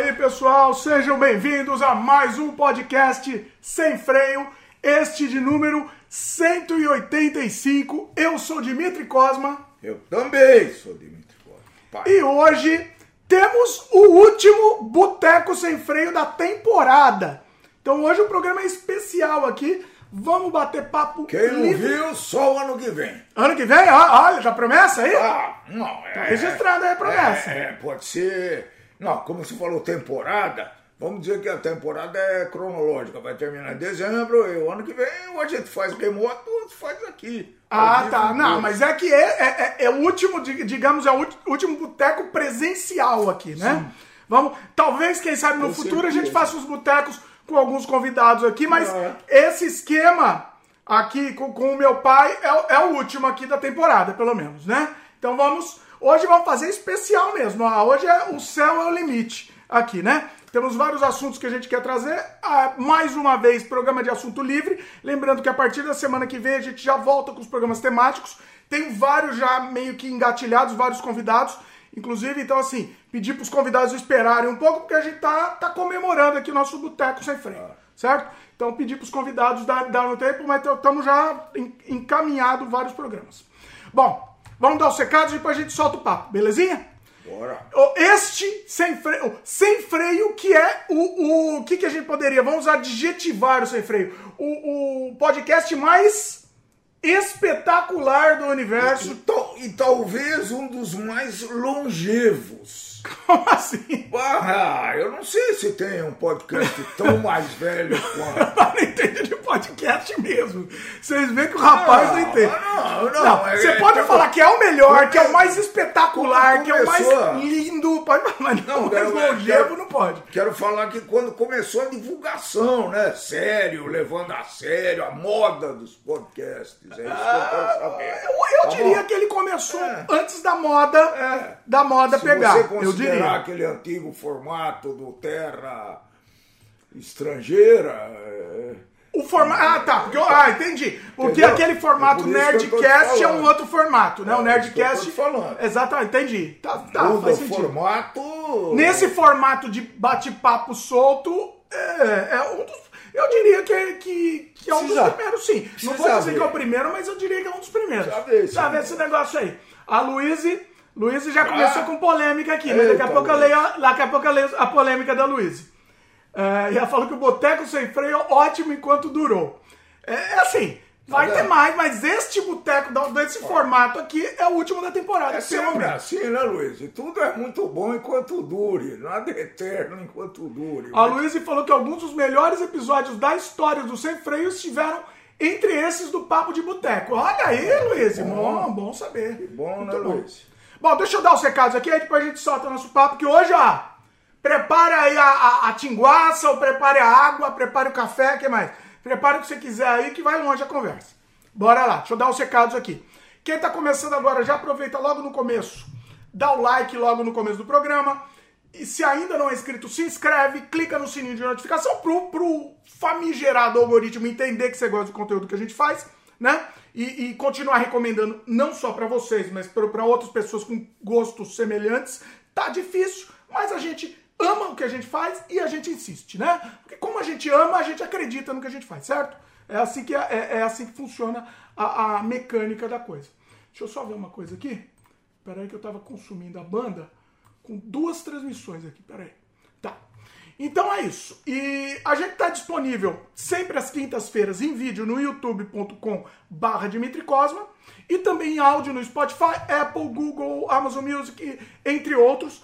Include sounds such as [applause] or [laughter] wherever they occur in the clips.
aí, pessoal, sejam bem-vindos a mais um podcast sem freio, este de número 185. Eu sou Dimitri Cosma. Eu também sou Dimitri Cosma. Pai. E hoje temos o último Boteco Sem Freio da temporada. Então hoje o programa é especial aqui. Vamos bater papo. Quem livre. não viu, só o ano que vem. Ano que vem? Olha, já promessa aí? Ah, não. É, tá registrado aí a promessa. É, é, pode ser. Não, como você falou, temporada. Vamos dizer que a temporada é cronológica, vai terminar em dezembro e o ano que vem ou a gente faz remoto ou faz aqui. Ah, tá. Não, mas é que é, é, é, o último, digamos, é o último boteco presencial aqui, né? Sim. Vamos, talvez, quem sabe, no Com futuro certeza. a gente faça os botecos com alguns convidados aqui, mas é. esse esquema aqui com, com o meu pai é, é, o último aqui da temporada, pelo menos, né? Então vamos. Hoje vamos fazer especial mesmo. Ah, hoje é o céu é o limite aqui, né? Temos vários assuntos que a gente quer trazer. Ah, mais uma vez, programa de assunto livre. Lembrando que a partir da semana que vem a gente já volta com os programas temáticos. Tem vários já meio que engatilhados, vários convidados. Inclusive, então, assim, pedir para os convidados esperarem um pouco, porque a gente tá, tá comemorando aqui o nosso Boteco Sem Freio, certo? Então, pedir para os convidados dar, dar no tempo, mas estamos já encaminhado vários programas. Bom, vamos dar os recados e depois a gente solta o papo, belezinha? Bora. Este sem freio, sem freio que é o, o que, que a gente poderia, vamos adjetivar o sem freio, o, o podcast mais espetacular do universo. E, e, e, talvez um dos mais longevos. [laughs] Como assim? Ah, eu não sei se tem um podcast tão mais velho [laughs] quanto. não entende de podcast mesmo. Vocês veem que o rapaz não, não entende. Não, não. não você é, pode é, falar que é o melhor, que é o mais espetacular, que é o mais lindo. Pode, mas não, não mais longevo quero, não pode. Quero falar que quando começou a divulgação, né? Sério, levando a sério a moda dos podcasts. É isso ah, que eu quero saber. Eu, eu tá diria bom? que ele começou é. antes da moda, é. da moda se pegar. Você eu diria. aquele antigo formato do Terra estrangeira. É... O formato. Ah, tá. Porque, ah, entendi. Porque Entendeu? aquele formato é Nerdcast é um outro formato, né? É, o Nerdcast. falando. Exatamente, entendi. Tá, tá, Muda o formato. Nesse formato de bate-papo solto, é, é, um dos. Eu diria que é, que, que é um dos primeiros, sim. Não vou dizer ver. que é o primeiro, mas eu diria que é um dos primeiros. Já vê, já vê esse negócio aí. A Luíse Luiz já começou ah, com polêmica aqui, mas daqui a, pouco eu leio, daqui a pouco eu leio a polêmica da Luiz. É, ela falou que o Boteco Sem Freio é ótimo enquanto durou. É, é assim, vai tá ter mais, mas este boteco desse formato aqui é o último da temporada. É sempre assim, né, Luiz? Tudo é muito bom enquanto dure, nada é eterno enquanto dure. A Luiz falou que alguns dos melhores episódios da história do Sem Freio estiveram entre esses do Papo de Boteco. Olha aí, Luiz, bom, bom, bom saber. Que bom, muito né, bom. Luiz? Bom, deixa eu dar os recados aqui, aí depois a gente solta nosso papo, que hoje, ó, prepara aí a, a, a tinguaça, ou prepare a água, prepare o café, o que mais? Prepare o que você quiser aí, que vai longe a conversa. Bora lá, deixa eu dar os recados aqui. Quem tá começando agora, já aproveita logo no começo, dá o like logo no começo do programa. E se ainda não é inscrito, se inscreve, clica no sininho de notificação pro, pro famigerado algoritmo entender que você gosta do conteúdo que a gente faz, né? E, e continuar recomendando não só para vocês, mas para outras pessoas com gostos semelhantes, tá difícil, mas a gente ama o que a gente faz e a gente insiste, né? Porque como a gente ama, a gente acredita no que a gente faz, certo? É assim que, é, é assim que funciona a, a, mecânica da coisa. Deixa eu só ver uma coisa aqui. Peraí que eu tava consumindo a banda com duas transmissões aqui, peraí. Então é isso. E a gente está disponível sempre às quintas-feiras em vídeo no youtube.com barra Dimitri Cosma e também em áudio no Spotify, Apple, Google, Amazon Music, entre outros.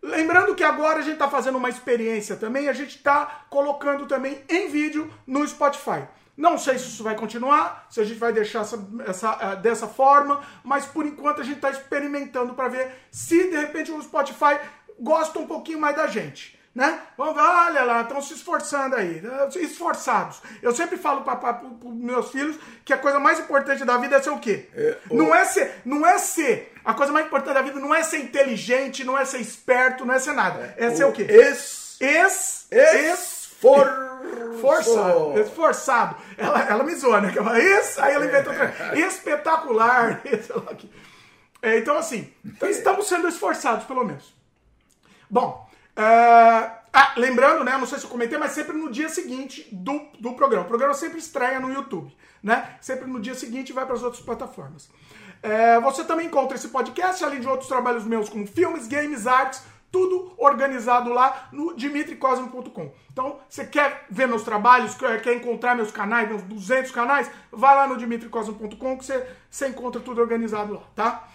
Lembrando que agora a gente está fazendo uma experiência também, a gente está colocando também em vídeo no Spotify. Não sei se isso vai continuar, se a gente vai deixar essa, essa uh, dessa forma, mas por enquanto a gente está experimentando para ver se de repente o Spotify gosta um pouquinho mais da gente né? Vamos ver, olha lá, estão se esforçando aí, né? esforçados. Eu sempre falo para os meus filhos que a coisa mais importante da vida é ser o quê? É, o... Não é ser, não é ser. A coisa mais importante da vida não é ser inteligente, não é ser esperto, não é ser nada. É, é ser o, o quê? Es, es, es, for... Forçado, esforçado. Ela, ela me zoa, né? Isso, aí ela inventou outra. Espetacular. [laughs] É, então, assim, então estamos sendo esforçados, pelo menos. Bom, É, ah, lembrando, né? Não sei se eu comentei, mas sempre no dia seguinte do, do programa. O programa sempre estreia no YouTube, né? Sempre no dia seguinte vai para as outras plataformas. É, você também encontra esse podcast, além de outros trabalhos meus, como filmes, games, artes, tudo organizado lá no dimitricosmo.com. Então, você quer ver meus trabalhos, quer encontrar meus canais, meus 200 canais, vai lá no dimitricosmo.com que você, você encontra tudo organizado lá, tá?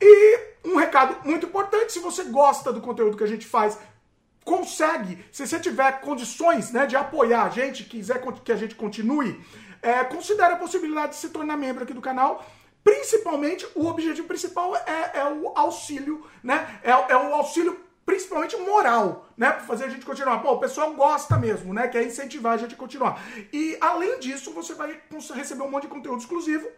E um recado muito importante, se você gosta do conteúdo que a gente faz, consegue, se você tiver condições né, de apoiar a gente, quiser que a gente continue, é, considere a possibilidade de se tornar membro aqui do canal. Principalmente, o objetivo principal é, é o auxílio, né? É, é o auxílio principalmente moral, né? Para fazer a gente continuar. Pô, o pessoal gosta mesmo, né? Quer incentivar a gente a continuar. E além disso, você vai receber um monte de conteúdo exclusivo.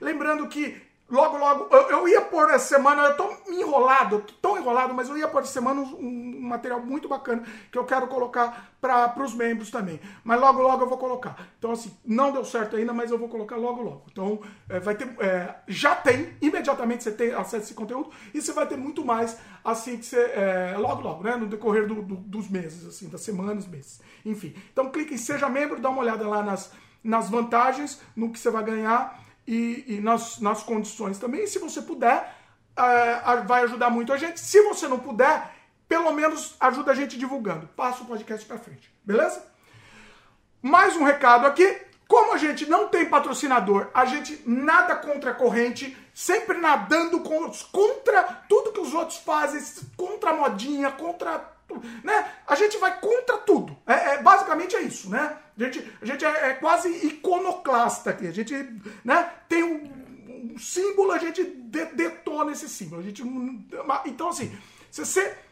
Lembrando que Logo, logo, eu, eu, ia pôr essa semana, eu tô enrolado, tô enrolado, mas eu ia pôr essa semana um material muito bacana que eu quero colocar para os membros também. Mas logo, logo eu vou colocar. Então, assim, não deu certo ainda, mas eu vou colocar logo, logo. Então, é, vai ter. É, já tem, imediatamente você tem acesso a esse conteúdo, e você vai ter muito mais assim que você. É, logo, logo, né? No decorrer do, do, dos meses, assim, das semanas, meses. Enfim. Então, clique em Seja Membro, dá uma olhada lá nas, nas vantagens, no que você vai ganhar e, e nas, nas condições também. E se você puder, uh, vai ajudar muito a gente. Se você não puder, pelo menos ajuda a gente divulgando. Passa o podcast para frente, beleza? Mais um recado aqui. Como a gente não tem patrocinador, a gente nada contra a corrente, sempre nadando contra tudo que os outros fazem, contra a modinha, contra né? A gente vai contra tudo. É, é basicamente é isso, né? A gente, a gente é, é, quase iconoclasta aqui. A gente né, tem um, um símbolo, a gente de, detona esse símbolo. A gente, então, assim, se você.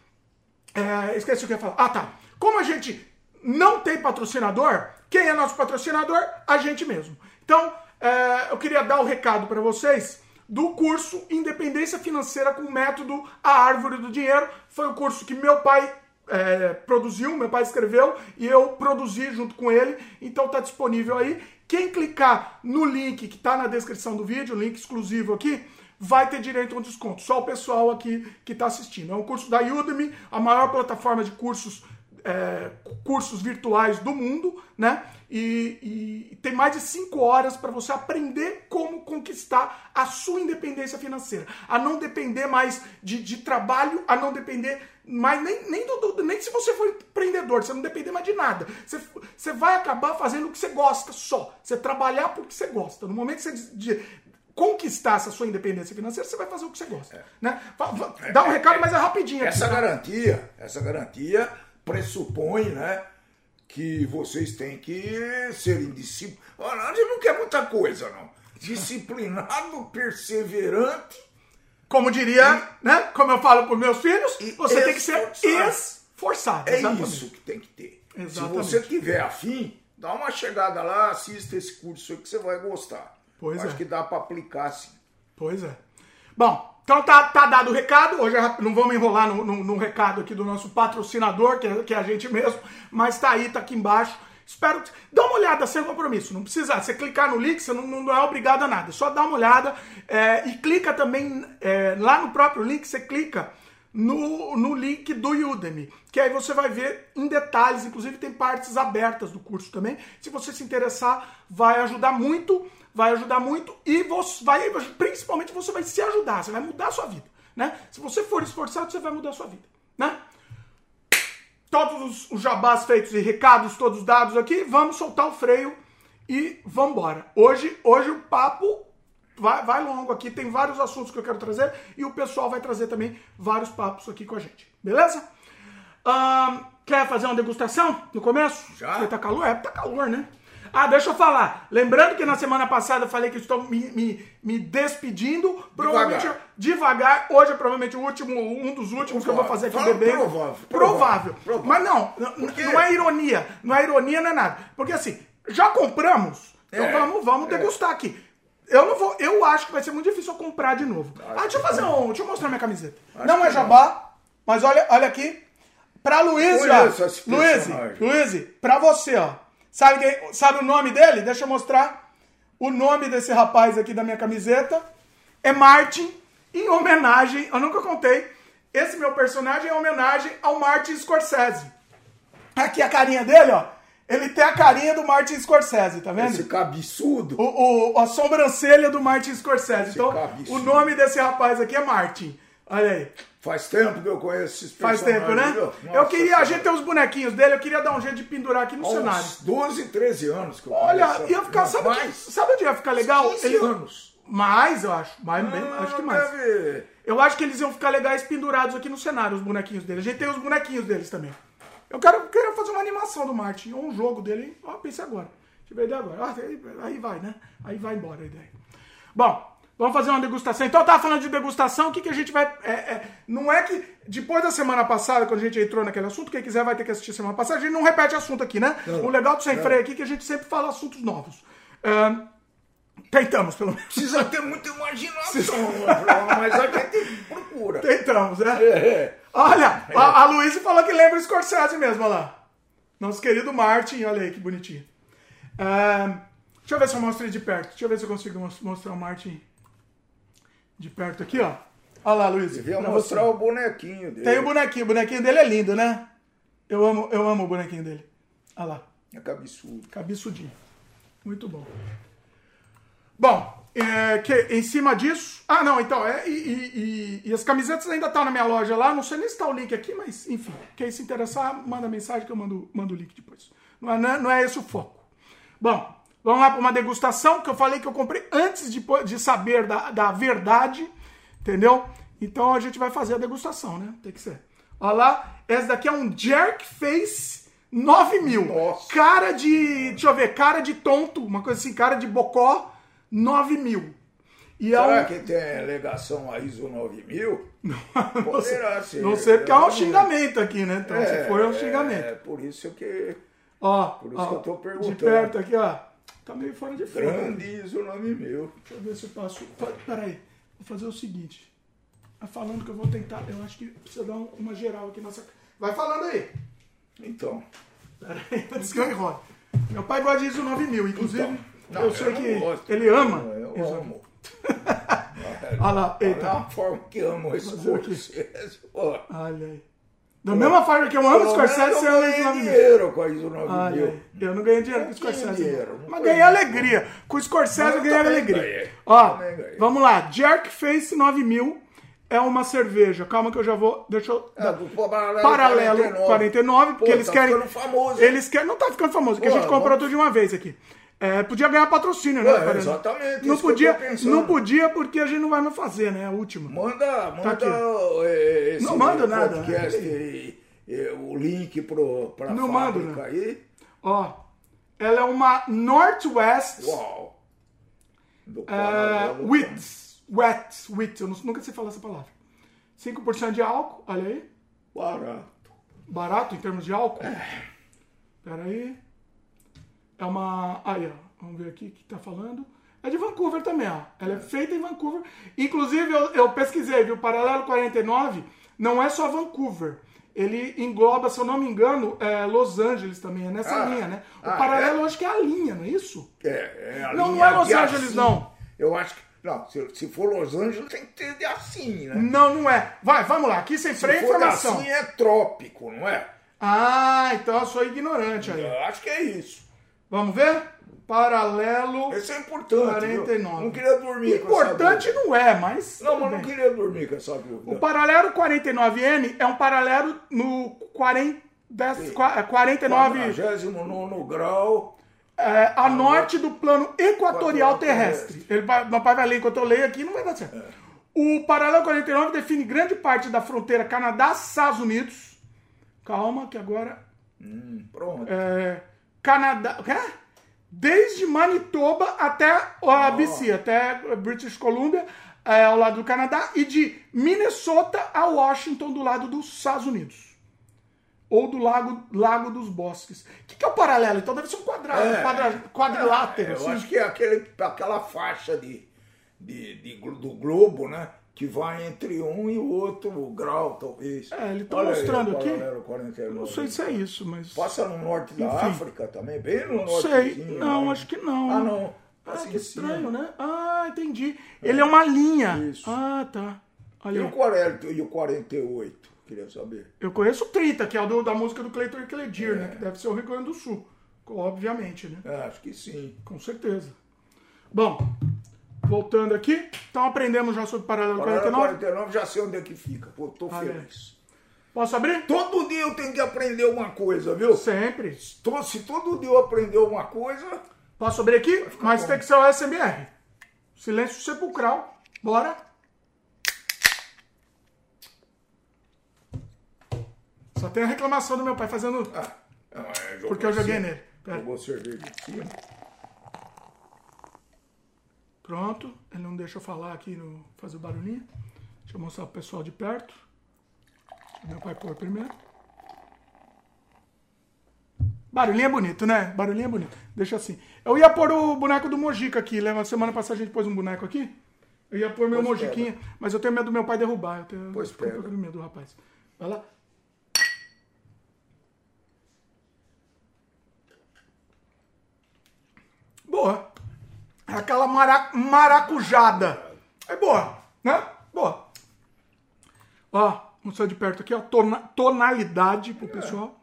É, esqueci o que eu ia falar. Ah, tá. Como a gente não tem patrocinador, quem é nosso patrocinador? A gente mesmo. Então, é, eu queria dar o um recado para vocês do curso Independência Financeira com o método A Árvore do Dinheiro. Foi o curso que meu pai é, produziu, meu pai escreveu e eu produzi junto com ele, então está disponível aí. Quem clicar no link que está na descrição do vídeo, link exclusivo aqui, vai ter direito a um desconto. Só o pessoal aqui que está assistindo. É um curso da Udemy, a maior plataforma de cursos é, cursos virtuais do mundo, né? E, e tem mais de cinco horas para você aprender como conquistar a sua independência financeira, a não depender mais de, de trabalho, a não depender mais nem, nem, do, do, nem se você for empreendedor, você não depender mais de nada. Você, você vai acabar fazendo o que você gosta só. Você trabalhar porque você gosta. No momento que você de, conquistar essa sua independência financeira, você vai fazer o que você gosta. É. Né? Dá um recado, mas é rapidinho. Essa aqui, tá? garantia, essa garantia pressupõe, né? Que vocês têm que serem disciplinados. A gente não quer muita coisa, não. Disciplinado, [laughs] perseverante. Como diria, e, né? Como eu falo para os meus filhos, você tem que ser esforçado. É exatamente. isso que tem que ter. Exatamente. Se você tiver afim, dá uma chegada lá, assista esse curso aí que você vai gostar. Pois Acho é. que dá para aplicar sim. Pois é. Bom, então tá, tá dado o recado. Hoje é não vamos enrolar no, no, no recado aqui do nosso patrocinador, que é, que é, a gente mesmo, mas tá aí, tá aqui embaixo. Espero que. Dá uma olhada sem compromisso. Não precisa. Você clicar no link, você não, não é obrigado a nada. Só dá uma olhada. É, e clica também é, lá no próprio link, você clica no, no link do Udemy. Que aí você vai ver em detalhes. Inclusive tem partes abertas do curso também. Se você se interessar, vai ajudar muito vai ajudar muito e você vai, principalmente você vai se ajudar, você vai mudar a sua vida, né? Se você for esforçado, você vai mudar a sua vida, né? Todos os jabás feitos e recados todos dados aqui, vamos soltar o freio e vamos embora. Hoje, hoje o papo vai, vai longo aqui, tem vários assuntos que eu quero trazer e o pessoal vai trazer também vários papos aqui com a gente, beleza? Um, quer fazer uma degustação no começo? Já. Porque tá calor? É, tá calor, né? Ah, deixa eu falar. Lembrando que na semana passada eu falei que estou me, me, me despedindo. Provavelmente devagar. devagar. Hoje é provavelmente o último, um dos últimos provável. que eu vou fazer aqui Fala bebê. Provável, provável. Provável. Mas não, não é ironia. Não é ironia, não é nada. Porque assim, já compramos. Então é, vamos, vamos é. degustar aqui. Eu não vou. Eu acho que vai ser muito difícil eu comprar de novo. Acho ah, deixa eu fazer um. Deixa eu mostrar minha camiseta. Não é jabá, mas olha, olha aqui. Pra Luiz, ó. Luiz, Luiz, pra você, ó. Sabe, quem, sabe o nome dele? Deixa eu mostrar. O nome desse rapaz aqui da minha camiseta é Martin, em homenagem, eu nunca contei, Esse meu personagem é homenagem ao Martin Scorsese. Aqui a carinha dele, ó. Ele tem a carinha do Martin Scorsese, tá vendo? Esse cabeçudo. O, o- a sobrancelha do Martin Scorsese. Então, cabeçudo. o nome desse rapaz aqui é Martin. Olha aí. Faz tempo que eu conheço esses Faz tempo, né? viu? eu Nossa queria, a Senhora. gente tem os bonequinhos dele, eu queria dar um jeito de pendurar aqui no Há cenário. uns 12, 13 anos que eu Olha, conheço. ia ficar, sabe, mais? sabe onde ia ficar legal? 15 Ele- anos. Mais, eu acho. Mais, bem, Ah, acho que mais. deve- Eu acho que eles iam ficar legais pendurados aqui no cenário, os bonequinhos deles. A gente tem os bonequinhos deles também. Eu quero, quero fazer uma animação do Martin, ou um jogo dele. Ó, pensei agora. Tive a ideia agora. Ah, aí, aí vai, né? Aí vai embora a ideia. Bom, vamos fazer uma degustação. Então, eu tava falando de degustação, o que, que a gente vai. é, é, não é que depois da semana passada, quando a gente entrou naquele assunto, quem quiser vai ter que assistir semana passada, a gente não repete assunto aqui, né? o legal do Sem Freio aqui é que a gente sempre fala assuntos novos. Ahn, tentamos, pelo menos. Precisa ter muita imaginação, mas a gente procura. Tentamos, né? É. Olha, a, a Luísa falou que lembra o Scorsese mesmo, olha lá. Nosso querido Martin, olha aí que bonitinho. Ahn, deixa eu ver se eu mostro ele de perto. Deixa eu ver se eu consigo mos- mostrar o Martin de perto aqui, ó. Olha lá, Luísa. Devia mostrar você. o bonequinho dele. Tem o bonequinho, o bonequinho dele é lindo, né? Eu amo, eu amo o bonequinho dele. Olha lá. É cabeçudo. Cabeçudinho. Muito bom. Bom, é, que, em cima disso. Ah, não, então. É, e, e- e- as camisetas ainda estão na minha loja lá. Não sei nem se está o link aqui, mas enfim. Quem se interessar, manda mensagem que eu mando, mando o link depois. Não é, não é- não é esse o foco. Bom, vamos lá para uma degustação que eu falei que eu comprei antes de, de saber da, da verdade. Entendeu? Então a gente vai fazer a degustação, né? Tem que ser. Olha lá, essa daqui é um Jerk Face 9000. Nossa. Cara de. Deixa eu ver, cara de tonto, uma coisa assim, cara de bocó 9000. E é Será um. que tem legação a ISO 9000? [laughs] Não Poderá sei, ser. não sei porque é um xingamento aqui, né? Então, se for, é um xingamento. É, por isso que Ó, isso ó, que eu tô de perguntando. perto aqui, ó. Tá meio fora de foco. grande ISO 9000. Deixa eu ver se eu passo. Pa- Peraí, vou fazer o seguinte. Tá falando que eu vou tentar. Eu acho que precisa dar um- uma geral aqui nessa. Vai falando aí. Então. Peraí, antes que eu. Meu pai gosta de ISO 9000, inclusive. Então. Não, eu sei que gosto. ele ama. Eu ISO. amo. [laughs] Olha lá, É eita. uma forma que amo esse o. Pô, Olha aí. Da mesma forma que eu amo o Scorsese, você ama o ganhei 9000. dinheiro com a ISO Olha 9000. aí. Eu não ganhei dinheiro com o Scorsese. dinheiro, Mas ganhei alegria. Com o Scorsese eu ganhei alegria. ganhei. Ó, vamos lá. Jerk Face 9000 é uma cerveja. Calma que eu já vou. Deixa eu. É, Paralelo Paralelo 49. 49, porque Pô, eles tá querem. famoso. Eles querem. Não tá ficando famoso, porque a gente comprou tudo de uma vez aqui. É, podia ganhar patrocínio, né? Exatamente, Não podia, não podia porque a gente não vai mais fazer, né? A última. Manda, manda aqui. eh, esse Não manda nada. podcast e, e o link pro, pra Não mando, fábrica né? aí. Ó. Ela é uma Northwest Uau! Do uh, wheat. Wet. Wheat. Eu nunca sei falar essa palavra. 5% de álcool. Olha aí. Barato. Barato em termos de álcool. Pera aí. É uma. Aí, ó. Vamos ver aqui o que tá falando. É de Vancouver também, ó. Ela é feita em Vancouver. Inclusive, eu, eu pesquisei, viu? Paralelo 49 não é só Vancouver. Ele engloba, se eu não me engano, é Los Angeles também. É nessa Ah. linha, né? O Ah, paralelo é? eu acho que é a linha, não é isso? É, é a Não, linha não é Los Angeles, assim. não. Eu acho que. Não, se, se for Los Angeles, tem que ter de assim, né? Não, não é. Vai, vamos lá. Aqui sem Se freio informação. assim, é trópico, não é? Ah, então eu sou ignorante aí. Eu acho que é isso. Vamos ver? Paralelo. Isso é importante. viu? 49. Não queria dormir Importante não é, mas. Não, mas não queria dormir com essa dúvida. O paralelo 49N é um paralelo no 40, dez- qua- 49 49 grau. é, a norte do plano equatorial Equatorial terrestre. Ele vai, meu pai vai ler enquanto eu leio aqui, não vai dar certo. O paralelo 49 define grande parte da fronteira Canadá-Estados Unidos. Calma, que agora. Pronto. É, Canadá. o quê? Desde Manitoba até a BC, até British Columbia, é, ao lado do Canadá, e de Minnesota a Washington, do lado dos Estados Unidos. Ou do Lago, Lago dos Bosques. O que, que é o paralelo? Então deve ser um quadrado, É. quadra, quadrilátero. Eu assim. acho que é aquele, aquela faixa de, de, de do globo, né? Que vai entre um e o outro grau, talvez. É, ele tá aí, mostrando o aqui. paralelo 49. Não sei se é isso, mas. Passa no norte da Enfim. África também, bem no Não norte. sei. Não, acho que não. Ah, não. Ah, Assim que estranho, né? Ah, entendi. Ele é uma linha. Isso. Ah, tá. E Olha o aí. 40 e o 48? Queria saber. Eu conheço o 30, que é o do- da música do Cleiton e Cledir, né? Que deve ser o Rio Grande do Sul. Obviamente, né? É, acho que sim. Com certeza. Bom, voltando aqui. Então aprendemos já sobre Paralelo Paralelo 49. 49 já sei onde é que fica. Pô, tô aí. feliz. Posso abrir? Todo dia eu tenho que aprender uma coisa, viu? Sempre. Se todo dia eu aprender uma coisa, Posso abrir aqui? Mas bom. tem que ser o SMR. Silêncio sepulcral. Bora. Só tem a reclamação do meu pai fazendo. ah, não, é, jogou Porque eu joguei assim. nele. Pera. Jogou cerveja em cima. Pronto. Ele não deixa eu falar aqui, no fazer o barulhinho. Deixa eu mostrar pro pessoal de perto. Deixa meu pai pôr primeiro. Barulhinho é bonito, né? Barulhinho é bonito. Deixa assim. Eu ia pôr o boneco do Mojica aqui. Lembra? Semana passada a gente pôs um boneco aqui. Eu ia pôr meu Pois Mojiquinha, mas eu tenho medo do meu pai derrubar. Eu tenho Pois eu um pega. medo, rapaz. Vai lá. Boa. É aquela mara- maracujada. É boa, né? Boa. Ó, mostrou de perto aqui, ó. tona- tonalidade pro pessoal.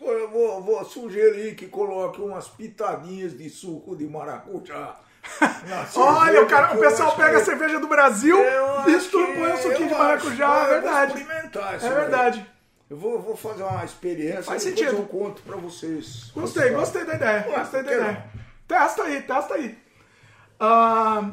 Vou, eu vou, vou sugerir que coloque umas pitadinhas de suco de maracujá. [laughs] Olha, o, cara, o pessoal pega a cerveja do Brasil, que- põe um suquinho de maracujá, é verdade. experimentar isso É aí. verdade. Eu vou, vou fazer uma experiência Faz e depois sentido. eu conto pra vocês. Gostei, gostei da ideia. Ué, Gostei da ideia. Testa aí, testa aí. Ah,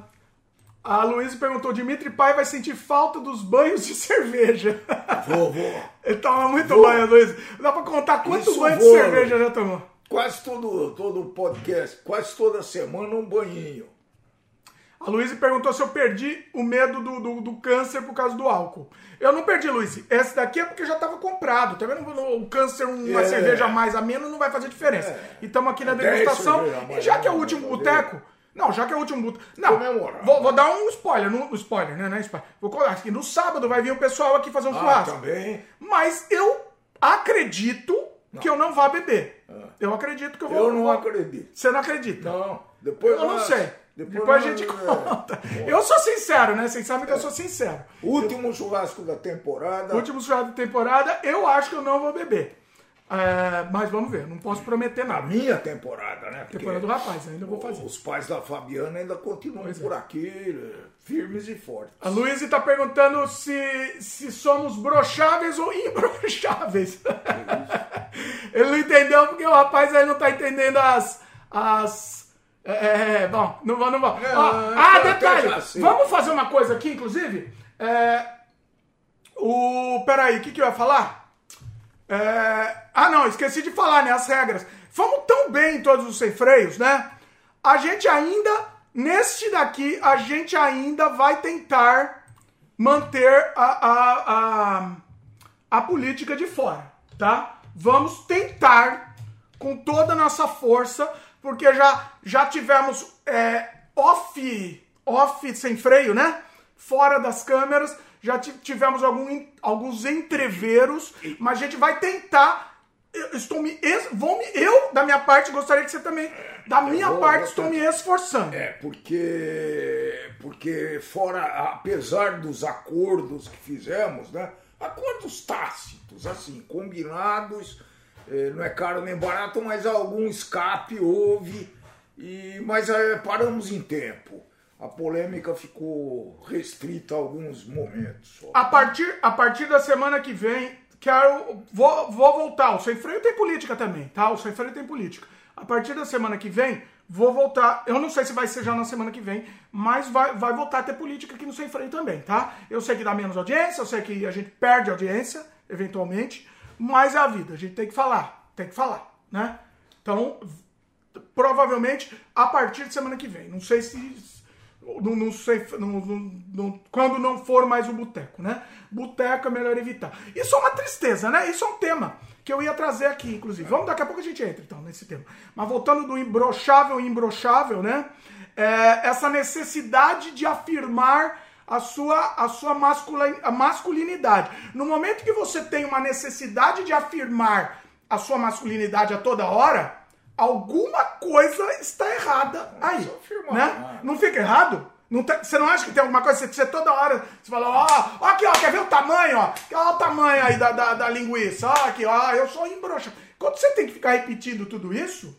a Luísa perguntou: Dimitri Pai vai sentir falta dos banhos de [laughs] cerveja. Vou, vou. Ele toma muito Vou. banho, Luísa. Dá pra contar quanto Isso banho de cerveja já tomou? Quase todo, todo podcast, quase toda semana um banhinho. A Luísa perguntou se eu perdi o medo do, do, do câncer por causa do álcool. Eu não perdi, Luísa. Esse daqui é porque já estava comprado. Tá vendo? O câncer, uma É. cerveja a mais a menos, não vai fazer diferença. É. E estamos aqui na degustação. E já que é o último boteco. Não, já que é o último boteco. Não, vou, vou dar um spoiler. No, spoiler, né? Não é spoiler. Vou colocar aqui. No sábado vai vir o pessoal aqui fazer um Ah, churrasco. também. Mas eu acredito que eu não vá beber. Eu acredito que eu vou. Eu não acredito. Você não acredita? Não, depois Eu não nós- sei. Depois, Depois, a gente é. conta. Eu sou sincero, né? Vocês sabem que eu sou sincero. Último churrasco da temporada. Último churrasco de temporada, eu acho que eu não vou beber. É, mas vamos ver, não posso prometer A nada. minha temporada, né? Porque Temporada do rapaz, ainda vou fazer. Os pais da Fabiana ainda continuam Pois é. por aqui, eh, firmes e fortes. A Luísa está perguntando se, se somos brocháveis ou imbrocháveis. [laughs] ele não entendeu porque o rapaz aí não está entendendo as. as é, é, bom, não vou, não vou. É, ah, até detalhe! sei. Vamos fazer uma coisa aqui, inclusive. É, o. Peraí, o que, que eu ia falar? É, ah, não, esqueci de falar, né? As regras. Fomos tão bem em todos os sem freios, né? A gente ainda, neste daqui, a gente ainda vai tentar manter a, a, a, a política de fora, tá? Vamos tentar com toda a nossa força, porque já, já tivemos é, off, off sem freio, né? Fora das câmeras, já ti- tivemos algum, alguns entreveros, mas a gente vai tentar. Eu estou me, es- vou me, eu, da minha parte, gostaria que você também, da minha vou- parte, vou estou me esforçando. É, porque, porque fora, apesar dos acordos que fizemos, né? Acordos tácitos, assim, combinados, eh, não é caro nem barato, mas algum escape houve, e, mas eh, paramos em tempo. A polêmica ficou restrita a alguns momentos. Só. A partir, a partir da semana que vem, quero, vou, vou voltar. O Sem Freio tem política também, tá? O Sem Freio tem política. A partir da semana que vem, vou voltar. Eu não sei se vai ser já na semana que vem, mas vai, vai voltar a ter política aqui no Sem Freio também, tá? Eu sei que dá menos audiência, eu sei que a gente perde audiência, eventualmente, mas é a vida. A gente tem que falar, tem que falar, né? Então, provavelmente a partir de semana que vem. Não sei se. Não, não sei. não- quando não for mais o boteco, né? Boteco é melhor evitar. Isso é uma tristeza, né? Isso é um tema que eu ia trazer aqui, inclusive. Vamos, daqui a pouco a gente entra, então, nesse tema. Mas voltando do imbrochável e imbrochável, né? É, essa necessidade de afirmar a sua, a sua masculinidade. No momento que você tem uma necessidade de afirmar a sua masculinidade a toda hora, alguma coisa está errada aí. Né? né? Não fica errado? Não tem- você não acha que tem alguma coisa que você toda hora você fala, ó, ó aqui, ó, quer ver o tamanho, ó? Olha o tamanho aí da, da, da linguiça, ó, aqui, ó, eu sou embroxa. Quando você tem que ficar repetindo tudo isso,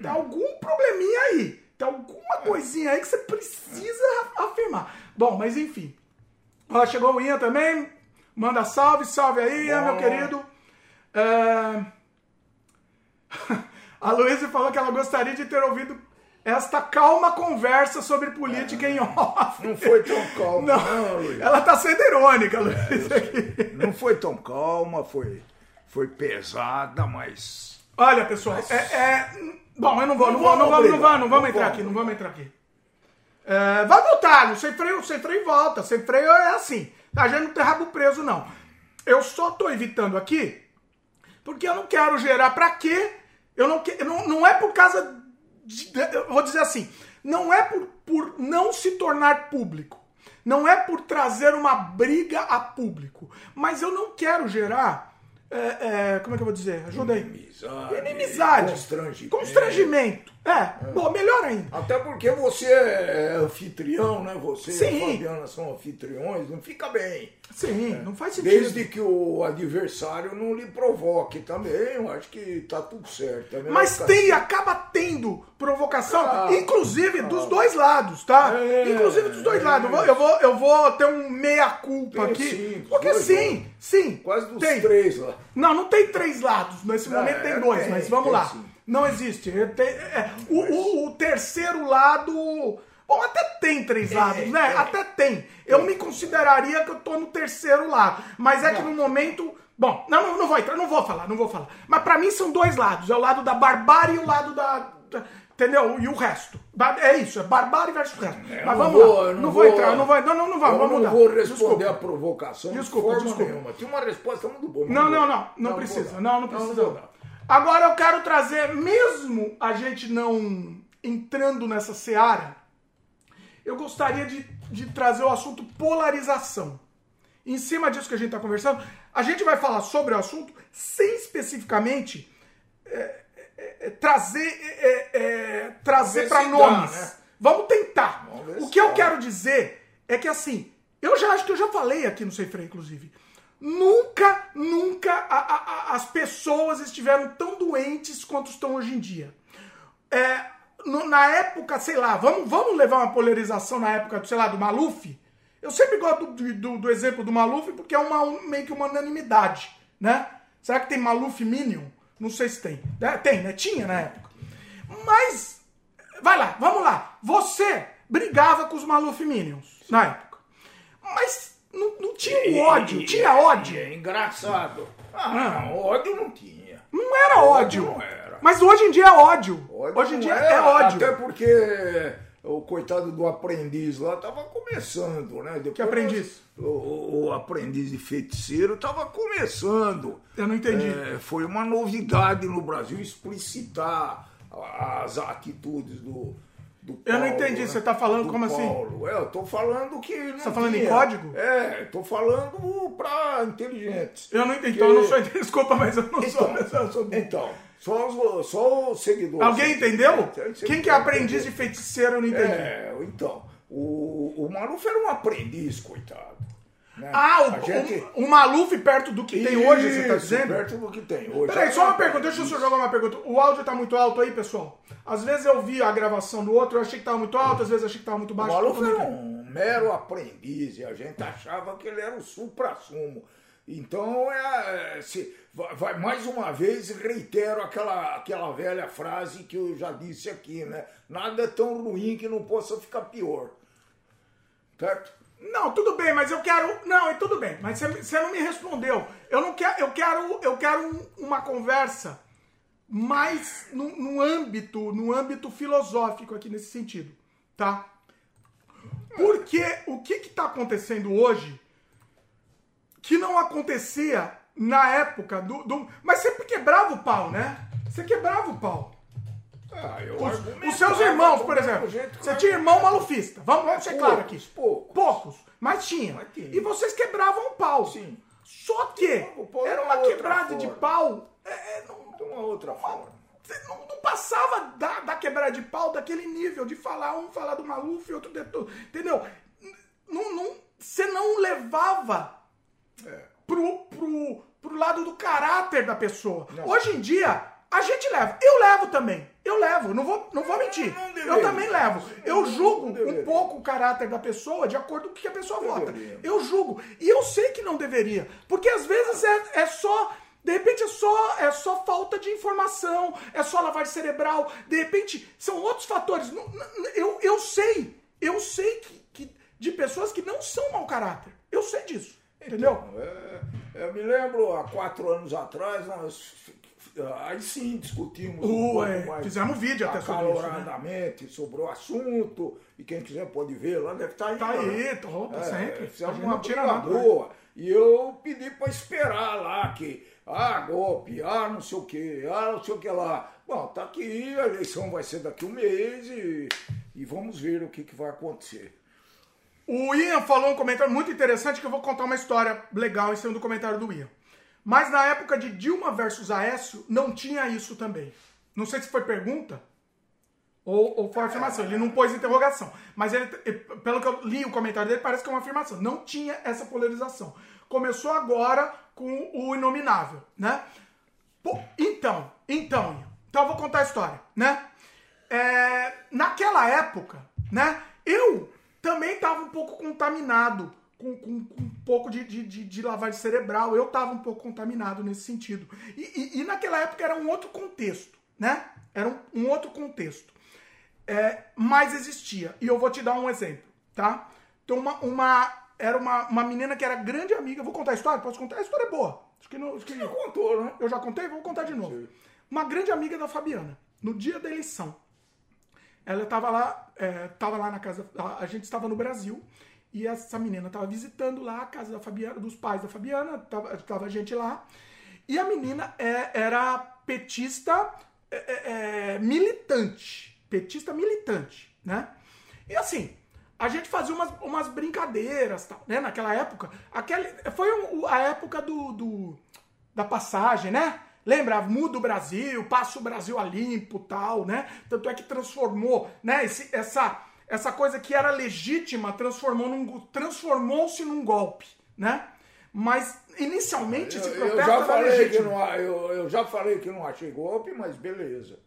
tem algum probleminha aí. Tem alguma coisinha aí que você precisa afirmar. Bom, mas enfim. Ó, chegou o Ian também. Manda salve, salve aí, Ian, meu Bom. querido. É... [laughs] A Luísa falou que ela gostaria de ter ouvido esta calma conversa sobre política em off. Não foi tão calma, Não, não, Luiz. ela tá sendo irônica, Luísa. aqui. Não foi tão calma, foi, foi pesada, mas. Olha, pessoal, é, é- Bom, eu não vou, não vou, não vamos, não vamos, não vamos entrar aqui, não vamos entrar aqui. É, vai voltar, sem freio, sem freio volta. Sem freio é assim. A gente não tem rabo preso, não. Eu só tô evitando aqui porque eu não quero gerar. Pra quê? Eu não quero. Não, não é por causa. De, eu vou dizer assim. Não é por, por não se tornar público. Não é por trazer uma briga a público. Mas eu não quero gerar. é, é, como é que eu vou dizer? Ajuda aí. Inimizade. Inimizade. Constrangimento. Constrangimento. É, bom, melhor ainda. Até porque você é anfitrião, né? Você e Sim. a Fabiana são anfitriões, não fica bem. Sim, não faz sentido. Desde que o adversário não lhe provoque também, eu acho que tá tudo certo. É Mas tem, acaba tendo provocação, Ah, inclusive dos dois lados, tá? É, inclusive dos dois é. lados. Eu vou, eu vou, eu vou ter um meia-culpa aqui. sim, porque sim, lados. sim. Quase dos tem. três lá. Não, não tem três lados. Nesse momento É, tem dois, mas vamos tem lá. sim. Não existe. É, o, o- o terceiro lado. Bom, até tem três lados, né? tem. Até tem. Eu me consideraria que eu tô no terceiro lado. Mas é que no momento. Bom, não, não, não vou entrar, não vou falar, não vou falar. Mas pra mim são dois lados. É o lado da barbárie e o lado da. da- entendeu? E o resto. É isso, é barbárie versus o resto. Eu Mas não vamos vou- lá. Não, não vou vou- entrar, não vou. Não, não, não vamos, vamos não mudar. vou responder Desculpa. a provocação Desculpa, de desculpa. nenhuma. Tinha uma resposta muito boa. Não, não, não, não vou precisa. Não, não precisa. Agora eu quero trazer, mesmo a gente não entrando nessa seara, eu gostaria de, de trazer o assunto polarização. Em cima disso que a gente está conversando, a gente vai falar sobre o assunto sem especificamente é, é, é, trazer, é, é, trazer para se dá, nomes. né? Vamos tentar. Vamos O que eu quero dizer é que assim, eu já acho que eu já falei aqui no Sem Freio, inclusive. Nunca, nunca a- a- as pessoas estiveram tão doentes quanto estão hoje em dia. É, no- na época, sei lá, vamos, vamos levar uma polarização na época, sei lá, do Maluf. Eu sempre gosto do, do- do exemplo do Maluf porque é uma, um- meio que uma unanimidade, né? Será que tem Maluf Minion? Não sei se tem. É, Tem, né? Tinha na época. Mas, vai lá, vamos lá. Você brigava com os Maluf Minions na época. Mas não, não tinha ódio, tinha ódio. É engraçado. Ah, não, ódio não tinha. Não era ódio. Não era. Mas hoje em dia é ódio. Ódio hoje em dia era, é ódio. Até porque o coitado do aprendiz lá tava começando, né? Depois Que aprendiz? O, o- o aprendiz de feiticeiro tava começando. Eu não entendi. É, foi uma novidade no Brasil explicitar as atitudes do. Do Eu não Paulo, entendi, né? você tá falando Do como assim? Paulo. É, eu tô falando que. Não tá falando em tinha. código? É, tô falando pra inteligentes. Eu não entendi. Que- Então eu não sou. [laughs] Desculpa, mas eu não sou. Então, eu sou então só, os, só os seguidores. Alguém entendeu? Quem que é aprendiz de feiticeiro, eu não entendi. É, então, o, o Maluf era um aprendiz, coitado. Né? Ah, o, gente- o, o Maluf perto do que tem hoje, você tá Isso, dizendo? Perto do que tem hoje. Peraí, só uma pergunta, deixa eu só jogar uma pergunta. O áudio tá muito alto aí, pessoal? Às vezes eu vi a gravação do outro, eu achei que tava muito alto, às vezes eu achei que tava muito O baixo. Maluf Como é era é? um mero aprendiz e a gente achava que ele era o supra-sumo. Então, é, se, vai- mais uma vez, reitero aquela, aquela velha frase que eu já disse aqui, né? Nada é tão ruim que não possa ficar pior. Certo? Não, tudo bem, mas eu quero. Não, e tudo bem, mas você, não me respondeu. Eu não quero. Eu quero, eu quero um- uma conversa mais no, no âmbito, no âmbito filosófico aqui nesse sentido, tá? Porque o que está acontecendo hoje que não acontecia na época do, do. Mas você quebrava o pau, né? Você quebrava o pau. Ah, Os, os seus irmãos, por exemplo. Você tinha irmão malufista. Vamos, vamos ser claro aqui. Poucos, poucos. Mas tinha. Mas. E vocês quebravam o pau. Sim. Só que pau era uma quebrada de pau. é, é, não- De uma outra forma. não, não passava da, da quebrada de pau daquele nível de falar um falar do Maluf e outro de tudo. Entendeu? Não, não, você não levava É. pro, pro, pro lado do caráter da pessoa. Hoje em dia, a gente leva. Eu levo também. Eu levo, não vou, não vou mentir. deveria. eu também levo. Eu Não julgo um pouco o caráter da pessoa de acordo com o que a pessoa vota. Eu julgo. E eu sei que não deveria. Porque às vezes é, é só. De repente é só, é só falta de informação, é só lavagem cerebral. De repente são outros fatores. Eu, eu sei. Eu sei que, que de pessoas que não são mau caráter. Eu sei disso. Entendeu? É, eu me lembro, há quatro anos atrás, nós aí sim discutimos um pouco é, mais fizemos um vídeo até sobre isso, né? sobre o assunto, e quem quiser pode ver lá, deve estar aí. Tá né? aí, tá, opa, sempre. A Fizemos gente uma tira né? boa. E eu pedi para esperar lá que, ah, golpe, ah, não sei o que, ah, não sei o que lá. Bom, tá aqui, a eleição vai ser daqui um mês e, e vamos ver o que, que vai acontecer. O Ian falou um comentário muito interessante que eu vou contar uma história legal em cima do comentário do Ian. Mas na época de Dilma versus Aécio, não tinha isso também. Não sei se foi pergunta ou, ou foi afirmação. Ele não pôs interrogação. Mas ele, pelo que eu li o comentário dele, parece que é uma afirmação. Não tinha essa polarização. Começou agora com o inominável, né? Pô, então, então. Então eu vou contar a história, né? É, naquela época, né? Eu também estava um pouco contaminado com, com- com um pouco de, de, de- de lavagem cerebral. Eu estava um pouco contaminado nesse sentido. E, e- e naquela época era um outro contexto, né? Era um, um outro contexto. É, mas existia. E eu vou te dar um exemplo, tá? Então, uma, uma- era uma, uma menina que era grande amiga. Vou contar a história? Posso contar? A história é boa. Acho que não. Acho que Não contou, né? eu já contei, vou contar de novo. Uma grande amiga da Fabiana, no dia da eleição. Ela estava lá, é, lá na casa, a gente estava no Brasil, e essa menina estava visitando lá a casa da Fabiana, dos pais da Fabiana, tava, tava gente lá, e a menina é, era petista é, é, é, militante, petista militante, né? E assim, a gente fazia umas, umas brincadeiras, tal, né? Naquela época, aquele, foi um- a época do, do- da passagem, né? Lembra? Muda o Brasil, passa o Brasil a limpo, tal, né? Tanto é que transformou, né? Esse- essa, essa coisa que era legítima transformou num, transformou-se num golpe, né? Mas inicialmente esse protesto eu já era falei que não, eu, eu já falei que não achei golpe, mas beleza.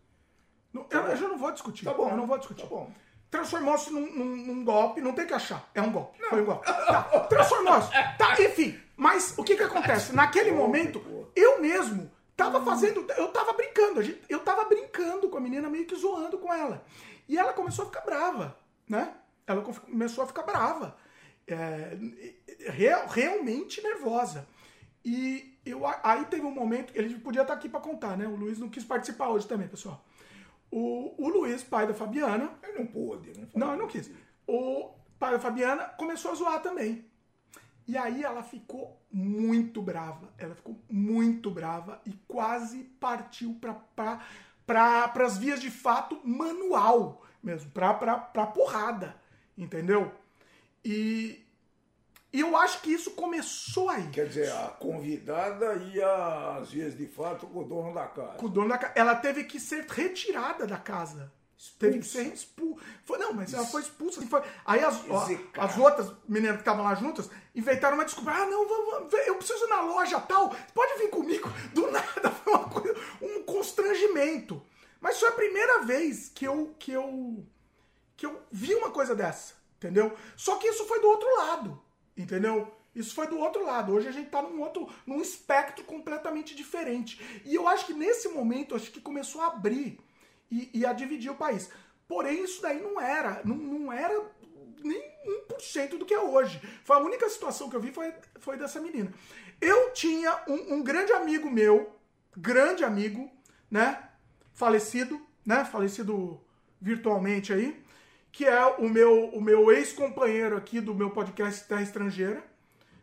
Não, eu, eu já não vou discutir. Tá bom. Eu não vou discutir. Tá bom. Transformou-se num, num- num golpe, não tem que achar. É um golpe. Foi um golpe. Tá, transformou-se. Tá, enfim. Mas o que que acontece? [laughs] Naquele momento, eu mesmo tava fazendo. Eu tava brincando. Eu tava brincando com a menina, meio que zoando com ela. E ela começou a ficar brava, né? Ela co- começou a ficar brava. É, real- realmente nervosa. E eu, aí teve um momento, ele podia estar aqui para contar, né? O Luiz não quis participar hoje também, pessoal. O, o Luiz, pai da Fabiana, Eu não pude. Não, não, eu não quis. O pai da Fabiana começou a zoar também. E aí ela ficou muito brava. Ela ficou muito brava e quase partiu para as vias de fato manual mesmo, para pra porrada. Entendeu? E, e eu acho que isso começou aí. Quer dizer, a convidada ia às vezes de fato com o dono da casa. com o dono da casa. Ela teve que ser retirada da casa. Teve que ser expulsa. Foi, não, mas ela foi expulsa. assim, foi- Aí as, ó, as outras meninas que estavam lá juntas inventaram uma desculpa. Ah, não, vamos, eu preciso ir na loja tal. Pode vir comigo. Do [laughs] nada foi uma coisa, um constrangimento. Mas foi a primeira vez que eu, que eu, que eu vi uma coisa dessa. Entendeu? Só que isso foi do outro lado. Entendeu? Isso foi do outro lado. Hoje a gente tá num outro, num espectro completamente diferente. E eu acho que nesse momento, acho que começou a abrir e, e a dividir o país. Porém, isso daí não era, não, não era nem 1% do que é hoje. Foi a única situação que eu vi foi, foi dessa menina. Eu tinha um, um grande amigo meu, grande amigo, né? Falecido, né? Falecido virtualmente aí, que é o meu, o meu ex-companheiro aqui do meu podcast Terra Estrangeira,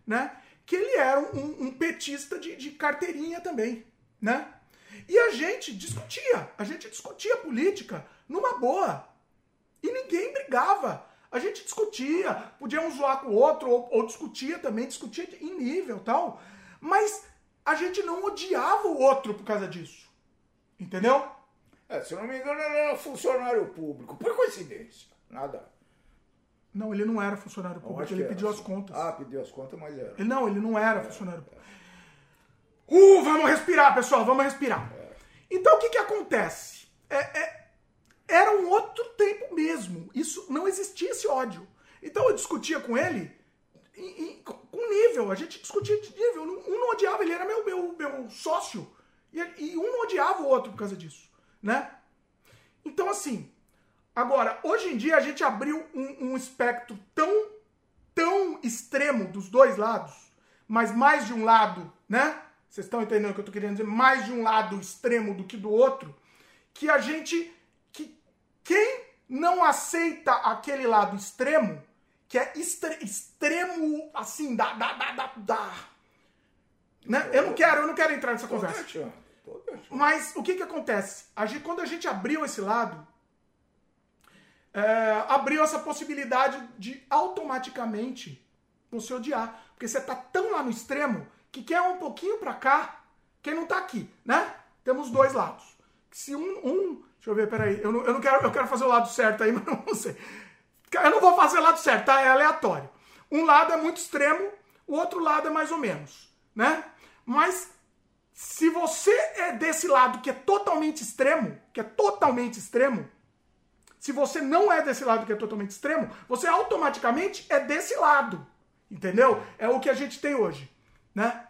né? Que ele era um, um petista de, de carteirinha também, né? E a gente discutia, a gente discutia política numa boa. E ninguém brigava. A gente discutia, podia um zoar com o outro, ou, ou discutia também, discutia em nível tal. Mas a gente não odiava o outro por causa disso. Entendeu? É, se eu não me engano, ele era funcionário público. Por coincidência. Nada. Não, ele não era funcionário público, acho ele pediu as contas. Ah, pediu as contas, mas era. Ele, não, ele não era funcionário público. Uh, vamos respirar, pessoal, vamos respirar. Então o que que acontece? É, é- era um outro tempo mesmo. Isso não existia esse ódio. Então eu discutia com ele em- em- com nível. A gente discutia de nível. Um não odiava, ele era meu, meu, meu sócio. E, e um não odiava o outro por causa disso, né? Então assim, agora hoje em dia a gente abriu um, um espectro tão tão extremo dos dois lados, mas mais de um lado, né? Vocês estão entendendo o que eu tô querendo dizer? Mais de um lado extremo do que do outro, que a gente. que quem não aceita aquele lado extremo, que é extre- extremo, assim, da. da, da, da, da- né? Eu não quero, eu não quero entrar nessa conversa. Mas o que que acontece? A gente- quando a gente abriu esse lado, é, abriu essa possibilidade de automaticamente você odiar. Porque você tá tão lá no extremo que quer um pouquinho pra cá, quem não tá aqui, né? Temos dois lados. Se um, um deixa eu ver, peraí, eu não, eu não quero, eu quero fazer o lado certo aí, [laughs] mas não sei. Eu não vou fazer o lado certo, tá? É aleatório. Um lado é muito extremo, o outro lado é mais ou menos, né? Mas se você é desse lado que é totalmente extremo, que é totalmente extremo, se você não é desse lado que é totalmente extremo, você automaticamente é desse lado. Entendeu? É o que a gente tem hoje, né?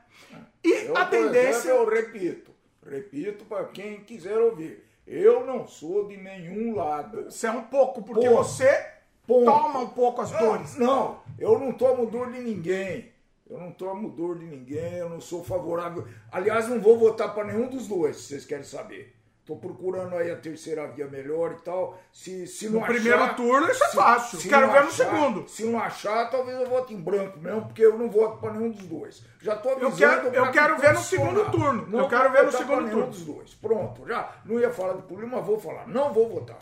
E Eu, a tendência exemplo, eu repito. Repito para quem quiser ouvir. Eu não sou de nenhum lado. você é um pouco, porque Ponto. você Ponto. toma um pouco as dores. Não, eu não tomo dor de ninguém. Eu não tomo dor de ninguém, eu não sou favorável. Aliás, não vou votar para nenhum dos dois, se vocês querem saber. Tô procurando aí a terceira via melhor e tal. Se, se não No achar, primeiro turno, isso é fácil. se Quero ver no achar- segundo. Se não achar, talvez eu vote em branco mesmo, porque eu não voto para nenhum dos dois. Já tô avisando. quero- eu quero ver no segundo turno. Não Eu quero ver no segundo turno. dos dois. Pronto, já. Não ia falar de política, mas vou falar. Não vou votar.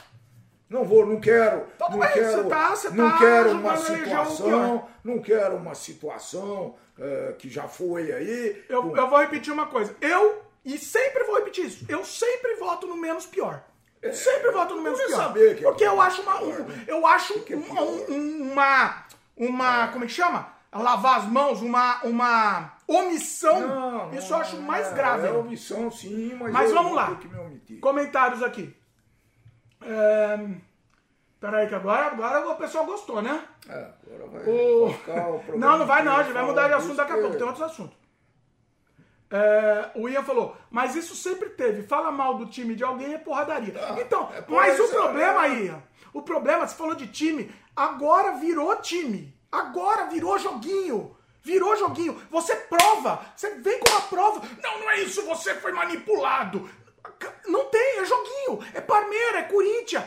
Não vou, não quero. Não bem, quero, você tá- você não tá quero uma situação, não quero uma situação eh, que já foi aí. Eu, com- eu vou repetir uma coisa. Eu, e sempre vou repetir isso, eu sempre voto no menos pior. sempre voto no menos eu pior. saber que é porque eu pior, acho uma. pior, um- né? eu acho que é um- pior? um- uma. Uma. Como é que chama? Lavar as mãos, uma. Uma omissão. Não, isso não, eu acho mais é, grave. É omissão, sim, mas, Mas eu vamos lá. Comentários aqui. É... Peraí, que agora, agora o pessoal gostou, né? É, agora vai O- o [laughs] Não, não vai não, a gente vai mudar de assunto daqui a pouco, tem outros assuntos. É, o Ian falou, mas isso sempre teve. Fala mal do time de alguém é porradaria. então, é mas o problema, né? Ian, o problema, você falou de time, agora virou time. Agora virou joguinho. Virou joguinho. Você prova. Você vem com uma prova. Não, não é isso. Você foi manipulado. Não tem, é joguinho. É Parmeira, é Corinthians.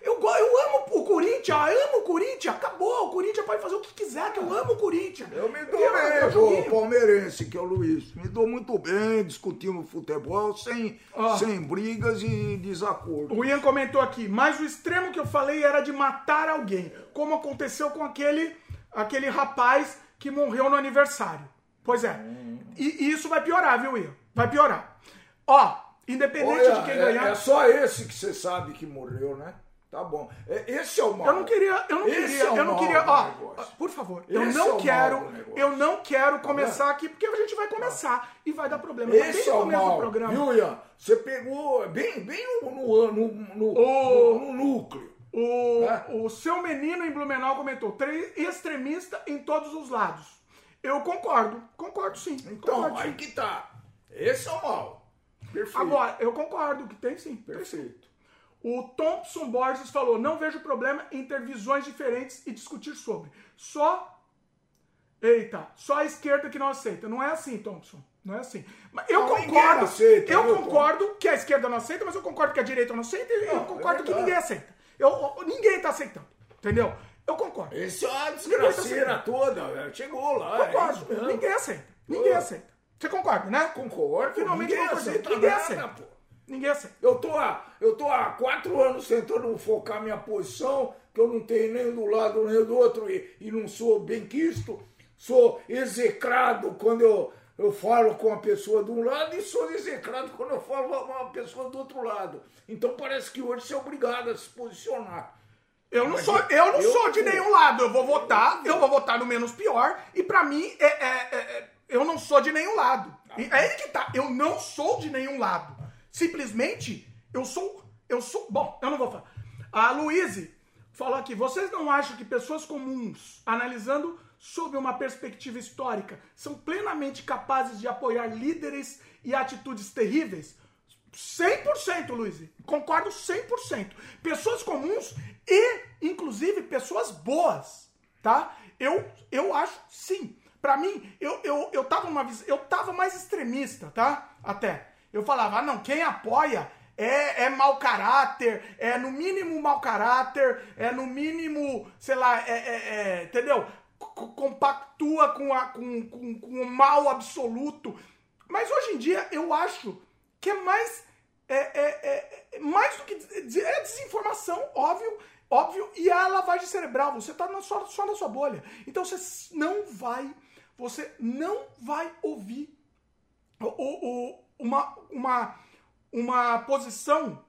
Eu, eu amo o Corinthians, eu amo o Corinthians. Acabou. O Corinthians pode fazer o que quiser, que eu amo o Corinthians. Eu me dou é bem, pô, palmeirense, que é o Luiz. Me dou muito bem discutindo futebol sem, Ó. sem brigas e desacordo. O Ian comentou aqui, mas o extremo que eu falei era de matar alguém, como aconteceu com aquele, aquele rapaz que morreu no aniversário. Pois é. E, e isso vai piorar, viu, Ian? Vai piorar. Ó, independente Olha, de quem é, ganhar. é só esse que você sabe que morreu, né? Tá bom. É, esse é o mal. Eu não queria, eu não Esse queria, é eu não queria, ó, por favor, eu Esse é não mal quero, eu não quero começar aqui porque a gente vai começar e vai dar problema. Tá bem Esse no é o mal, programa. viu, Ian? Você pegou bem, bem no, no, no, no, O- no- núcleo. O, É. o seu menino em Blumenau comentou, "Tre- extremista em todos os lados. Eu concordo, concordo sim. Então, concordo, aí sim. que tá. Esse é o mal. Perfeito. Agora, eu concordo que tem sim. Perfeito. O Thompson Borges falou: não vejo problema em ter visões diferentes e discutir sobre. Só. Eita, só a esquerda que não aceita. Não é assim, Thompson. Não é assim. Mas eu Não, concordo. aceita, eu viu, concordo que a esquerda não aceita, mas eu concordo que a direita não aceita e eu Não, concordo é que ninguém aceita. Eu, eu- ninguém tá aceitando. Entendeu? Eu concordo. Esse é uma desgraceira toda. velho. Chegou lá. É Concordo. mesmo. ninguém aceita. Ninguém Ô. aceita. Você concorda, né? Concordo. Finalmente ninguém aceita Ninguém nada, aceita. pô. Ninguém aceita. Eu tô, há, eu tô há quatro anos tentando focar minha posição, que eu não tenho nem do lado nem do outro, e, e não sou bem quisto. Sou execrado quando eu, eu falo com a pessoa de um lado e sou execrado quando eu falo com uma pessoa do outro lado. Então parece que hoje você é obrigado a se posicionar. Eu não Mas sou, eu- eu não eu- sou de nenhum lado. Eu vou votar, eu vou votar no menos pior. E pra mim, é, é- é- é- eu não sou de nenhum lado. É aí que tá. Eu não sou de nenhum lado. Simplesmente, eu sou. Eu sou. Bom, eu não vou falar. A Luíse falou aqui: vocês não acham que pessoas comuns, analisando sob uma perspectiva histórica, são plenamente capazes de apoiar líderes e atitudes terríveis? 100%, Luiz. Concordo 100%. Pessoas comuns e, inclusive, pessoas boas, tá? Eu, eu acho, sim. Pra mim, eu, eu, eu, tava vis- eu tava mais extremista, tá? Até. Eu falava, ah, não, quem apoia é, é mau caráter, é no mínimo mau caráter, é no mínimo, sei lá, é, é- é, entendeu? Compactua com, a, com, com, com o mal absoluto. Mas hoje em dia eu acho que é mais é, é- é- é mais do que é desinformação, óbvio, óbvio, e a lavagem cerebral. Você tá na sua, só na sua bolha. Então você não vai, você não vai ouvir uma, uma, uma posição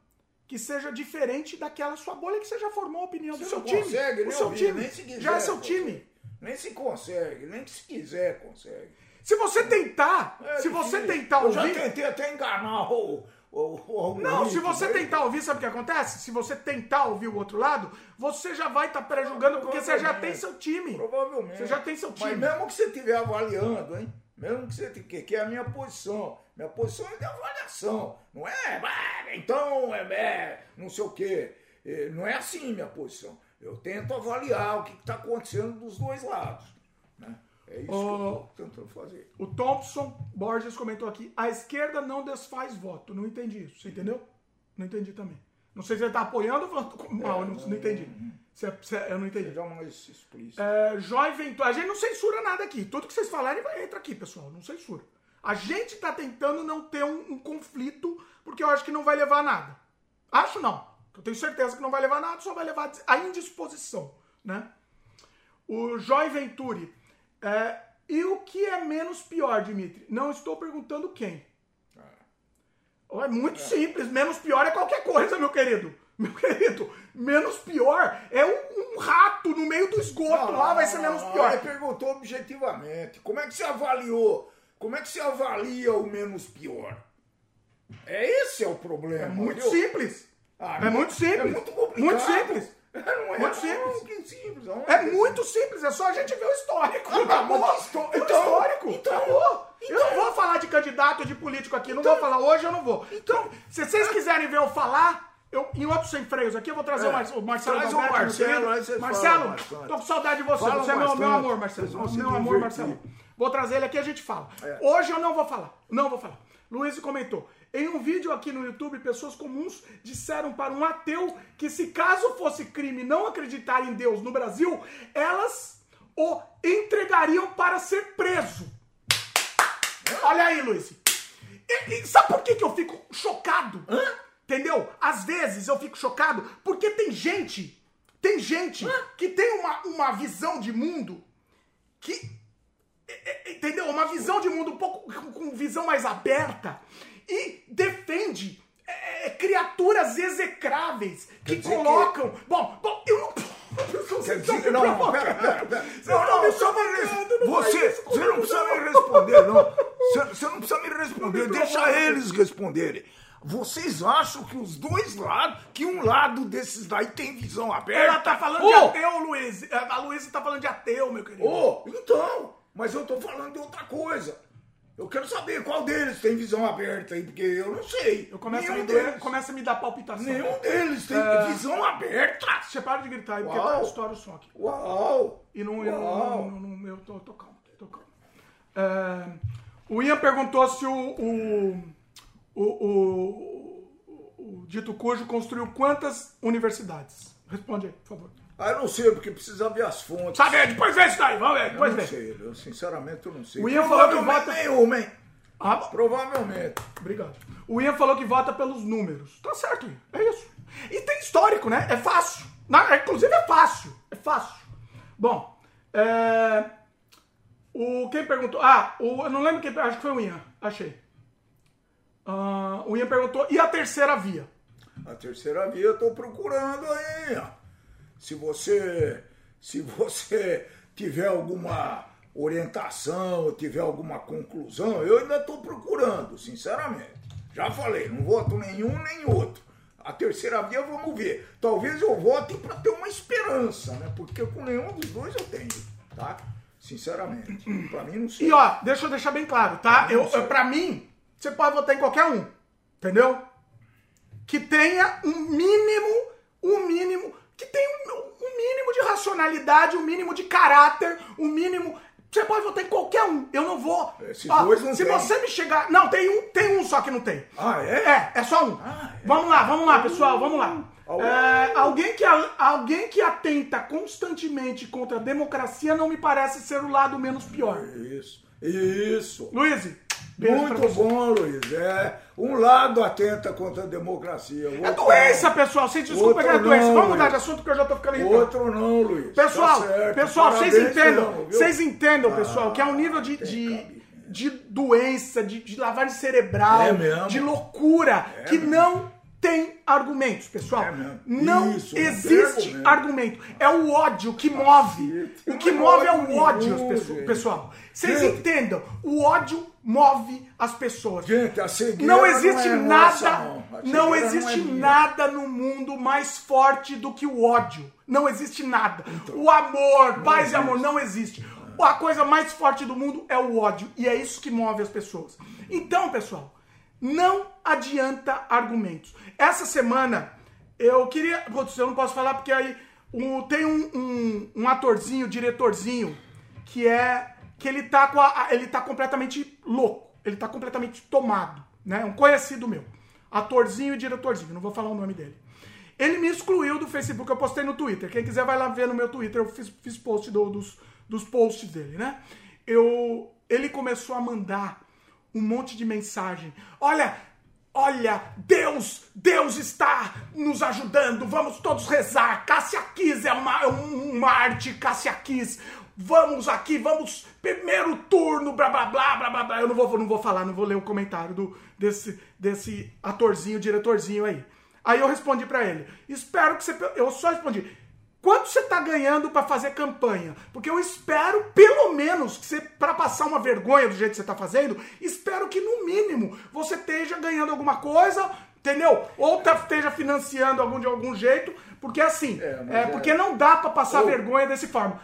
que seja diferente daquela sua bolha que você já formou a opinião Você do seu não time. consegue o nem seu ouvir, time. nem se quiser. já é seu consegue. time. Nem se consegue, nem se quiser consegue. Se você tentar, É se você tentar Eu já ouvir, tentei até enganar o. Não, se você tentar ouvir, sabe o que acontece? Se você tentar ouvir o outro lado, você já vai estar pré-julgando porque você já tem seu time. Provavelmente. Você já tem seu time. Mas mesmo que você estiver avaliando, hein? Mesmo que você que, que é a minha posição. Minha posição é de avaliação. Não é, "Ah, então, é, é, não sei o quê. É, Não é assim minha posição. Eu tento avaliar o que está acontecendo dos dois lados. É isso que eu estou tentando fazer. O Thompson Borges comentou aqui: a esquerda não desfaz voto. Não entendi isso. Você entendeu? Não entendi também. Não sei se ele tá apoiando ou falando mal, eu não, não entendi. É- é- eu não entendi. Seja mais explícito. É, Joy Ventura. A gente não censura nada aqui. Tudo que vocês falarem vai entra aqui, pessoal. Não censura. A gente tá tentando não ter um, um conflito, porque eu acho que não vai levar a nada. Acho não. Eu tenho certeza que não vai levar a nada, só vai levar a indisposição, né? O Joy Venturi. É, e o que é menos pior, Dimitri? Não estou perguntando quem. É muito simples. Menos pior é qualquer coisa, meu querido. Meu querido, menos pior é um, um rato no meio do esgoto lá, vai ser menos pior. Ele perguntou objetivamente. Como é que você avaliou? Como é que você avalia o menos pior? É esse é o problema. É muito viu? simples. Ah, é muito simples. É muito complicado. Muito simples. Não é, Muito simples. simples. não É muito simples, é só a gente ver o histórico. Ah, Acabou. mas que histó- É o então, histórico. então, Acabou. Eu então. não vou falar de candidato, de político aqui, não vou falar hoje, eu não vou. Então, se vocês quiserem ver eu falar, eu, em outros sem freios aqui, eu vou trazer É. o, Mar, o Marcelo Traz o Marcelo, Marcelo, falam bastante. tô com saudade de você. Falam você é meu, meu amor, Marcelo. Meu amor, divertir. Marcelo. Vou trazer ele aqui e a gente fala. É. Hoje eu não vou falar. Não vou falar. Luiz comentou. Em um vídeo aqui no YouTube, pessoas comuns disseram para um ateu que se caso fosse crime não acreditar em Deus no Brasil, elas o entregariam para ser preso. Olha aí, Luiz. E, e sabe por que, que eu fico chocado? Entendeu? Às vezes eu fico chocado porque tem gente, tem gente que tem uma, uma visão de mundo que entendeu? Uma visão de mundo um pouco com visão mais aberta e defende é, é, criaturas execráveis que colocam. Bom, bom, eu não. [laughs] Dizer, não, não, pera, pera, pera. Vocês Não, estão não, me Você, você não precisa me responder, não. Você, você não precisa me responder. Deixa eles responderem. Vocês acham que os dois lados, que um lado desses daí tem visão aberta? Ela tá falando Ô, de ateu, Luiz. A Luísa tá falando de ateu, meu querido. Ô, então, mas eu tô falando de outra coisa. Eu quero saber qual deles tem visão aberta aí, porque eu não sei. Eu começo a, me deles. começa a me dar palpitação. Nenhum deles tem É. visão aberta. Você para de gritar aí, porque Uau. tá, estoura o som aqui. Uau! E não, eu, Uau. não, não, não- eu tô, tô calmo, tô calmo. É, o Ian perguntou se o, o, o, o, o Dito Cujo construiu quantas universidades? Responde aí, por favor. Ah, eu não sei, porque precisa ver as fontes. Sabe, aí, depois vê isso daí, vamos ver, Eu depois não vê. sei, eu sinceramente eu não sei. O Ian falou que vota- nenhuma, hein? Ah. Provavelmente. Obrigado. O Ian falou que vota pelos números. Tá certo, Ian. É isso. E tem histórico, né? É fácil. Na- inclusive é fácil. É fácil. Bom, é... O, quem perguntou? Ah, o, eu não lembro quem. Acho que foi o Ian. Achei. Ah, o Ian perguntou. E a terceira via? A terceira via eu tô procurando aí. ó. Se você, se você tiver alguma orientação, tiver alguma conclusão, eu ainda estou procurando, sinceramente. Já falei, não voto nenhum nem outro. A terceira via vamos ver. Talvez eu vote para ter uma esperança, né? Porque com nenhum dos dois eu tenho, tá? Sinceramente. Para mim não sei. E ó, deixa eu deixar bem claro, tá? Eu, pra mim, você pode votar em qualquer um. Entendeu? Que tenha um mínimo, um mínimo, que tenha um, um mínimo de racionalidade, um mínimo de caráter, um mínimo. Você pode votar em qualquer um. Eu não vou. Esses Ó, dois não se tem. você me chegar. Não, tem um, tem um só que não tem. Ah, é? É, é só um. Ah, é. Vamos lá, vamos lá, pessoal, vamos lá. Algum- É, alguém, que, alguém que atenta constantemente contra a democracia não me parece ser o lado menos pior. Isso, isso. Luiz, Muito bom, Luiz. É, um lado atenta contra a democracia. É doença, pessoal. Vocês desculpem Outro que é doença. não, Vamos mudar de assunto que eu já tô ficando não. irritado. Outro não, Luiz. Pessoal, Tá certo. pessoal, vocês entendam. viu? Vocês entendam, Ah, pessoal, que é um nível de, de, de doença, de, de lavagem cerebral, É de loucura, É que mesmo. não tem argumentos, pessoal. É. Não Isso, não tem existe argumento. argumento. É o ódio que move. O que não é move é o ódio, pessoal. Vocês entendam. O ódio move as pessoas. Gente, a cegueira Não existe é nada, não. A não cegueira existe é minha. nada no mundo mais forte do que o ódio. Não existe nada. o amor, paz e amor, não existe. A coisa mais forte do mundo é o ódio. E é isso que move as pessoas. Então, pessoal, não adianta argumentos. Essa semana, eu queria. Putz, eu não posso falar porque aí um- tem um, um, um atorzinho, diretorzinho, que é. que ele tá com a, ele tá completamente louco. Ele tá completamente tomado. Né? Um conhecido meu. Atorzinho e diretorzinho, não vou falar o nome dele. Ele me excluiu do Facebook, eu postei no Twitter. Quem quiser vai lá ver no meu Twitter, eu fiz, fiz post do- dos, dos posts dele, né? Eu, ele começou a mandar um monte de mensagem. Olha, olha, Deus, Deus está nos ajudando, vamos todos rezar. Cássia Kiss é uma, é um- uma arte, Cássia Kiss. Vamos aqui, vamos, primeiro turno, blá blá blá blá blá blá. Eu não vou, não vou falar, não vou ler o comentário do, desse, desse atorzinho, diretorzinho aí. Aí eu respondi pra ele: espero que você. Eu só respondi: quanto você tá ganhando pra fazer campanha? Porque eu espero, pelo menos, que você, pra passar uma vergonha do jeito que você tá fazendo, espero que no mínimo você esteja ganhando alguma coisa, entendeu? Ou tá, esteja financiando algum, de algum jeito, porque assim, É, é, é- porque não dá pra passar Ô. vergonha desse forma.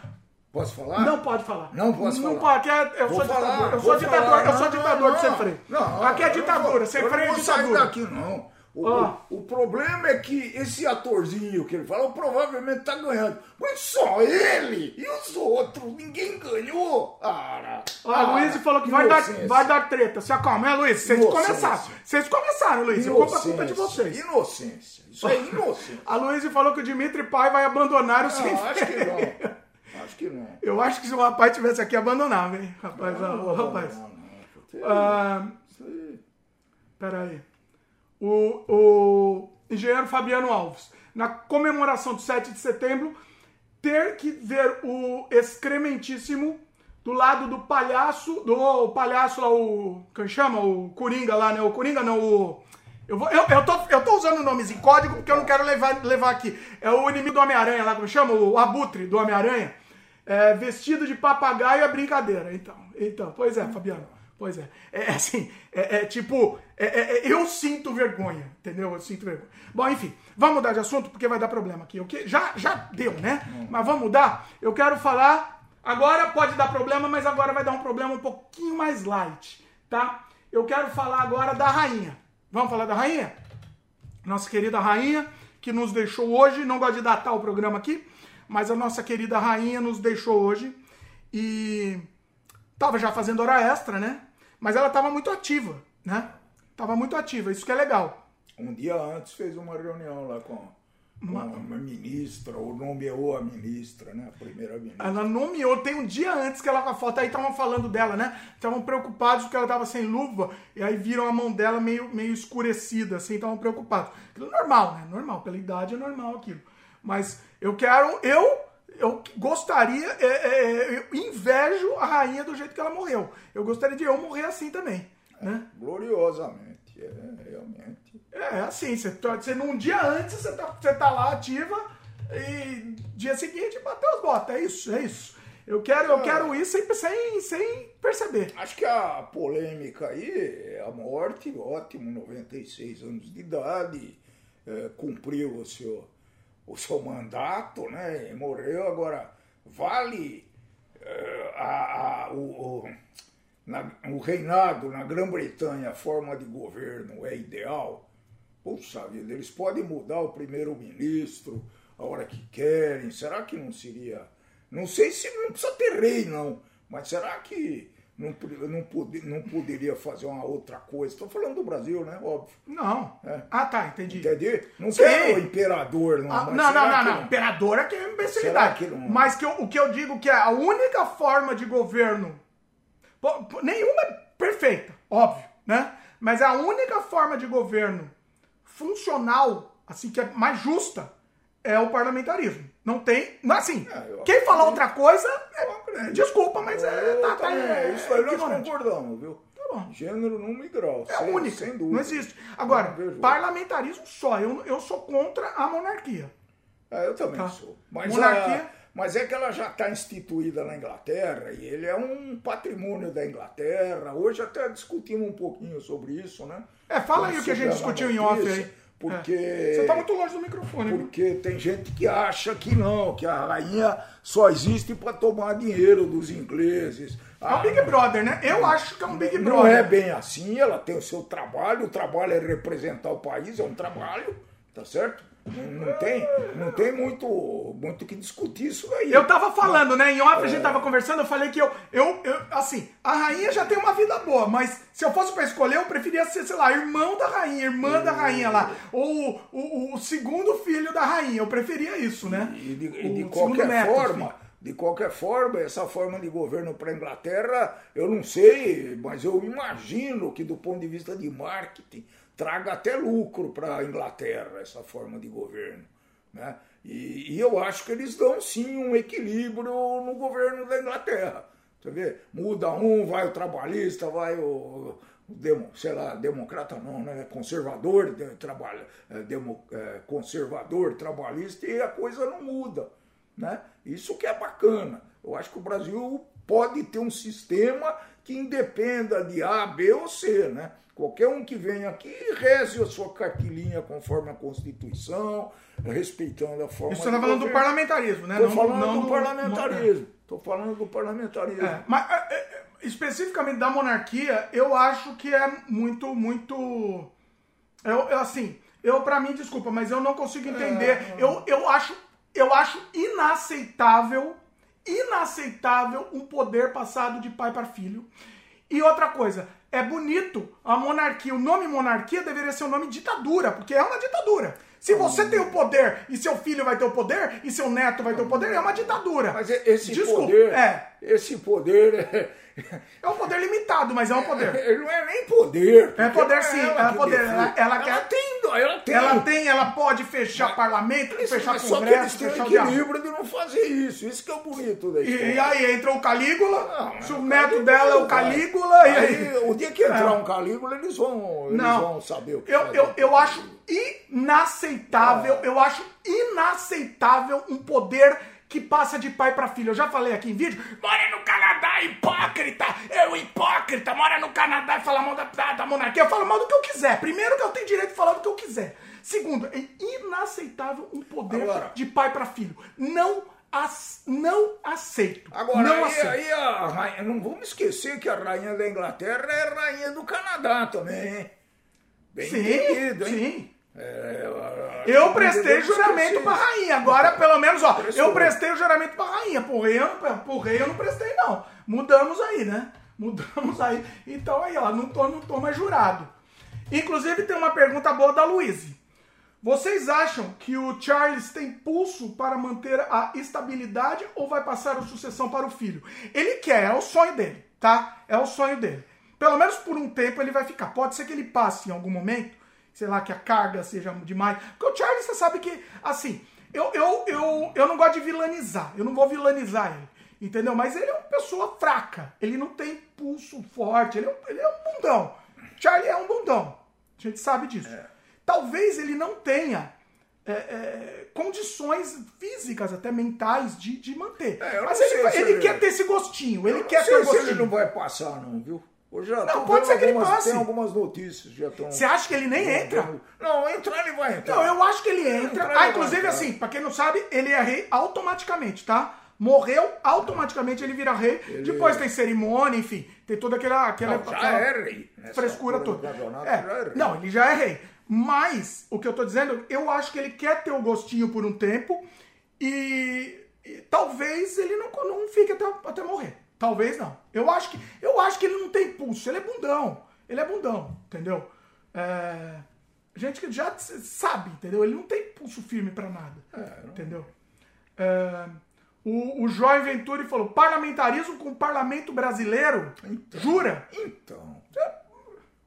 Posso falar? Não pode falar. Não posso Não falar. pode, que é- eu Vou sou falar, ditador. Eu sou ditador, falar. eu sou Não, ditador não, de sem freio. Não, Aqui é eu não ditadura, vou- sem eu não freio é vou sair ditadura. daqui, não. O, Ó. o, o problema é que esse atorzinho que ele falou provavelmente tá ganhando. Mas só ele e os outros, ninguém ganhou. Ah, Ó, a Luiz falou que vai dar, vai dar treta. Se acalma, é, Luiz? Vocês Inocência. começaram. Vocês começaram, Luiz. Eu culpa a culpa de Inocência. vocês. Inocência. Isso é inocência. [laughs] A Luiz falou que o Dimitri Pai vai abandonar o sem Não, acho que não. [laughs] Acho que não. Eu acho que se o rapaz tivesse aqui, abandonava, hein? Rapaz, ó, ô, rapaz. Não, não, porque Ah, isso aí- Pera aí. O, o engenheiro Fabiano Alves, na comemoração do 7 de setembro, ter que ver o excrementíssimo do lado do palhaço, do palhaço lá, o. Quem chama? O Coringa lá, né? O Coringa não, o. Eu, vou, eu, eu, tô, eu tô usando nomes em código porque eu não quero levar, levar aqui. É o inimigo do Homem-Aranha lá, como chama? O Abutre do Homem-Aranha. É, vestido de papagaio é brincadeira. Então, então, pois é, Fabiano. Pois é. É assim, é, é tipo, é- é- é- eu sinto vergonha, entendeu? Eu sinto vergonha. Bom, enfim, vamos mudar de assunto porque vai dar problema aqui. ok? Já, já deu, né? Mas vamos mudar. Eu quero falar. Agora pode dar problema, mas agora vai dar um problema um pouquinho mais light, tá? Eu quero falar agora da rainha. Vamos falar da rainha? Nossa querida rainha, que nos deixou hoje. Não gosto de datar o programa aqui, mas a nossa querida rainha nos deixou hoje. E tava já fazendo hora extra, né? Mas ela tava muito ativa, né? Tava muito ativa, isso que é legal. Um dia antes fez uma reunião lá com, com uma ministra, ou nomeou a ministra, né? A primeira ministra. Ela nomeou, tem um dia antes que ela com a foto, aí estavam falando dela, né? Estavam preocupados porque ela tava sem luva, e aí viram a mão dela meio, meio escurecida, assim, estavam preocupados. Aquilo é normal, né? Normal, pela idade é normal aquilo. Mas eu quero, eu eu gostaria, é, é, eu invejo a rainha do jeito que ela morreu. Eu gostaria de eu morrer assim também. Né? Gloriosamente, é, realmente. É, assim, você, tá- você num dia antes você tá, você tá lá ativa e dia seguinte bateu as botas. É isso, é isso. Eu quero, eu quero ir sem, sem, sem perceber. Acho que a polêmica aí é a morte, ótimo, 96 anos de idade, é, cumpriu o seu, o seu mandato, né? Morreu. Agora, vale é, a, a- o, o- na- o reinado na Grã-Bretanha, a forma de governo é ideal? Puxa vida, eles podem mudar o primeiro-ministro a hora que querem. Será que não seria. Não sei se não precisa ter rei, não. Mas será que não, não, não poderia fazer uma outra coisa? Estou falando do Brasil, né? Óbvio. Não. É. Ah, tá, entendi. Entendeu? Não Sim. quero o imperador, não. Ah, não, não, não, que não. Imperador é que é imbecilidade. Que não- Mas que eu- o que eu digo que é a única forma de governo. Nenhuma é perfeita, óbvio, né? Mas a única forma de governo funcional, assim, que é mais justa, é o parlamentarismo. Não tem. Não, assim, É, quem falar outra coisa, é-. Desculpa, mas é. Tá, tá, é, isso aí nós ignorante. concordamos, viu? Tá bom. Gênero, número e grau. É sem, única. Sem dúvida. Não existe. Agora, Não parlamentarismo só. Eu, eu sou contra a monarquia. É, eu também Tá. sou. Mas, Monarquia? a- mas é que ela já está instituída na Inglaterra e ele é um patrimônio da Inglaterra. Hoje até discutimos um pouquinho sobre isso, né? É, fala aí o que a gente discutiu em off aí. Porque, É. Você tá muito longe do microfone. viu? porque tem gente que acha que não, que a rainha só existe para tomar dinheiro dos ingleses. É um Big Brother, né? Eu acho que é um Big Não Brother. é bem assim, ela tem o seu trabalho, o trabalho é representar o país, é um trabalho, tá certo? Não, tem, não tem muito muito que discutir isso aí. Eu tava falando, né? Em off a gente tava conversando, eu falei que eu, eu, eu, assim, a rainha já tem uma vida boa, mas se eu fosse pra escolher, eu preferia ser, sei lá, irmão da rainha, irmã da rainha lá, ou o, o segundo filho da rainha, eu preferia isso, né? E de, e O de qualquer neto, forma, enfim. de qualquer forma, essa forma de governo para a Inglaterra, eu não sei, mas eu imagino que do ponto de vista de marketing traga até lucro para a Inglaterra essa forma de governo, né? E, e eu acho que eles dão sim um equilíbrio no governo da Inglaterra. Você vê, muda um, vai o trabalhista, vai o, o sei lá, democrata não, né? Conservador, de, trabalha, é, demo, é, conservador, trabalhista e a coisa não muda, né? Isso que é bacana. Eu acho que o Brasil pode ter um sistema que independa de A, B ou C, né? Qualquer um que venha aqui reze a sua cartilinha conforme a Constituição, respeitando a forma Isso você tá de falando do parlamentarismo, né? Estou Não- falando não do parlamentarismo. Estou falando do parlamentarismo. É, mas é, é, especificamente da monarquia, eu acho que é muito, muito. Eu, eu, assim, eu para mim, desculpa, mas eu não consigo entender. Eu, eu acho, eu acho inaceitável, inaceitável um poder passado de pai para filho. E outra coisa, é bonito a monarquia. O nome monarquia deveria ser o nome ditadura, porque é uma ditadura. Se você tem o poder e seu filho vai ter o poder e seu neto vai ter o poder, é uma ditadura. Mas esse Desculpa, poder, é. Esse poder é, É um poder limitado, mas é um poder. [laughs] ele não é nem poder. É poder não sim, ela é poder. Ela, ela Ela quer. tem, ela tem. Ela tem, ela pode fechar parlamento, Isso, fechar mas só que congresso, eles têm equilíbrio de não fazer isso. Isso que é o bonito da E, e aí entra o Calígula, se o o neto dela é o. Calígula, e aí. Aí, o dia que entrar É. um Calígula, eles vão, eles Não. vão saber o que Eu, eu, eu acho inaceitável, É. eu acho inaceitável um poder que passa de pai pra filho. Eu já falei aqui em vídeo, mora no Canadá, hipócrita, eu hipócrita, mora no Canadá e fala mal da, da, da monarquia. Eu falo mal do que eu quiser. Primeiro que eu tenho direito de falar do que eu quiser. Segundo, é inaceitável um poder Agora- de pai pra filho. Não, não aceito. Agora, não aí, aceito. aí a rainha, não vamos esquecer que a rainha da Inglaterra é rainha do Canadá também, hein? Bem sim, entendido, hein? sim. É, Eu prestei juramento pra rainha. Agora, pelo menos, ó, eu prestei o juramento pra rainha. Pro rei, eu não, pro rei eu não prestei, não. Mudamos aí, né? Mudamos aí. Então aí, ó, não tô, não tô mais jurado. Inclusive, tem uma pergunta boa da Luíse. Vocês acham que o Charles tem pulso para manter a estabilidade ou vai passar a sucessão para o filho? Ele quer, é o sonho dele, tá? É o sonho dele. Pelo menos por um tempo ele vai ficar. Pode ser que ele passe em algum momento, sei lá, que a carga seja demais. Porque o Charles, você sabe que, assim, Eu, eu, eu, eu não gosto de vilanizar. Eu não vou vilanizar ele. Entendeu? Mas ele é uma pessoa fraca. Ele não tem pulso forte. Ele é, um- ele é um bundão. Charlie é um bundão. A gente sabe disso. É. Talvez ele não tenha é, é, condições físicas, até mentais, de, de manter. É, Mas ele, ele ele- quer ter esse gostinho. Ele quer ter o sei se ele gostinho. não vai passar, não, viu? Já Não, pode vendo ser que ele algumas, passe. Tem algumas notícias, já estão... Você acha que ele nem entra? Não, entrar ele vai entrar. Não, eu acho que ele entra. Entrar, Ah, ele inclusive, assim, pra quem não sabe, ele é rei automaticamente, tá? Morreu, automaticamente ele vira rei. Depois tem cerimônia, enfim, tem toda aquela. aquela, Não, já aquela é rei. Frescura toda. É, já é rei. não, ele já é rei. Mas, o que eu tô dizendo, eu acho que ele quer ter o gostinho por um tempo e, e talvez ele não, não fique até, até morrer. Talvez não. Eu acho, que, eu acho que ele não tem pulso, ele é bundão. Ele é bundão, entendeu? É, gente que já sabe, entendeu? Ele não tem pulso firme pra nada. Entendeu? É, o, o Joy Venturi falou: parlamentarismo com o parlamento brasileiro? Jura? Então,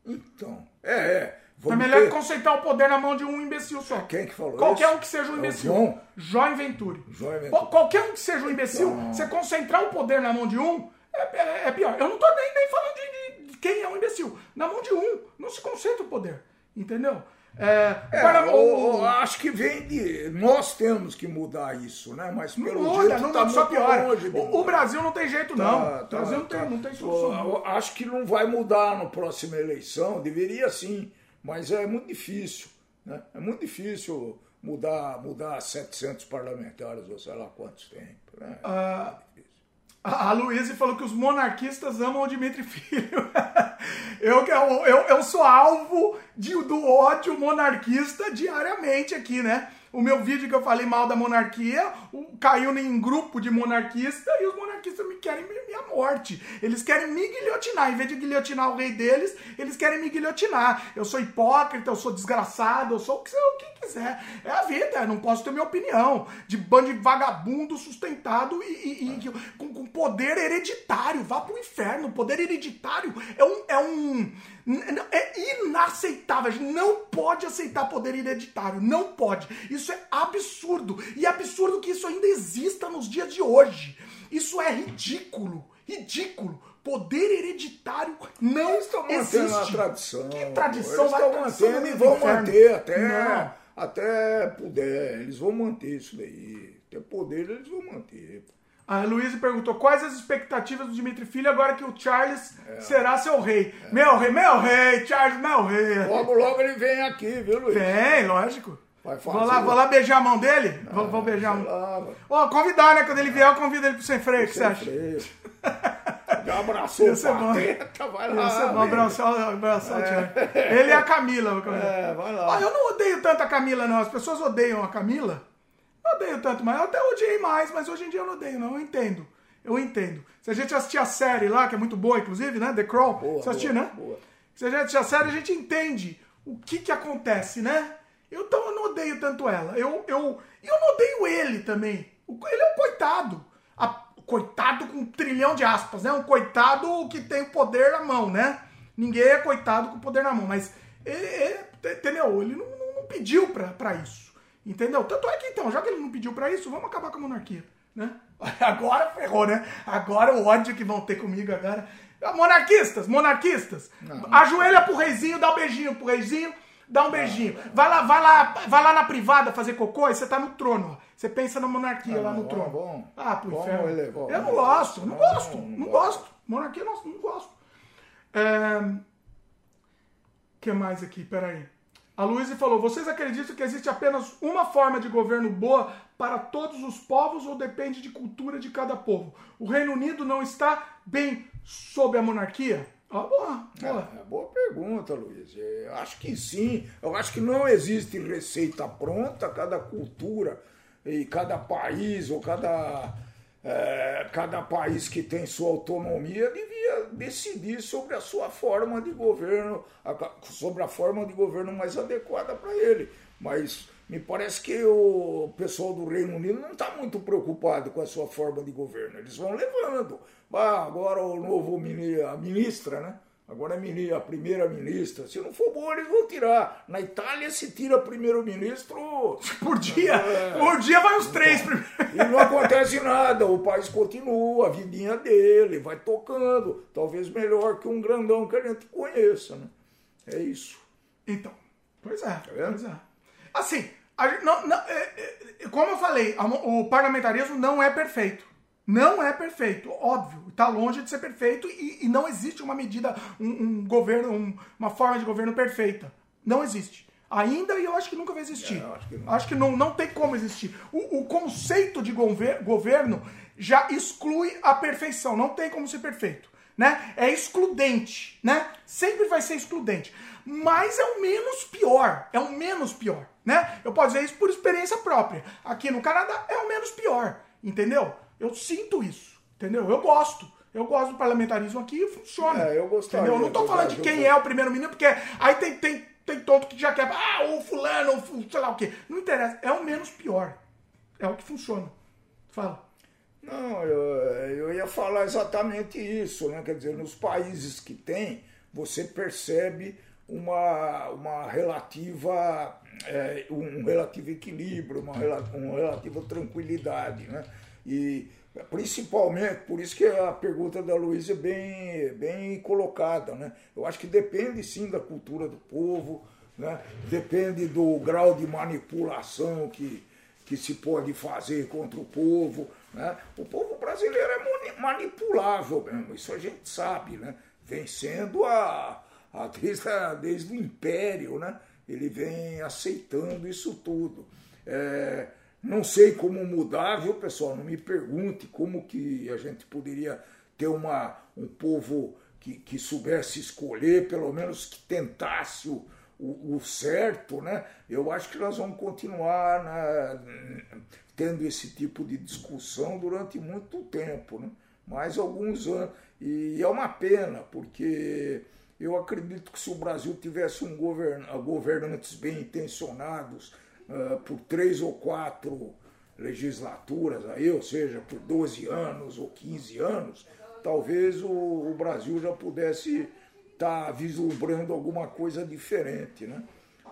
então, é, é. É Vamos melhor ter- concentrar o poder na mão de um imbecil só. Quem que falou Qualquer isso? um que seja um É o imbecil. João? Joy Venturi. Joy Venturi. Qual- Qualquer um que seja um imbecil, você concentrar o poder na mão de um é, é- é pior. Eu não tô nem, nem falando de, de- quem é um imbecil. Na mão de um, não se concentra o poder. Entendeu? É, É, o- eu acho que vem de. Nós temos que mudar isso, né? Mas não pelo muda, jeito não tá só piora. longe O, o. Brasil não tem jeito, Tá, não. tá, o Brasil não, tá. tem, não tem solução. Acho que não vai mudar na próxima eleição, deveria sim, mas é muito difícil. Né? É muito difícil mudar, mudar 700 parlamentares, ou sei lá quantos tem. Né? Ah, A Luísa falou que os monarquistas amam o Dimitri Filho. [laughs] eu, eu, eu, eu sou alvo de, do ódio monarquista diariamente aqui, né? O meu vídeo que eu falei mal da monarquia caiu em grupo de monarquista e os monarquistas me querem mi- minha morte. Eles querem me guilhotinar. Em vez de guilhotinar o rei deles, eles querem me guilhotinar. Eu sou hipócrita, eu sou desgraçado, eu sou o que, o que quiser. É a vida, eu não posso ter minha opinião. De bando de vagabundo sustentado e, e- e com, com poder hereditário. Vá pro inferno. Poder hereditário é um. É, um, é inaceitável. A gente não pode aceitar poder hereditário. Não pode. Isso é absurdo. E é absurdo que isso ainda exista nos dias de hoje. Isso é ridículo. Ridículo. Poder hereditário não Eles estão mantendo existe. a tradição. Que tradição? Eles Vai estão tradição mantendo e no vão inferno. manter até, Não. até puder. Eles vão manter isso daí. Ter poder, eles vão manter. A Luísa perguntou quais as expectativas do Dimitri Filho agora que o Charles É. será seu rei. Meu rei, meu rei, Charles, meu rei. Logo, logo ele vem aqui, viu, Luiz? Vem, lógico. Vai Vou fazer lá, o- vou lá beijar a mão dele? vou, vou beijar a mão. lá. Ó, convidar, né? Quando ele vier, eu convido ele pro sem freio. O que você acha? freio. [laughs] Já abraçou o pateta, vai lá. Bom velho. abraçar, abraçar o Charles. Ele e a Camila. vou. É, vai lá. Ó, eu não odeio tanto a Camila, não. As pessoas odeiam a Camila. Não odeio tanto, mas eu até odiei mais, mas hoje em dia eu não odeio, não. Eu entendo. Eu entendo. Se a gente assistir a série lá, que é muito boa, inclusive, né? The Crow. Boa, Você assistiu, né? boa. Se a gente assistir a série, a gente entende o que que acontece, né? Eu, então eu não odeio tanto ela. Eu, eu, eu não odeio ele também. Ele é um coitado. A- coitado com um trilhão de aspas, né? Um coitado que tem o poder na mão, né? Ninguém é coitado com o poder na mão, mas ele, ele- entendeu? Ele não, não- não pediu pra, pra isso. Entendeu? Tanto é que então, já que ele não pediu pra isso, vamos acabar com a monarquia, né? [laughs] Agora ferrou, né? Agora o ódio que vão ter comigo agora. Ah, Monarquistas, monarquistas. Ajoelha pro reizinho, dá um beijinho pro reizinho, dá um beijinho. Vai lá, vai lá, vai lá na privada fazer cocô e você tá no trono, ó. Você pensa na monarquia lá no bom, trono. bom. Ah, pro Bom, inferno. ele bom. Eu não gosto, não Não, gosto, não não gosto. gosto. Monarquia não, não gosto. É... que mais aqui? Peraí. A Luísa falou: vocês acreditam que existe apenas uma forma de governo boa para todos os povos ou depende de cultura de cada povo? O Reino Unido não está bem sob a monarquia? Ó, boa, boa. É, boa pergunta, Luiz. Eu acho que sim. Eu acho que não existe receita pronta. Cada cultura e cada país ou cada, é, cada país que tem sua autonomia devia decidir sobre a sua forma de governo, sobre a forma de governo mais adequada para ele. Mas me parece que o pessoal do Reino Unido não está muito preocupado com a sua forma de governo. Eles vão levando. Ah, agora o novo a ministra, né? Agora a primeira-ministra, se não for boa, eles vão tirar. Na Itália se tira primeiro-ministro. [laughs] Por dia? É, por dia vai os três primeiro. E não acontece nada, o país continua, a vidinha dele, vai tocando. Talvez melhor que um grandão que a gente conheça, né? É isso. Então, pois é. Tá pois é. Assim, a, não, não, é, é, como eu falei, o parlamentarismo não é perfeito. Não é perfeito, óbvio. Está longe de ser perfeito e, e não existe uma medida, um, um governo, um, uma forma de governo perfeita. Não existe. Ainda e eu acho que nunca vai existir. É, acho que não, acho que não, não tem como existir. O, o conceito de gover governo já exclui a perfeição. Não tem como ser perfeito. Né? É excludente. Né? Sempre vai ser excludente. Mas é o menos pior. É o menos pior. Né? Eu posso dizer isso por experiência própria. Aqui no Canadá é o menos pior. Entendeu? Eu sinto isso, entendeu? Eu gosto. Eu gosto do parlamentarismo aqui e funciona. É, eu gostaria. Entendeu? Eu não tô falando de quem é o primeiro-ministro, porque aí tem, tem, tem todo que já quer. Ah, o fulano, o sei lá o quê. Não interessa. É o menos pior. É o que funciona. Fala. Não, eu, eu ia falar exatamente isso, né? Quer dizer, nos países que tem, você percebe uma, uma relativa, é, um relativo equilíbrio, uma, uma relativa tranquilidade, né? E principalmente, por isso que a pergunta da Luísa é bem, bem colocada, né? Eu acho que depende sim da cultura do povo, né? depende do grau de manipulação que, que se pode fazer contra o povo. Né? O povo brasileiro é manipulável mesmo, isso a gente sabe, né? Vem sendo a, a, desde, desde o Império, né? Ele vem aceitando isso tudo. É, não sei como mudar, viu, pessoal? Não me pergunte como que a gente poderia ter uma, um povo que, que soubesse escolher, pelo menos que tentasse o, o, o certo, né? Eu acho que nós vamos continuar na, tendo esse tipo de discussão durante muito tempo, né? mais alguns anos. E é uma pena, porque eu acredito que se o Brasil tivesse um govern, governantes bem intencionados, uh, por três ou quatro legislaturas, aí, ou seja, por 12 anos ou 15 anos, talvez o, o Brasil já pudesse estar tá vislumbrando alguma coisa diferente, né?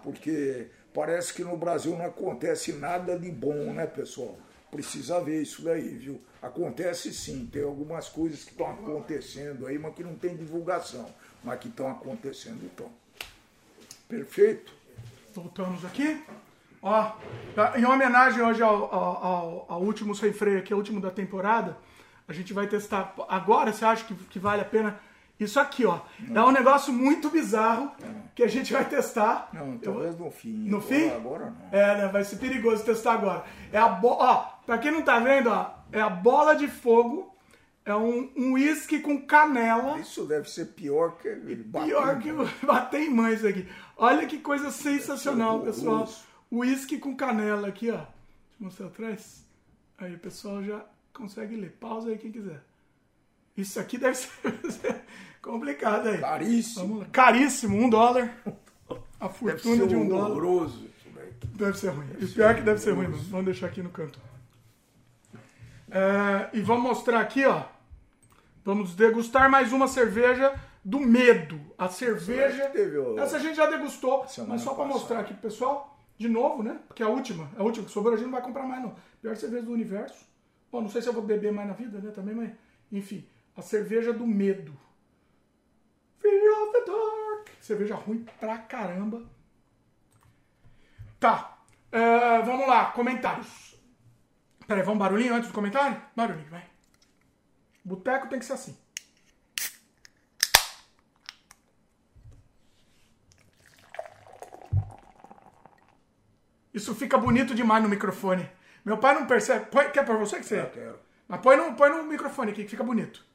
Porque parece que no Brasil não acontece nada de bom, né, pessoal? Precisa ver isso daí, viu? Acontece sim, tem algumas coisas que estão acontecendo aí, mas que não tem divulgação, mas que estão acontecendo então. Perfeito? Voltamos aqui. Ó, em homenagem hoje ao, ao, ao, último sem freio aqui, ao último da temporada, a gente vai testar. Agora você acha que, que vale a pena? Isso aqui, ó. Não. É um negócio muito bizarro não. que a gente vai testar. Não, talvez no fim. No agora, fim? Agora não. É, né? Vai ser perigoso testar agora. É a bo... Ó, pra quem não tá vendo, ó, é a bola de fogo. É um uísque um com canela. Isso deve ser pior que Pior que [laughs] bater em mãe isso aqui. Olha que coisa sensacional, pessoal. Uísque com canela aqui, ó. Deixa eu mostrar atrás. Aí o pessoal já consegue ler. Pausa aí quem quiser. Isso aqui deve ser [laughs] complicado aí. Caríssimo. Caríssimo, um dólar. A fortuna de um dólar. Horroroso. Deve ser ruim. E pior é que deve ser ruim, mano. Vamos deixar aqui no canto. É, e vamos mostrar aqui, ó. Vamos degustar mais uma cerveja do medo. A cerveja. Essa a gente já degustou, mas só para mostrar aqui pro pessoal de novo, né? Porque é a última, é a última que sobrou, a gente não vai comprar mais, não. Pior cerveja do universo. Bom, não sei se eu vou beber mais na vida, né? Também, mas. Enfim, a cerveja do medo. Fear of the Dark. Cerveja ruim pra caramba. Tá. Uh, vamos lá, comentários. Peraí, vamos barulhinho antes do comentário? Barulhinho, vai. Boteco tem que ser assim. Isso fica bonito demais no microfone. Meu pai não percebe. Põe, quer para você que você? Eu quero. Mas põe no, põe no microfone aqui que fica bonito.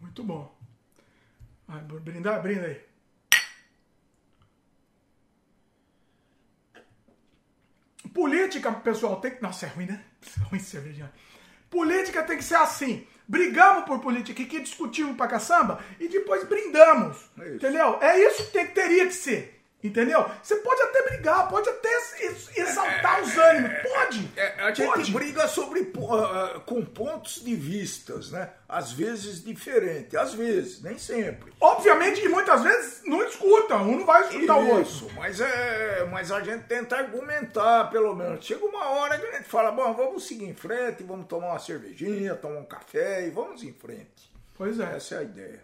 Muito bom. Vai, brindar, brinda aí. Política, pessoal, tem que. Nossa, é ruim, né? É [laughs] ruim cerveja. Política tem que ser assim brigamos por política que discutimos pra caçamba e depois brindamos. É entendeu? É isso que tem, teria que ser. Entendeu? Você pode até brigar, pode até ex- exaltar os ânimos, pode. É, a gente pode. briga sobre po- ah, com pontos de vistas, né? Às vezes diferente, às vezes, nem sempre. Obviamente que muitas vezes não escuta, um não vai escutar o outro. Isso, mas, é, mas a gente tenta argumentar, pelo menos. Chega uma hora que a gente fala, bom, vamos seguir em frente, vamos tomar uma cervejinha, tomar um café e vamos em frente. Pois é. Essa é a ideia.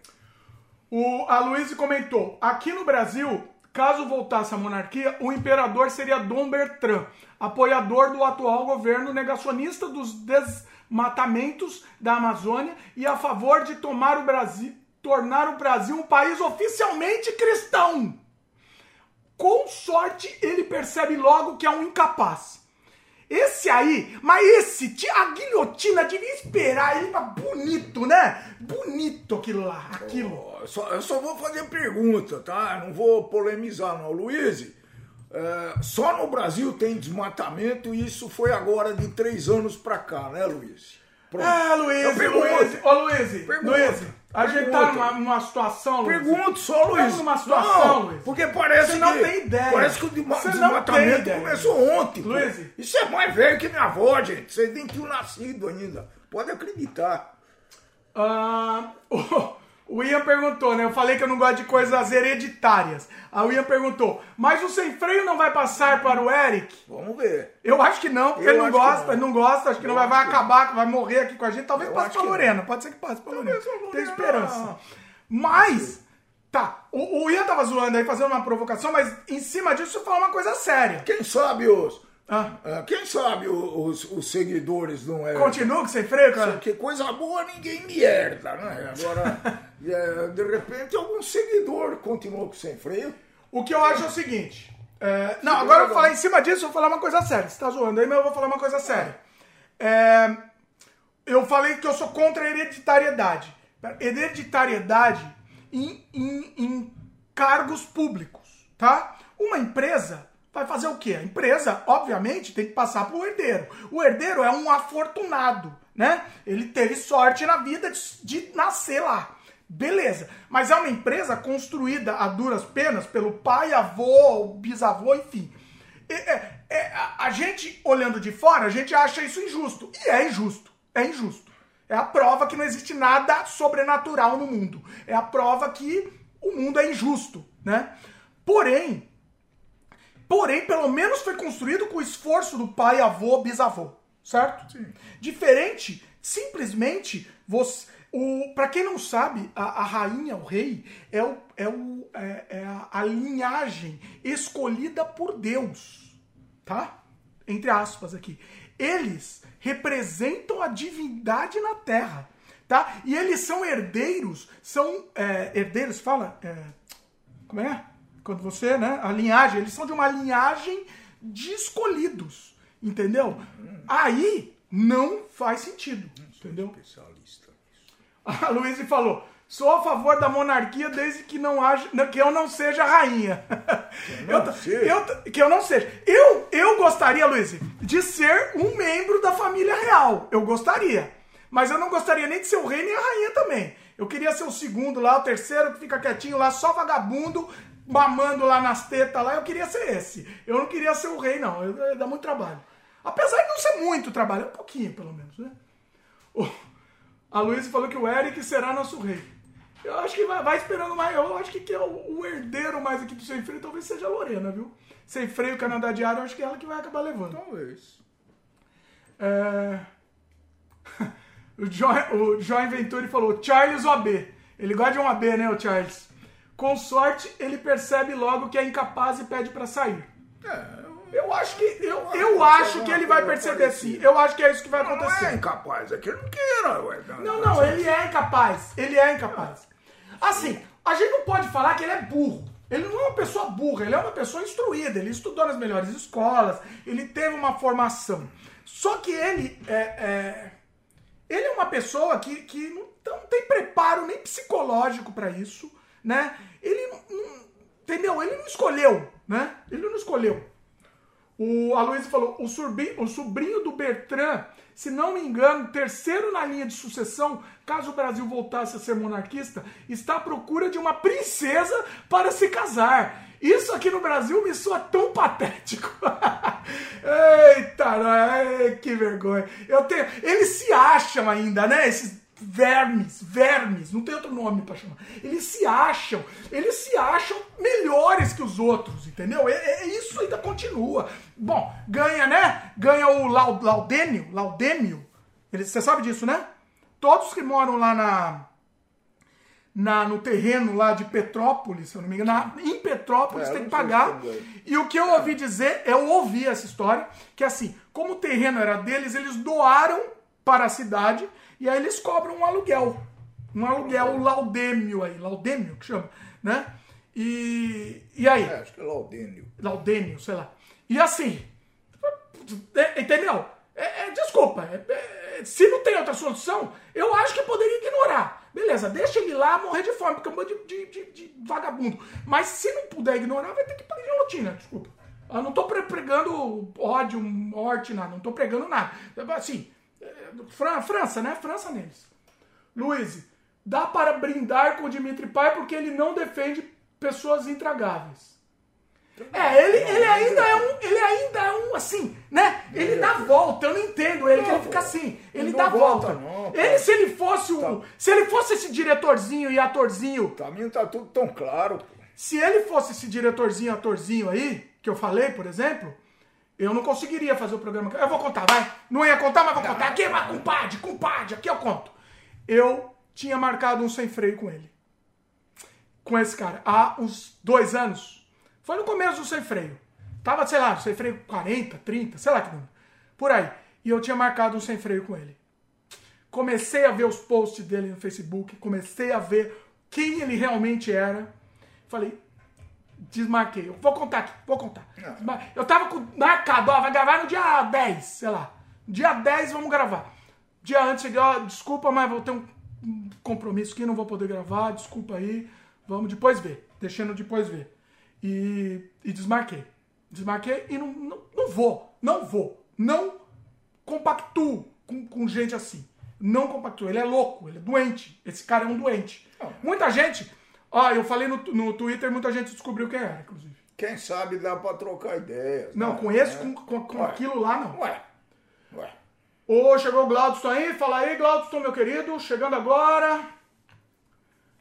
O, a Luísa comentou: aqui no Brasil, caso voltasse a monarquia, o imperador seria Dom Bertrand, apoiador do atual governo negacionista dos desmatamentos da Amazônia e a favor de tomar o Brasil, tornar o Brasil um país oficialmente cristão. Com sorte, ele percebe logo que é um incapaz. Esse aí, mas esse, a guilhotina devia esperar ele bonito, né? Bonito aquilo lá, aquilo. Eu só, eu só vou fazer pergunta, tá? Não vou polemizar, não. Luiz, é, só no Brasil tem desmatamento e isso foi agora de três anos pra cá, né, Luiz? Pronto. Ah, Luiz, Eu. Luiz, ô Luiz, Pergunta. Luiz, a gente tá numa, numa situação, Luiz. Pergunto só, Luiz. Estamos numa situação, não, Luiz. Porque parece Você não que. tem ideia. Parece que o desmatamento começou ontem. pô. Luiz. Isso é mais velho que minha avó, gente. Vocês nem tinham nascido ainda. Pode acreditar. Ah, [laughs] o, o Ian perguntou, né? Eu falei que eu não gosto de coisas hereditárias. Aí o Ian perguntou, mas o sem freio não vai passar para o Eric? Vamos ver. Eu acho que não, porque Eu ele não gosta, não. ele não gosta, acho que não Eu vai, vai acho que acabar, vai morrer aqui com a gente. Talvez Eu passe pra que Lorena, pode ser que passe Lorena. Talvez a Lorena Tem esperança. não. Mas, tá, o, o Ian tava zoando aí, fazendo uma provocação, mas em cima disso eu falar uma coisa séria. Quem sabe os. Ah, ah, Quem sabe os, os seguidores não é. continua com sem freio, cara? Que coisa boa ninguém me herda, né? Agora, [laughs] é, de repente, algum seguidor continuou com sem freio. O que eu acho é o seguinte. é, não, agora eu vou falar em cima disso, eu vou falar uma coisa séria. Você tá zoando aí, mas eu vou falar uma coisa séria. É, eu falei que eu sou contra a hereditariedade. Hereditariedade em, em- em cargos públicos, tá? Uma empresa vai fazer o quê? A empresa, obviamente, tem que passar pro herdeiro. O herdeiro é um afortunado, né? Ele teve sorte na vida de, de nascer lá. Beleza, mas é uma empresa construída a duras penas pelo pai, avô, bisavô, enfim. É- é- a gente, olhando de fora, a gente acha isso injusto. E é injusto. É injusto. É a prova que não existe nada sobrenatural no mundo. É a prova que o mundo é injusto, né? Porém, porém, pelo menos foi construído com o esforço do pai, avô, bisavô, certo? Diferente, simplesmente, você, o, para quem não sabe, a, a rainha, o rei, é, o, é, o, é, é a, a linhagem escolhida por Deus, tá? Entre aspas aqui. Eles representam a divindade na Terra, tá? E eles são herdeiros, são é, herdeiros, fala, é, como é? Quando você, né? A linhagem, eles são de uma linhagem de escolhidos, entendeu? Aí não faz sentido, entendeu? Especialista. [laughs] A Luísa falou: sou a favor da monarquia desde que não haja, que eu não seja rainha. não eu, seja. eu- que eu não seja. Eu, eu gostaria, Luísa, de ser um membro da família real. Eu gostaria. Mas eu não gostaria nem de ser o rei nem a rainha também. Eu queria ser o segundo lá, o terceiro que fica quietinho lá, só vagabundo, mamando lá nas tetas lá. Eu queria ser esse. Eu não queria ser o rei, não. Eu- eu- dá muito trabalho. Apesar de não ser muito trabalho, é um pouquinho pelo menos, né? O- a Luísa falou que o Eric será nosso rei. Eu acho que vai, vai esperando mais. Eu acho que, que é o, o herdeiro mais aqui do Sem Freio talvez seja a Lorena, viu? Sem Freio, Canadá Diário, eu acho que é ela que vai acabar levando. Talvez. É... [laughs] o, Joy, o Joy Venturi falou, Charles OB. Ele gosta de um AB, né, o Charles? Com sorte, ele percebe logo que é incapaz e pede pra sair. É, Eu acho que eu, eu acho que ele vai perceber sim. Eu acho que é isso que vai não é acontecer. incapaz, é que ele não queira. Ué. Não, não, ele é incapaz. Ele é incapaz. Assim, a gente não pode falar que ele é burro. Ele não é uma pessoa burra, ele é uma pessoa instruída. Ele estudou nas melhores escolas, ele teve uma formação. Só que ele é, é- ele é uma pessoa que, que não, não tem preparo nem psicológico pra isso, né? Ele não, entendeu? Ele não escolheu, né? Ele não escolheu. O Aloysio falou: o sobrinho, o sobrinho do Bertrand, se não me engano, terceiro na linha de sucessão, caso o Brasil voltasse a ser monarquista, está à procura de uma princesa para se casar. Isso aqui no Brasil me soa tão patético. [laughs] Eita, que vergonha. Eu tenho, eles se acham ainda, né? Esses vermes, vermes, não tem outro nome para chamar. Eles se acham, eles se acham melhores que os outros, entendeu? É, é isso ainda continua. Bom, ganha, né? Ganha o Laudênio, Laudênio. você sabe disso, né? Todos que moram lá na, na, no terreno lá de Petrópolis, se eu não me engano, na, em Petrópolis é, tem que pagar. E o que eu ouvi dizer, eu ouvi essa história, que assim, como o terreno era deles, eles doaram para a cidade e aí eles cobram um aluguel. Um aluguel laudêmio aí, laudêmio que chama, né? E, e aí? É, acho que é laudêmio. Laudêmio, sei lá. E assim, é, entendeu? É, é, desculpa, é, é, se não tem outra solução, eu acho que poderia ignorar. Beleza, deixa ele lá morrer de fome, porque é um bando de, de, de, vagabundo. Mas se não puder ignorar, vai ter que pagar guilhotina, desculpa. Eu não tô pregando ódio, morte, nada. Não tô pregando nada. Assim, França, né? França neles. Luiz, dá para brindar com o Dimitri Pai porque ele não defende pessoas intragáveis. É, ele, ele ainda é um, ele ainda é um assim, né? Ele dá volta, eu não entendo ele, que ele fica assim, ele dá volta. Ele se ele fosse o, tá. se ele fosse esse diretorzinho e atorzinho, o caminho tá tudo tão claro. Se ele fosse esse diretorzinho e atorzinho aí, que eu falei, por exemplo, eu não conseguiria fazer o programa. Eu vou contar, vai. Não ia contar, mas vou contar. Aqui, mas compadre, compadre, aqui eu conto. Eu tinha marcado um sem freio com ele. Com esse cara. Há uns dois anos. Foi no começo do sem freio. Tava, sei lá, sem freio 40, 30, sei lá que número. Por aí. E eu tinha marcado um sem freio com ele. Comecei a ver os posts dele no Facebook. Comecei a ver quem ele realmente era. Falei, desmarquei. Eu vou contar aqui, vou contar. Eu tava com, marcado, ó, vai gravar no dia 10, sei lá. Dia 10 vamos gravar. Dia antes cheguei, ó, desculpa, mas vou ter um compromisso aqui, não vou poder gravar, desculpa aí. Vamos depois ver. Deixando depois ver. E, e desmarquei. Desmarquei e não, não, não vou. Não vou. Não compactuo com, com gente assim. Não compactuo. Ele é louco, ele é doente. Esse cara é um doente. Muita gente Ó, eu falei no, no Twitter, muita gente descobriu quem era, inclusive. Quem sabe dá pra trocar ideias. Não, né? com esse, com, com, com aquilo lá, não. Ué, ué. Ô, chegou o Glaudston aí, fala aí, Glaudston, meu querido, chegando agora.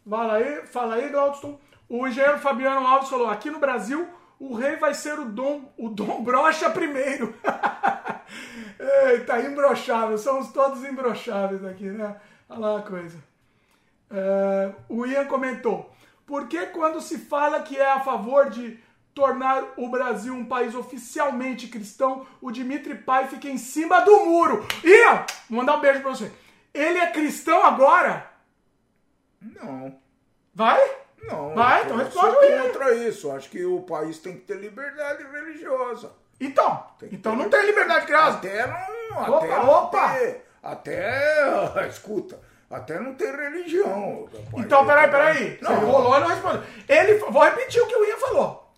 Fala aí, fala aí, Glaudston. O engenheiro Fabiano Alves falou, aqui no Brasil, o rei vai ser o Dom, o Dom Brocha primeiro. [laughs] Eita, imbrochável, somos todos imbrocháveis aqui, né? Olha lá a coisa. É, o Ian comentou, por que quando se fala que é a favor de tornar o Brasil um país oficialmente cristão, o Dimitri Pai fica em cima do muro? Ian, vou mandar um beijo pra você. Ele é cristão agora? Não. Vai? Não. Vai, então responde Ian. contra isso. Acho que o país tem que ter liberdade religiosa. Então, então não tem liberdade religiosa. Até não. Opa, até opa. Ter, até, [laughs] escuta, até não ter religião. Rapaz. Então, peraí, peraí. Não. Você rolou e não respondeu. Ele, vou repetir o que o Ian falou.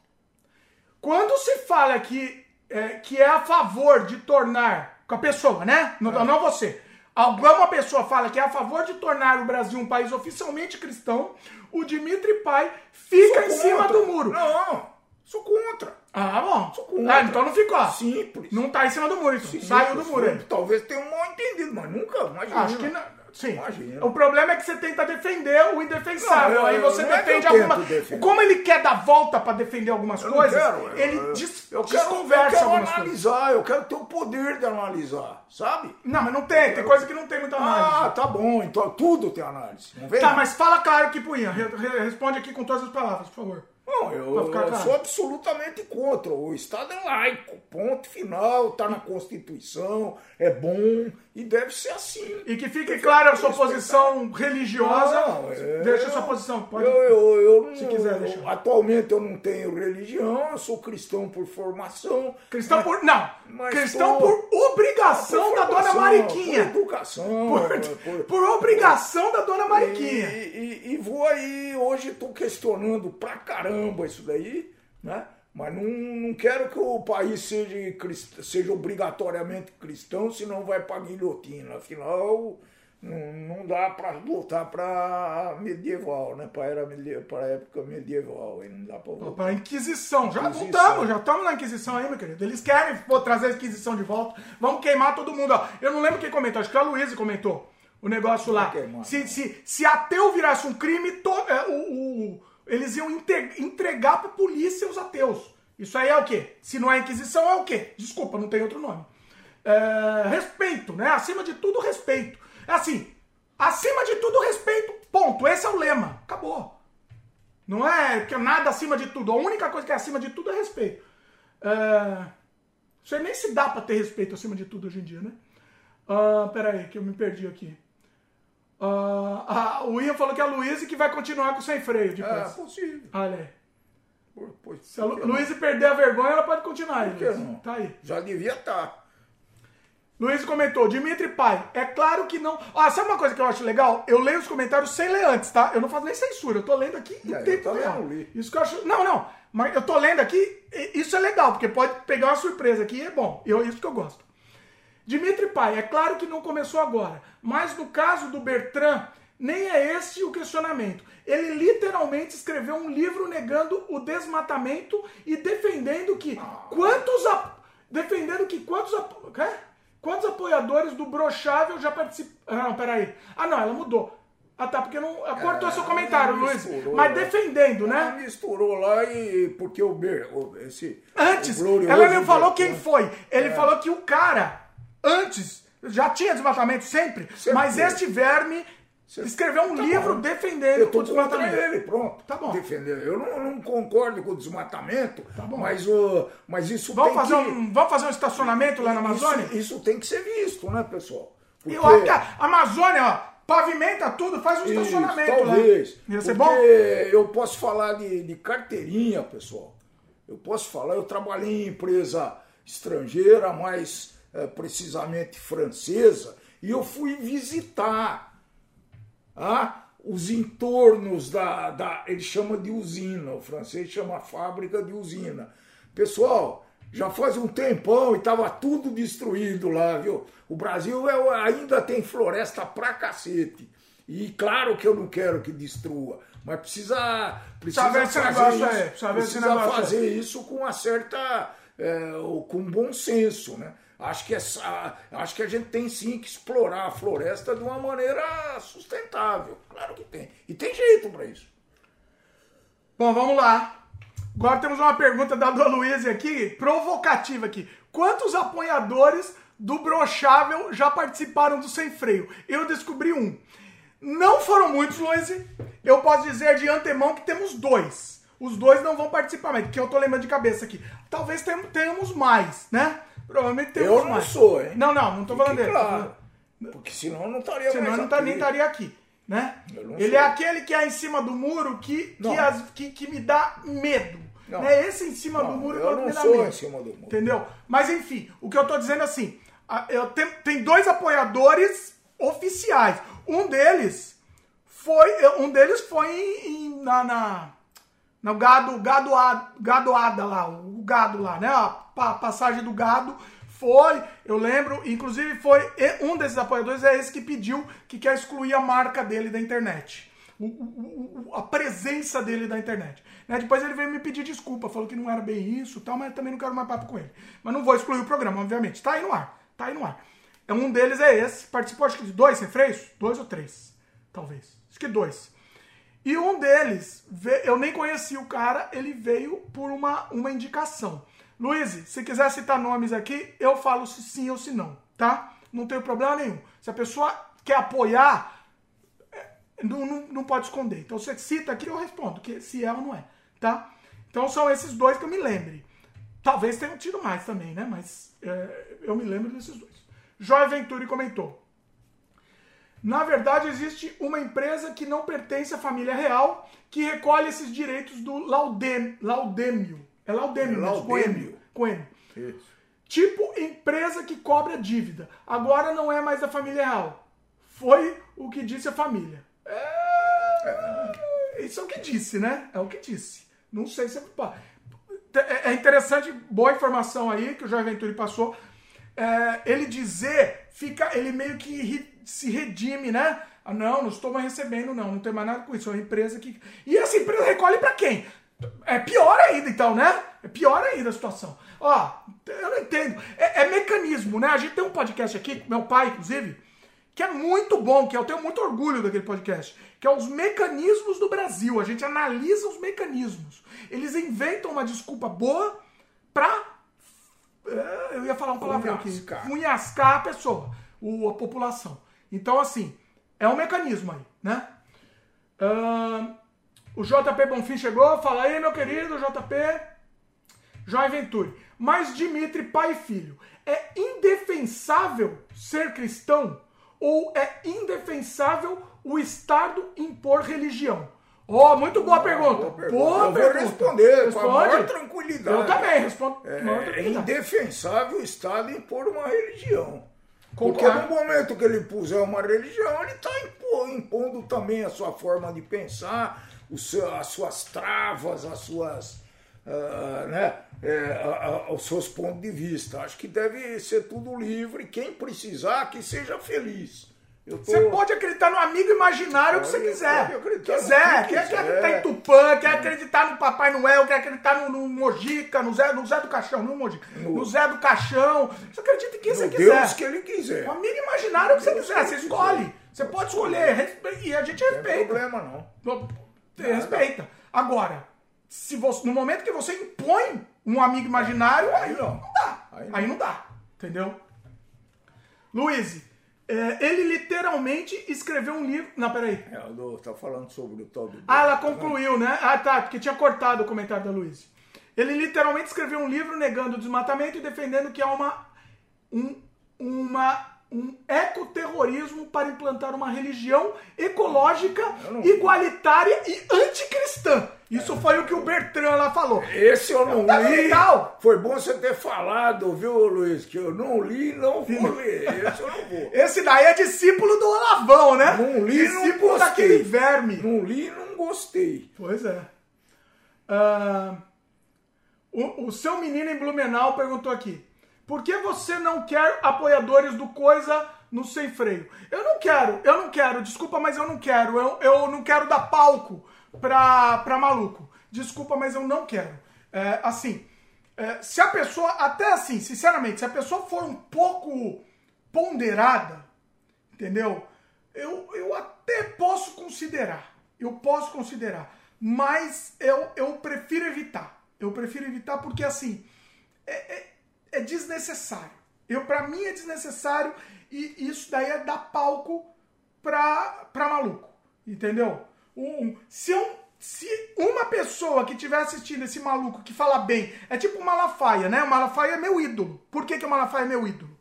Quando se fala que é, que é a favor de tornar, com a pessoa, né? Não, não você. Alguma pessoa fala que é a favor de tornar o Brasil um país oficialmente cristão, o Dimitri Pai fica sou em cima do muro. Não, sou contra. Ah, bom. Sou contra. Ah, então não ficou. Simples. Não tá em cima do muro, então. Simples. Saiu do muro. Talvez tenha um mal entendido, mas nunca, imagina. Acho que não. Sim. Imagina. O problema é que você tenta defender o indefensável. Não, eu, aí você é defende é alguma. Como ele quer dar volta para defender algumas eu coisas, quero, ele eu, des... eu quero, desconversa eu quero analisar, coisas. eu quero ter o poder de analisar, sabe? Não, mas não tem. Tem coisa que não tem muita análise. Ah, tá bom. Então tudo tem análise. Tá, mas fala claro aqui pro Ian. Responde aqui com todas as palavras, por favor. Não, eu, eu sou absolutamente contra. O Estado é laico, ponto final, está na Constituição, é bom e deve ser assim. E que fique clara a sua posição religiosa. Não, é, Deixa a sua posição, pode. Eu, eu, eu se quiser deixar. Atualmente eu não tenho religião, eu sou cristão por formação. Cristão mas, por. Não! Cristão por obrigação por da dona Mariquinha. Por educação. Por, [laughs] por, por obrigação da dona Mariquinha. E, e, e vou aí, hoje estou questionando pra caramba isso daí, né? Mas não, não quero que o país seja, seja obrigatoriamente cristão, senão vai para guilhotina. Afinal, não, não dá para voltar para medieval, né? Para era pra época medieval. Aí não dá para voltar. Para a Inquisição. Já Inquisição. voltamos, já estamos na Inquisição aí, meu querido. Eles querem pô, trazer a Inquisição de volta. Vamos queimar todo mundo. Ó. Eu não lembro quem comentou, acho que a Luísa comentou o negócio lá. Se, se, se ateu virasse um crime, to- é, o, o- eles iam entregar para polícia os ateus. Isso aí é o quê? Se não é Inquisição, é o quê? Desculpa, não tem outro nome. É, respeito, né? Acima de tudo, respeito. É assim, acima de tudo, respeito. Ponto. Esse é o lema. Acabou. Não é que é nada acima de tudo. A única coisa que é acima de tudo é respeito. É... Isso aí nem se dá pra ter respeito acima de tudo hoje em dia, né? Ah, pera aí, que eu me perdi aqui. Ah, ah, o Ian falou que é a Luísa que vai continuar com o sem freio É depois. possível. Olha aí. Por- pois- Se a Lu por? Luísa perder a vergonha, ela pode continuar aí. Por? Tá aí. Já devia tá. estar. Luiz comentou, Dimitri Pai, é claro que não. Ah, sabe uma coisa que eu acho legal? Eu leio os comentários sem ler antes, tá? Eu não faço nem censura, eu tô lendo aqui em É, tempo real. Isso que eu acho. Não, não. Mas eu tô lendo aqui, isso é legal, porque pode pegar uma surpresa aqui e é bom. Eu, isso que eu gosto. Dimitri Pai, é claro que não começou agora, mas no caso do Bertrand, nem é esse o questionamento. Ele literalmente escreveu um livro negando o desmatamento e defendendo que quantos a- defendendo que quantos quê? quantos apoiadores do Brochável já participaram. Ah, não, peraí. Ah, não, ela mudou. Ah, tá, porque não. Cortou seu comentário, Luiz. Mas né? defendendo, né? misturou lá e. Porque o, esse. Antes, o ela não falou quem foi. Ele É. falou que o cara, antes, já tinha desmatamento sempre, Sempre mas este verme Sempre. escreveu um Tá livro bom. defendendo Eu tô o desmatamento. ele, pronto. Tá bom. Defender. Eu não, não concordo com o desmatamento, Tá bom. mas, o, mas isso Vamos tem fazer, que... um, vamos fazer um estacionamento lá na Amazônia? Isso, isso tem que ser visto, né, pessoal? Porque- Eu acho que a Amazônia, ó, pavimenta tudo, faz um Isso, estacionamento talvez. lá. Ia ser porque bom? eu posso falar de, de carteirinha, pessoal. Eu posso falar, eu trabalhei em empresa estrangeira, mais eh, precisamente francesa, e eu fui visitar ah, os entornos da, da. Ele chama de usina, o francês chama fábrica de usina. Pessoal, já faz um tempão e estava tudo destruído lá, viu? O Brasil é- ainda tem floresta pra cacete. E claro que eu não quero que destrua, mas precisa, precisa ver esse fazer isso, aí, precisa fazer isso com uma certa. é, com bom senso, né? Acho que, essa, acho que a gente tem sim que explorar a floresta de uma maneira sustentável. Claro que tem. E tem jeito para isso. Bom, vamos lá. Agora temos uma pergunta da Dona Luísa aqui, provocativa aqui. Quantos apoiadores do Brochável já participaram do Sem Freio? Eu descobri um. Não foram muitos, Luiz. Eu posso dizer de antemão que temos dois. Os dois não vão participar, mas que eu tô lembrando de cabeça aqui. Talvez tenhamos mais, né? Provavelmente temos Eu não mais. sou, hein? Não, não, não tô falando dele. claro. Porque senão eu não estaria Senão mais eu não tá- nem estaria aqui, né? Ele é aquele que é em cima do muro que, que, as- que, que me dá medo. Não. Né? Esse em cima Não, do muro eu que não me dá sou medo. em cima do muro. Entendeu? Mas enfim, o que eu tô dizendo é assim, eu tem, tem dois apoiadores oficiais. Um deles foi, um deles foi em, em- na, na no gado, gado, a- gadoada lá, o gado lá, né? A pa- passagem do gado foi, eu lembro, inclusive foi um desses apoiadores é esse que pediu que quer excluir a marca dele da internet. O- o- o- a presença dele da internet. Né? Depois ele veio me pedir desculpa, falou que não era bem isso tal, mas também não quero mais papo com ele. Mas não vou excluir o programa, obviamente. Tá aí no ar. Tá aí no ar. É, Um deles é esse. Participou acho que de dois sem freios? Dois ou três, talvez. Acho que dois. E um deles, eu nem conheci o cara, ele veio por uma, uma indicação. Luiz, se quiser citar nomes aqui, eu falo se sim ou se não, tá? Não tenho problema nenhum. Se a pessoa quer apoiar, é, não, não, não pode esconder. Então você cita aqui, eu respondo, que se é ou não é, tá? Então são esses dois que eu me lembre. Talvez tenham tido mais também, né? Mas é, eu me lembro desses dois. Joia Venturi comentou. Na verdade, existe uma empresa que não pertence à família real que recolhe esses direitos do laudem. É laudêmio, É né? laudêmio. Coêmio. Coêmio. Isso. Tipo empresa que cobra dívida. Agora não é mais da família real. Foi o que disse a família. É... Isso é o que disse, né? É o que disse. Não sei se é. é, é interessante, boa informação aí que o João Venturi passou. É, ele dizer, fica, ele meio que ri, se redime, né? Ah, não, não estou mais recebendo, não, não tem mais nada com isso. É uma empresa que. E essa empresa recolhe para quem? É pior ainda, então, né? É pior ainda a situação. Ó, eu não entendo. É, é mecanismo, né? A gente tem um podcast aqui, meu pai, inclusive, que é muito bom, que eu tenho muito orgulho daquele podcast, que é os mecanismos do Brasil. A gente analisa os mecanismos. Eles inventam uma desculpa boa pra. é, Eu ia falar um palavrão aqui. Cunhascar. A pessoa, a população. Então, assim, é um mecanismo aí, né? Ahn, o JP Bonfim chegou, fala aí, meu querido JP. João Venturi. Mas Dimitri, pai e filho, é indefensável ser cristão ou é indefensável o Estado impor religião? Ó, muito boa pergunta. Boa pergunta. Boa eu vou pergunta. responder com a maior Responde. tranquilidade. Eu também respondo. É, é indefensável o Estado impor uma religião. Porque Concordo. no momento que ele puser uma religião, ele está impondo também a sua forma de pensar, seu- as suas travas, as suas, ah, né, é, a- a- os seus pontos de vista. Acho que deve ser tudo livre. Quem precisar, que seja feliz. Tô- Você pode acreditar no amigo imaginário que você Pode- quiser. pode no quiser. que Quer, quiser. acreditar em Tupã, quer acreditar no Papai Noel, quer acreditar no, no Mojica, no Zé, no Zé do Caixão, não Mojica. No, Zé do Caixão. Você acredita em quem você no quiser. Deus que ele quiser. O amigo imaginário que você Deus quiser. que Você escolhe. Você pode escolher. E a gente Não tem respeita. problema, não. Você respeita. Agora, se você, no momento que você impõe um amigo imaginário, aí não, não dá. Aí Aí não. não dá. Entendeu? Luiz, é, ele literalmente escreveu um livro. Não, peraí. É, o do- tá falando sobre o tal do. Ah, ela concluiu, né? Ah, tá, porque tinha cortado o comentário da Luiz. Ele literalmente escreveu um livro negando o desmatamento e defendendo que há uma, um, uma, um ecoterrorismo para implantar uma religião ecológica, não- igualitária e anticristã. Isso foi o que o Bertrand lá falou. Esse eu não Tá li. legal. Foi bom você ter falado, viu, Luiz? Que eu não li e não vou ler. Esse eu não vou. [laughs] Esse daí é discípulo do Olavão, né? Não li, não discípulo gostei. daquele verme. Não li e não gostei. Pois é. Ah, o, o seu menino em Blumenau perguntou aqui: por que você não quer apoiadores do Coisa no Sem Freio? Eu não quero, eu não quero, desculpa, mas eu não quero. Eu, eu não quero dar palco pra, pra maluco. Desculpa, mas eu não quero. É, assim, é, se a pessoa, até assim, sinceramente, se a pessoa for um pouco ponderada, entendeu? Eu, eu até posso considerar. Eu posso considerar. Mas eu, eu prefiro evitar. Eu prefiro evitar porque, assim, é, é, é desnecessário. Eu, para mim é desnecessário e isso daí é dar palco pra, pra maluco. Entendeu? Um, se, eu, se uma pessoa que estiver assistindo esse maluco que fala bem, é tipo o Malafaia, né? O Malafaia é meu ídolo. Por que, que o Malafaia é meu ídolo?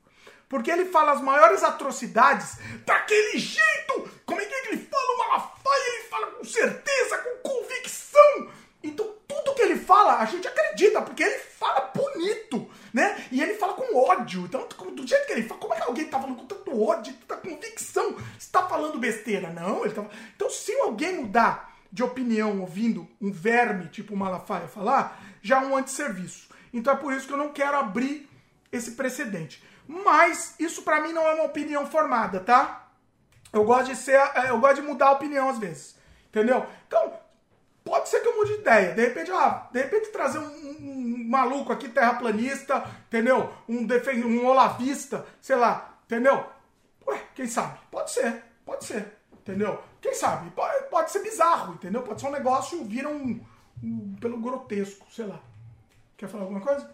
Porque ele fala as maiores atrocidades daquele jeito. Como é que ele fala o Malafaia? Ele fala com certeza, com convicção. Então tudo que ele fala, a gente acredita, porque ele fala bonito, né? E ele fala com ódio. Então, do jeito que ele fala, como é que alguém tá falando com tanto ódio, tanta convicção? Você tá falando besteira? Não, ele tá... Então, se alguém mudar de opinião ouvindo um verme, tipo o Malafaia, falar, já é um antisserviço. Então é por isso que eu não quero abrir esse precedente. Mas isso pra mim não é uma opinião formada, tá? Eu gosto de ser, é, eu gosto de mudar a opinião às vezes. Entendeu? Então, pode ser que eu mude de ideia. De repente, ah, de repente trazer um, um- um maluco aqui, terraplanista, entendeu? Um, defen um olavista, sei lá, entendeu? Ué, quem sabe? Pode ser, pode ser, entendeu? Quem sabe? Pode, pode ser bizarro, entendeu? Pode ser um negócio, vira um, um pelo grotesco, sei lá. Quer falar alguma coisa?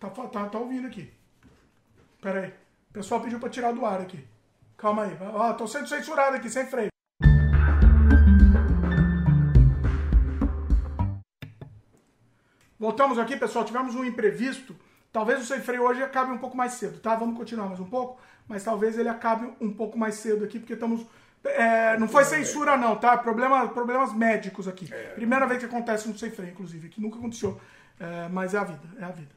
Tá, tá, tá ouvindo aqui. Pera aí. O pessoal pediu pra tirar do ar aqui. Calma aí. Ó, tô sendo censurado aqui, sem freio. Voltamos aqui, pessoal. Tivemos um imprevisto. Talvez o sem freio hoje acabe um pouco mais cedo, tá? Vamos continuar mais um pouco, mas talvez ele acabe um pouco mais cedo aqui, porque estamos. é, não foi censura, não, tá? Problema, problemas médicos aqui. Primeira vez que acontece no sem freio, inclusive, que nunca aconteceu. É, mas é a vida, é a vida.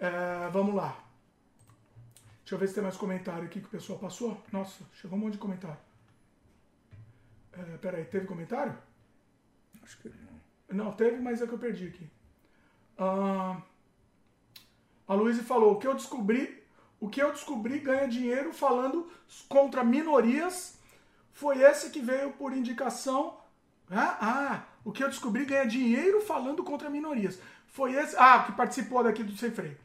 É, vamos lá. Deixa eu ver se tem mais comentário aqui que o pessoal passou. Nossa, chegou um monte de comentário. É, peraí, teve comentário? Acho que não. Não, teve, mas é que eu perdi aqui. Ah, a Luísa falou: o que eu descobri, o que eu descobri ganha dinheiro falando contra minorias foi esse que veio por indicação. Ah, ah, o que eu descobri ganha dinheiro falando contra minorias. Foi esse. Ah, que participou daqui do Sem Freio.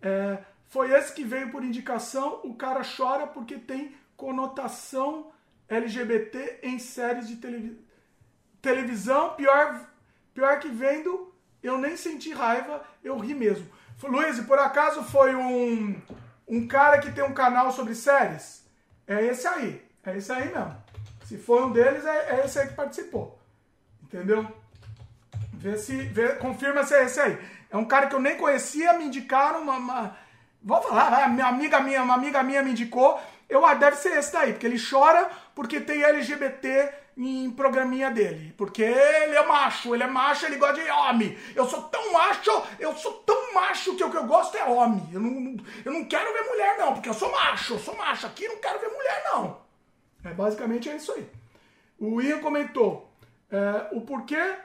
É, foi esse que veio por indicação. O cara chora porque tem conotação LGBT em séries de televi televisão. Pior, pior que vendo, eu nem senti raiva, eu ri mesmo. Luiz, por acaso foi um, um cara que tem um canal sobre séries? É esse aí. É esse aí mesmo. Se foi um deles, é, é esse aí que participou. Entendeu? Vê se, vê, confirma se é esse aí. É um cara que eu nem conhecia, me indicaram uma, uma vou falar, minha amiga minha, uma amiga minha me indicou. Eu ah, deve ser esse daí, porque ele chora porque tem LGBT em programinha dele. Porque ele é macho, ele é macho, ele gosta de homem. Eu sou tão macho, eu sou tão macho que o que eu gosto é homem. Eu não, eu não quero ver mulher, não, porque eu sou macho, eu sou macho. Aqui não quero ver mulher, não. É, basicamente é isso aí. O Ian comentou é, o porquê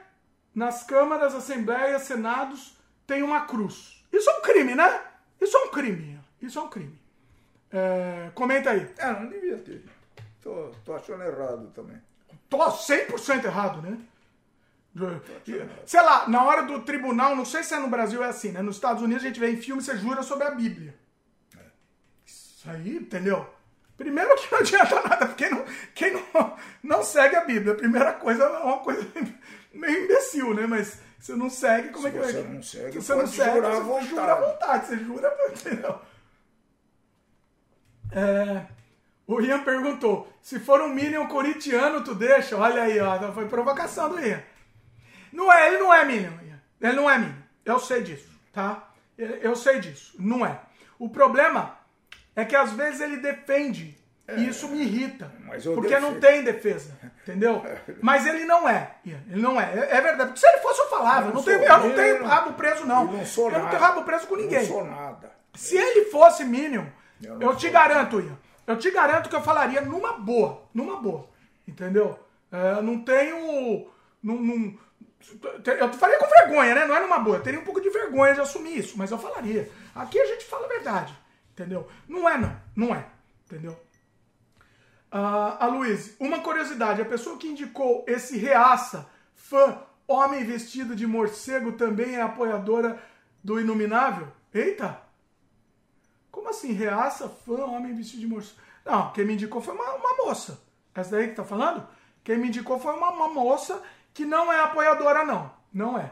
nas câmaras, assembleias, senados tem uma cruz. Isso é um crime, né? Isso é um crime. Isso é um crime. É, comenta aí. É, não devia ter. Tô, tô achando errado também. Tô 100% errado, né? Sei lá, na hora do tribunal, não sei se é no Brasil é assim, né? Nos Estados Unidos a gente vê em filme, você jura sobre a Bíblia. É. Isso aí, entendeu? Primeiro que não adianta nada, porque não, quem não, não segue a Bíblia, a primeira coisa é uma coisa [laughs] meio imbecil, né? Mas você não segue, como Se é que você vai? não segue, Se você não segue, você jura à vontade, você jura, [laughs] entendeu? É, o Ian perguntou: se for um Minion corintiano, tu deixa? Olha aí, ó, foi provocação do Ian. Não é, ele não é Minion, Ian. Ele não é Minion. Eu sei disso, tá? Eu sei disso. Não é. O problema é que às vezes ele defende. E isso me irrita. mas eu Porque não defendo. tem defesa. Entendeu? Mas ele não é. Ian, Ele não é. É é verdade. Porque se ele fosse, eu falava. Eu não, não tenho, eu não eu tenho não- rabo preso, não. Eu não sou eu não nada. tenho rabo preso com ninguém. Não sou nada. Se ele fosse Minion, Eu eu, não te garanto, Ian. Eu te garanto que eu falaria numa boa. Numa boa. Entendeu? É, não tenho. Não, não- eu faria com vergonha, né? Não é numa boa. Eu teria um pouco de vergonha de assumir isso, mas eu falaria. Aqui a gente fala a verdade. Entendeu? Não é, não. Não é. Entendeu? Ah, a Luiz, uma curiosidade: a pessoa que indicou esse reaça, fã, homem vestido de morcego, também é apoiadora do Inominável? Eita! Como assim? Reaça, fã, homem vestido de morcego? Não, quem me indicou foi uma, uma moça. Essa daí que tá falando? Quem me indicou foi uma, uma moça que não é apoiadora, não. Não é.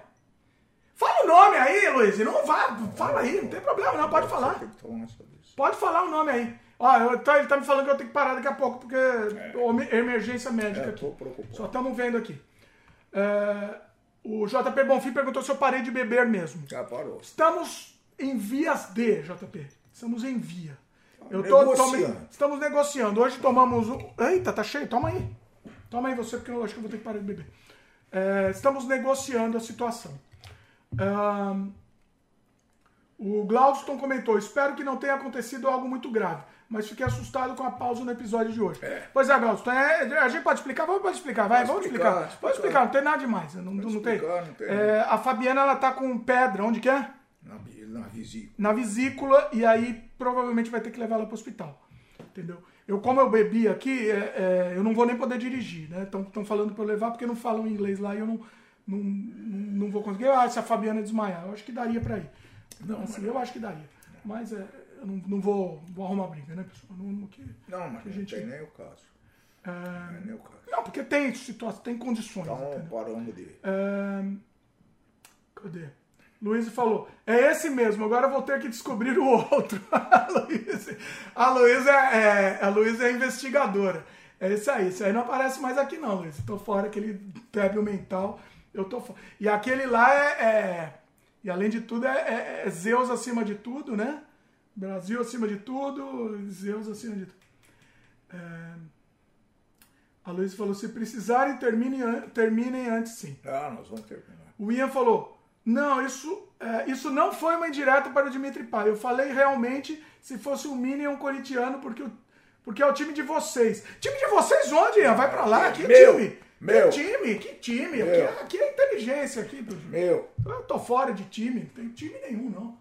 Fala o nome aí, Luiz. Não vá, fala aí, não tem problema, não, pode falar. Pode falar o nome aí. Ó, eu, tá- ele tá me falando que eu tenho que parar daqui a pouco, porque home- emergência médica É, tô preocupado. Só estamos vendo aqui. É, o JP Bonfim perguntou se eu parei de beber mesmo. Já parou. Estamos em vias de, JP. Estamos em via. Eu tô, Negociando. tome- estamos negociando. Hoje tomamos um. Eita, tá cheio? Toma aí. Toma aí você, porque eu acho que eu vou ter que parar de beber. É, estamos negociando a situação. Ahn, o Glaudston comentou: espero que não tenha acontecido algo muito grave, mas fiquei assustado com a pausa no episódio de hoje. Pois é, Glaudston, é, a gente pode explicar? Vamos pode explicar, vai, Pode vamos explicar, explicar. explicar. Pode explicar, não tem nada demais. Não, não tem. explicar, não tem. É, a Fabiana, ela tá com pedra, onde que é? Na, na vesícula. na vesícula e aí provavelmente vai ter que levar ela para o hospital. Entendeu? Eu, como eu bebi aqui, é, é, eu não vou nem poder dirigir, né? Estão falando para eu levar porque não falam inglês lá e eu não, não, não vou conseguir. Ah, se a Fabiana desmaiar, eu acho que daria para ir. Não, assim, eu acho que daria. Mas é, eu não, não vou, vou arrumar briga, né, pessoal? Não, que, Não, mas que não gente- tem nem o caso. é, Não é nem o caso. não, porque tem situação, tem condições. Então entendeu? paramos de. Ahn, cadê? Luiz falou, é esse mesmo, agora eu vou ter que descobrir o outro. [laughs] a Luísa a é, é, a é investigadora. É isso aí, isso aí não aparece mais aqui não, Luiz. Tô fora, aquele débil mental, eu tô fora. E aquele lá é, é- e além de tudo, é, é- é Zeus acima de tudo, né? Brasil acima de tudo, Zeus acima de tudo. É, a Luísa falou, se precisarem, terminem, terminem antes sim. Ah, nós vamos terminar. O Ian falou: Não, isso, é, isso não foi uma indireta para o Dimitri Pai. Eu falei realmente se fosse um Minion corintiano, porque, o- porque é o time de vocês. Time de vocês onde, Ian? Vai pra lá, que meu. time? Meu. Que time? Que time? Aqui, é, aqui é inteligência aqui. Meu. Eu tô fora de time, não tem time nenhum, não.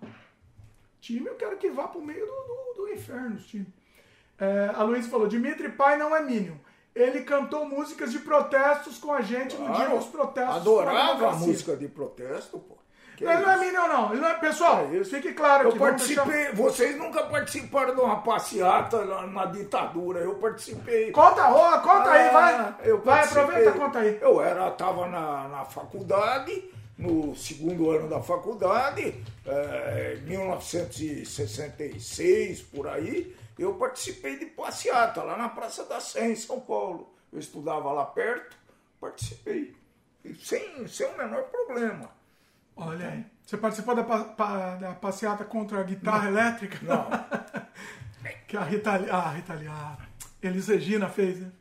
Time eu quero que vá pro meio do, do, do inferno, os times. É, a Luísa falou, Dimitri Pai não é Minion. Ele cantou músicas de protestos com a gente no dia dos protestos. Adorava a música de protesto, pô. Que ele não é Minion, não. Ele não é, pessoal, É fique claro Eu participei, deixar- vocês nunca participaram de uma passeata na, na ditadura, eu participei. Conta, ô, conta aí, Ah, vai. eu vai, aproveita, conta aí. Eu era, tava na, na faculdade, no segundo ano da faculdade, eh, 1966, por aí, eu participei de passeata lá na Praça da Sé, em São Paulo. Eu estudava lá perto, participei. E sem, sem o menor problema. Olha aí. Você participou da, pa- da passeata contra a guitarra elétrica? Não. [laughs] que a Rita, a Rita a Elis Regina fez, né?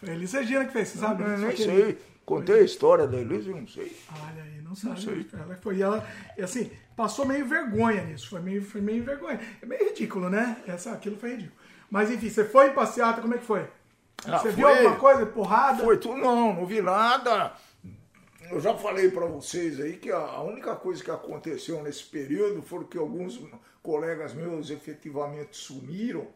Foi a Elis Regina que fez, você sabe? Só nem sei. Contei a história da Elisa, eu não sei. Olha aí, não sabe. sei. Ela foi, ela, e assim, passou meio vergonha nisso. Foi meio, foi meio vergonha. É meio ridículo, né? Essa, aquilo foi ridículo. Mas enfim, você foi em passeata, como é que foi? Ah, você viu foi- alguma coisa? Porrada? Foi tudo, não, não vi nada. Eu já falei para vocês aí que a única coisa que aconteceu nesse período foi que alguns colegas meus efetivamente sumiram,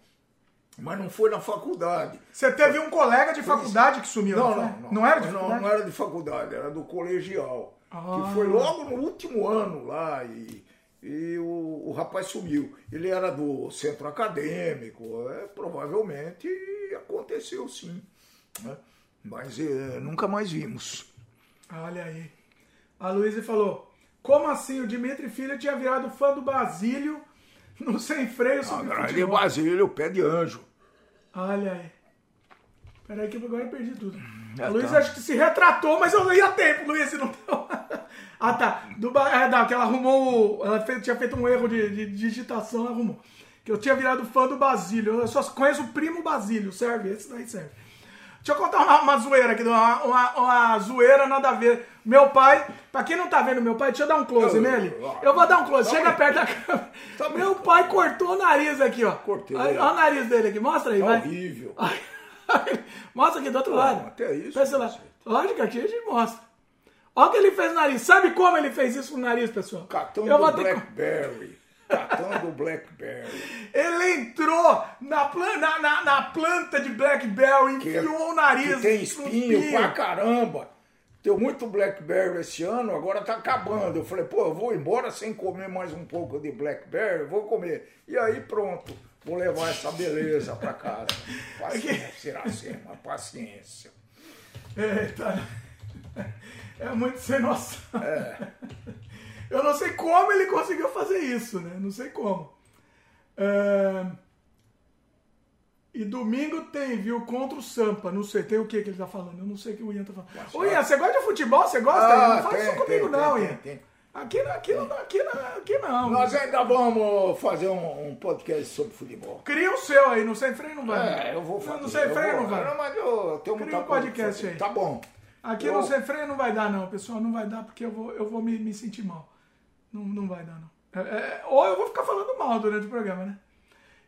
mas não foi na faculdade. Você teve um colega de faculdade que sumiu, não, Não, não, não. Não era de não, faculdade? não era de faculdade, era do colegial. Ah. Que foi logo no último ano lá e, e o, o rapaz sumiu. Ele era do centro acadêmico, é, provavelmente aconteceu sim. né? Mas é, nunca mais vimos. Olha aí. A Luísa falou: Como assim? O Dimitri Filho tinha virado fã do Basílio no Sem Freio A sobre grande futebol. Basílio, pé de anjo. Olha aí. Peraí que agora eu perdi tudo. Já a Luísa tá. acho que se retratou, mas eu não ia tempo, Luísa, não deu. [laughs] ah, tá. Do, é, não, que ela arrumou. Ela fez- tinha feito um erro de, de digitação, ela arrumou. Que eu tinha virado fã do Basílio. Eu só conheço o primo Basílio, serve? Esse daí serve. Deixa eu contar uma, uma zoeira aqui, uma, uma, uma zoeira nada a ver. Meu pai, pra quem não tá vendo meu pai, deixa eu dar um close Eu- nele. eu- vou dar um close, Tá chega bem. perto da câmera. Tá bem. meu pai cortou o nariz aqui, ó. Cortei. Olha o nariz dele aqui, mostra aí, É vai. horrível. [laughs] mostra aqui do outro lado. até isso, Pensa lá. Lógico, aqui a gente mostra. Olha o que ele fez no nariz. Sabe como ele fez isso no nariz, pessoal? Catando Eu vou ter que- Blackberry. Catando Blackberry. [laughs] Ele entrou na, plan- na, na- na planta de Blackberry, Que- enfiou o nariz. Que tem espinho pra caramba. Deu muito Blackberry esse ano, agora tá acabando. Eu falei, pô, eu vou embora sem comer mais um pouco de Blackberry, vou comer. E aí pronto, vou levar essa beleza pra casa. [laughs] Paciência, Iracema, paciência. Eita. É muito sem noção. É. Eu não sei como ele conseguiu fazer isso, né? Não sei como. É, E domingo tem, viu, contra o Sampa. Não sei, tem o que que ele tá falando? Eu não sei o que o Ian tá falando. Ô Ian, você gosta de futebol? Você gosta? Ah, não faz tem, isso comigo tem, não, tem, Ian. tem, tem. Aqui, não- aqui, não, aqui, não, aqui não. Nós ainda vamos fazer um, um podcast sobre futebol. Cria o seu aí, no Sem Freio não vai. É, eu vou fazer. No Sem Freio não vai. Não, mas eu tenho Cria um podcast aí. Tá bom. Aqui Eu- no Sem Freio não vai dar, não, pessoal. Não vai dar porque eu vou, eu vou me, me sentir mal. Não, não vai dar, não. É, é, ou eu vou ficar falando mal durante o programa, né?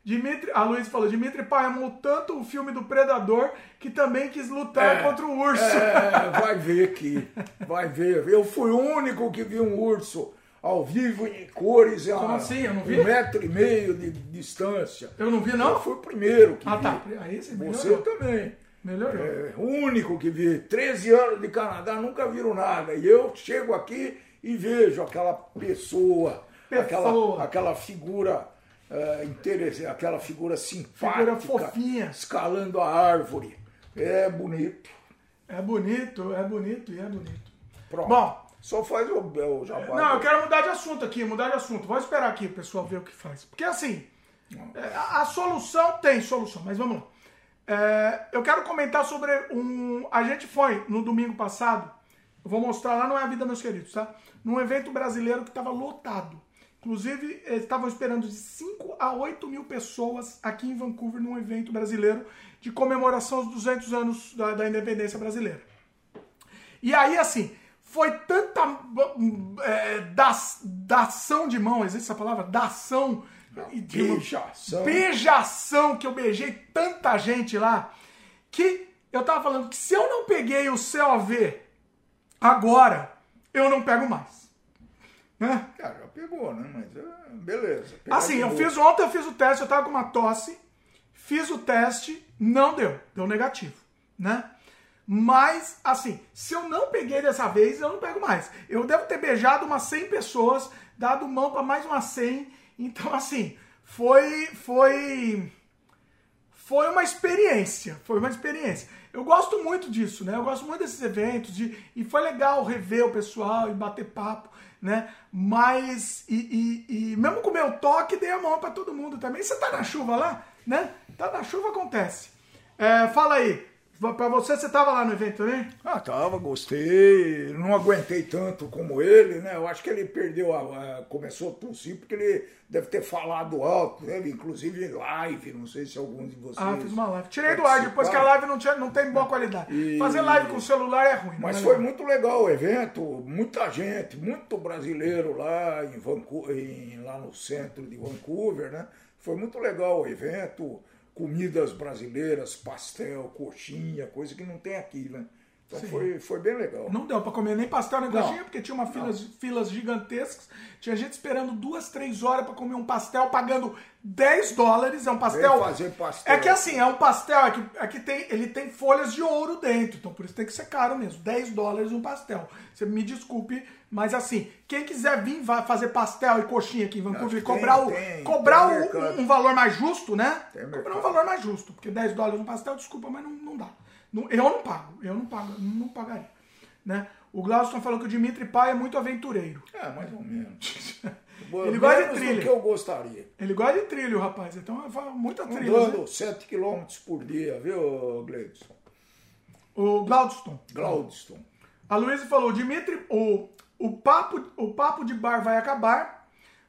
Dimitri, a Luiz falou: Dimitri Pai amou tanto o filme do Predador que também quis lutar É, contra o urso. É, vai ver que. Vai ver. Eu fui o único que vi um urso ao vivo em cores. Como a assim? Eu não vi? Um metro e meio de distância. Eu não vi, Eu não? fui o primeiro que Ah, vi. tá. Aí você melhorou. Você também. Melhorou. É, o único que vi. 13 anos de Canadá, nunca viram nada. E eu chego aqui e vejo aquela pessoa, Pessoa. Aquela, aquela figura é, interessante, aquela figura simpática. Figura fofinha. Escalando a árvore. É bonito. É bonito, é bonito e é bonito. Pronto. Bom, Só faz o, o jabá. Não, eu quero mudar de assunto aqui, mudar de assunto. Vou esperar aqui o pessoal ver o que faz. Porque assim, é, a, a solução tem solução, mas vamos lá. É, eu quero comentar sobre um. A gente foi no domingo passado, eu vou mostrar lá no É a Vida, meus queridos, tá? Num evento brasileiro que estava lotado. Inclusive, eles estavam esperando de 5 a 8 mil pessoas aqui em Vancouver num evento brasileiro de comemoração aos 200 anos da, da independência brasileira. E aí, assim, foi tanta é, das, dação de mão, existe essa palavra? Dação. e de uma- Beijação. Beijação que eu beijei tanta gente lá que eu tava falando que se eu não peguei o COV agora, eu não pego mais. Né? Cara, já pegou, né? Mas é, beleza. Assim, eu fiz ontem, eu fiz o teste, eu tava com uma tosse, fiz o teste, não deu, deu negativo, né? Mas, assim, se eu não peguei dessa vez, eu não pego mais. Eu devo ter beijado umas 100 pessoas, dado mão para mais umas 100. Então, assim, foi, foi, foi uma experiência, foi uma experiência. Eu gosto muito disso, né? Eu gosto muito desses eventos de, e foi legal rever o pessoal e bater papo, né? Mas, e, e- e mesmo com o meu toque, dei a mão para todo mundo também. Você tá na chuva lá, né? Tá na chuva, acontece. É, fala aí, para você, você tava lá no evento também? Ah, tava, gostei. Não aguentei tanto como ele, né? Eu acho que ele perdeu a. a- começou a tossir porque ele deve ter falado alto, né? inclusive em live. Não sei se alguns de vocês. Ah, fiz uma live. Tirei do ar depois que a live não, tinha, não tem boa qualidade. E- Fazer live com celular é ruim. Mas não é foi legal. muito legal o evento, muita gente, muito brasileiro lá em Vancouver, em- lá no centro de Vancouver, né? Foi muito legal o evento, comidas brasileiras, pastel, coxinha, coisa que não tem aqui, né? Então foi, foi bem legal. Não deu pra comer nem pastel nem coxinha, porque tinha uma filas, filas gigantescas. Tinha gente esperando duas, três horas pra comer um pastel, pagando 10 dólares. É um pastel. Vem fazer pastel. É que assim, é um pastel, é que, é que tem, ele tem folhas de ouro dentro, então por isso tem que ser caro mesmo. 10 dólares um pastel. Você me desculpe, mas assim, quem quiser vir fazer pastel e coxinha aqui em Vancouver e cobrar, o, tem, cobrar tem mercado. um, valor mais justo, né? Cobrar um valor mais justo, porque 10 dólares um pastel, desculpa, mas não, não dá. Não- eu não pago, eu não pago, não pagaria. Né? O Glauston falou que o Dimitri Pai é muito aventureiro. É, mais ou menos. [laughs] Ele gosta de trilha. que eu gostaria. Ele gosta de trilho, rapaz. Então muita trilha. né? Andando 7 km por dia, viu, Gleidson? O Glaudston. Glaudston. A Luísa falou, Dimitri, o, o, papo, o papo de bar vai acabar,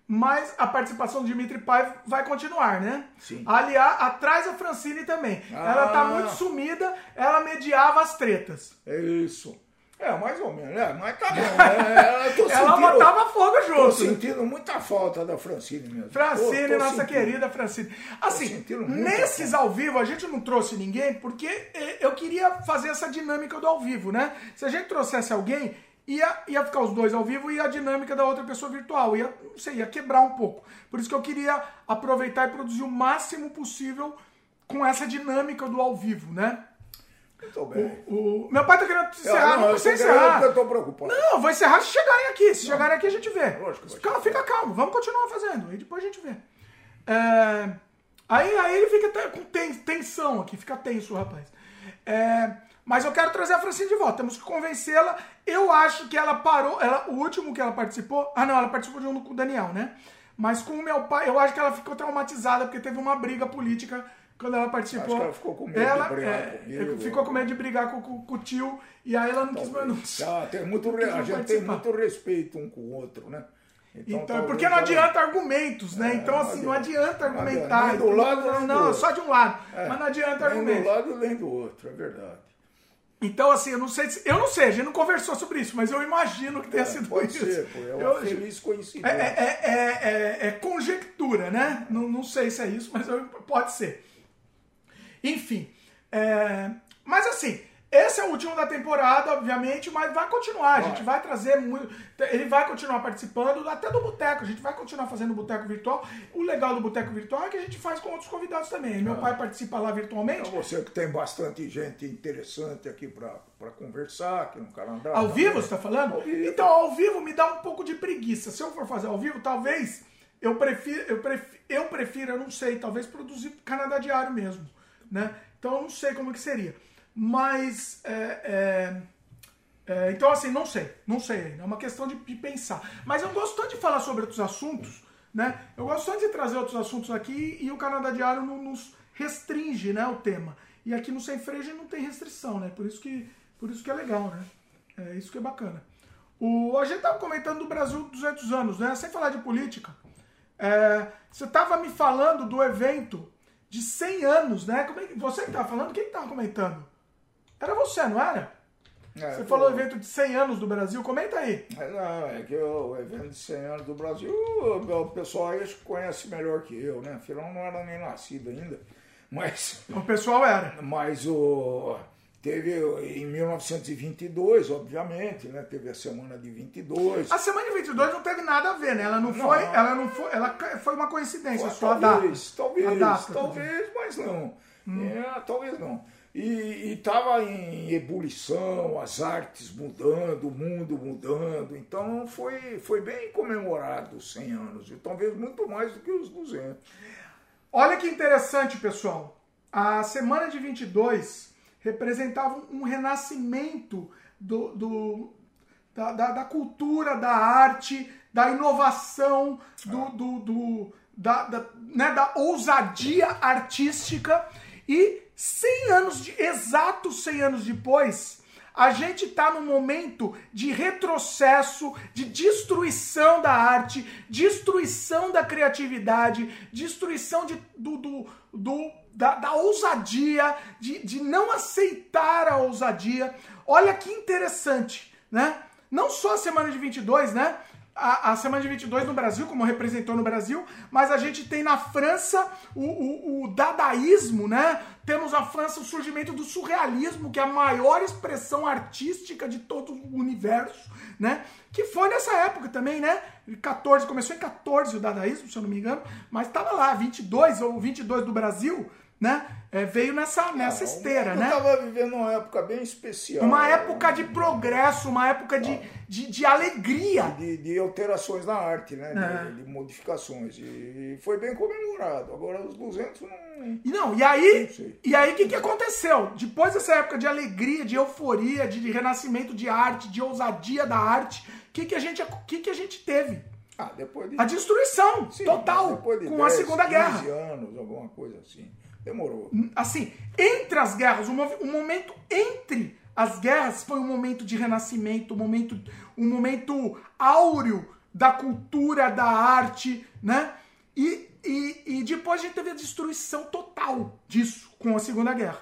mas a participação do Dimitri Pai vai continuar, né? Sim. Aliás, atrás a Francine também. Ela tá Ah. muito sumida, ela mediava as tretas. É isso. É, mais ou menos. É, mas tá bom. [laughs] É, eu tô Ela sentindo- botava fogo Tô junto. sentindo muita falta da Francine mesmo. Francine, Tô- tô nossa sentindo. querida Francine. Assim, sentindo nesses ao vivo a gente não trouxe ninguém porque eh, eu queria fazer essa dinâmica do ao vivo, né? Se a gente trouxesse alguém, ia, ia ficar os dois ao vivo e a dinâmica da outra pessoa virtual. Ia, não sei, ia quebrar um pouco. Por isso que eu queria aproveitar e produzir o máximo possível com essa dinâmica do ao vivo, né? Muito bem. O, meu pai tá querendo encerrar, não, eu precisa tô querendo encerrar. eu tô preocupado. Não, eu vou encerrar se chegarem aqui. Se chegarem aqui, a gente vê. Lógico Calma, fica calmo, vamos continuar fazendo. Aí depois a gente vê. É, Aí, aí ele fica até com ten- tensão aqui, fica tenso, rapaz. É, Mas eu quero trazer a Francine de volta, temos que convencê-la. Eu acho que ela parou. Ela, o último que ela participou. Ah, não, ela participou de um com o Daniel, né? Mas com o meu pai, eu acho que ela ficou traumatizada porque teve uma briga política quando ela participou. Acho que ela ficou com medo de brigar é, comigo. ficou com medo de brigar com, com- com o tio e aí ela não quis mais. não- Ah, tem muito, re- Não a quis gente tem muito respeito um com o outro, né? Então, talvez porque não ela- adianta argumentos, né? É, então, não assim, não adianta. adianta Não argumentar. adianta. Nem do lado, não, nem do não, outro. só de um lado. É, mas não adianta nem do argumentos. lado nem do outro, é verdade. Então, assim, eu não sei se. Eu não sei, a gente não conversou sobre isso, mas eu imagino que tenha É, sido pode isso. ser, pô, é uma Eu- feliz é, coincidência. é, é, é- é conjectura, né? Não, não sei se é isso, mas eu- pode ser. Enfim. é, mas assim, esse é o último da temporada, obviamente, mas vai continuar. A gente vai trazer muito. Ele vai continuar participando, até do Boteco. A gente vai continuar fazendo o Boteco Virtual. O legal do Boteco Virtual é que a gente faz com outros convidados também. Meu pai participa lá virtualmente. Você que tem bastante gente interessante aqui para conversar aqui no Canadá. Ao vivo, você está falando? Ao. Então, ao vivo me dá um pouco de preguiça. Se eu for fazer ao vivo, talvez eu prefiro, eu prefiro, eu prefiro, eu não sei, talvez produzir Canadá Diário mesmo, né? Então, eu não sei como que seria. Mas, é, é, é, então assim, não sei, não sei. É uma questão de, de pensar. Mas eu gosto tanto de falar sobre outros assuntos, né? Eu gosto tanto de trazer outros assuntos aqui e o Canadá Diário não nos restringe, né, o tema. E aqui no Sem Freio não tem restrição, né? Por isso que, por isso que é legal, né? É isso que é bacana. O, a gente tava comentando do Brasil 200 anos, né? Sem falar de política. É, você tava me falando do evento de 100 anos, né? Como é você que falando? Quem que tava comentando? Era você, não era? É, Você falou do evento de 100 anos do Brasil. Comenta aí. é, Não, é que o evento de 100 anos do Brasil, o pessoal aí conhece melhor que eu, né? Afinal, não era nem nascido ainda. [laughs] Mas, O pessoal era. mas o, Teve em 1922, obviamente, né? Teve a semana de 22. A semana de 22 não teve nada a ver, né? Ela não, Não. foi, ela não foi, ela foi uma coincidência, Pô, só a talvez, data. talvez, A data, talvez, mas não. Hum. É, talvez não. E estava em ebulição, as artes mudando, o mundo mudando. Então foi, foi bem comemorado os 100 anos, e talvez muito mais do que os 200. Olha que interessante, pessoal. A semana de 22 representava um renascimento do, do- da, da- da cultura, da arte, da inovação, do, do- do- da, da- né, da ousadia artística. E 100 anos, de, exatos 100 anos depois, a gente está num momento de retrocesso, de destruição da arte, destruição da criatividade, destruição de, do, do, do- da, da ousadia, de, de não aceitar a ousadia. Olha que interessante, né? Não só a semana de 22, né? A, a semana de 22 no Brasil, como representou no Brasil, mas a gente tem na França o, o, o dadaísmo, né? Temos na França o surgimento do surrealismo, que é a maior expressão artística de todo o universo, né? Que foi nessa época também, né? 14, começou em 14 o dadaísmo, se eu não me engano, mas estava lá, 22 ou 22 do Brasil, né? É, veio nessa, nessa esteira, né? estava vivendo uma época bem especial. Uma época de progresso, uma época de, de, de alegria. de, de alterações na arte, né? É. De, de modificações. E, foi bem comemorado. Agora os 200 não. E não, e aí, e aí o que, que aconteceu? Depois dessa época de alegria, de euforia, de, de renascimento de arte, de ousadia da arte, o que, que, a gente, que, que a gente teve? Ah, depois de. A destruição Sim, total de com a 10, Segunda 15 Guerra. anos, alguma coisa assim. Demorou. Assim, entre as guerras, o, momento entre as guerras foi um momento de renascimento, um momento, um momento áureo da cultura, da arte, né? E, e, e depois a gente teve a destruição total disso com a Segunda Guerra.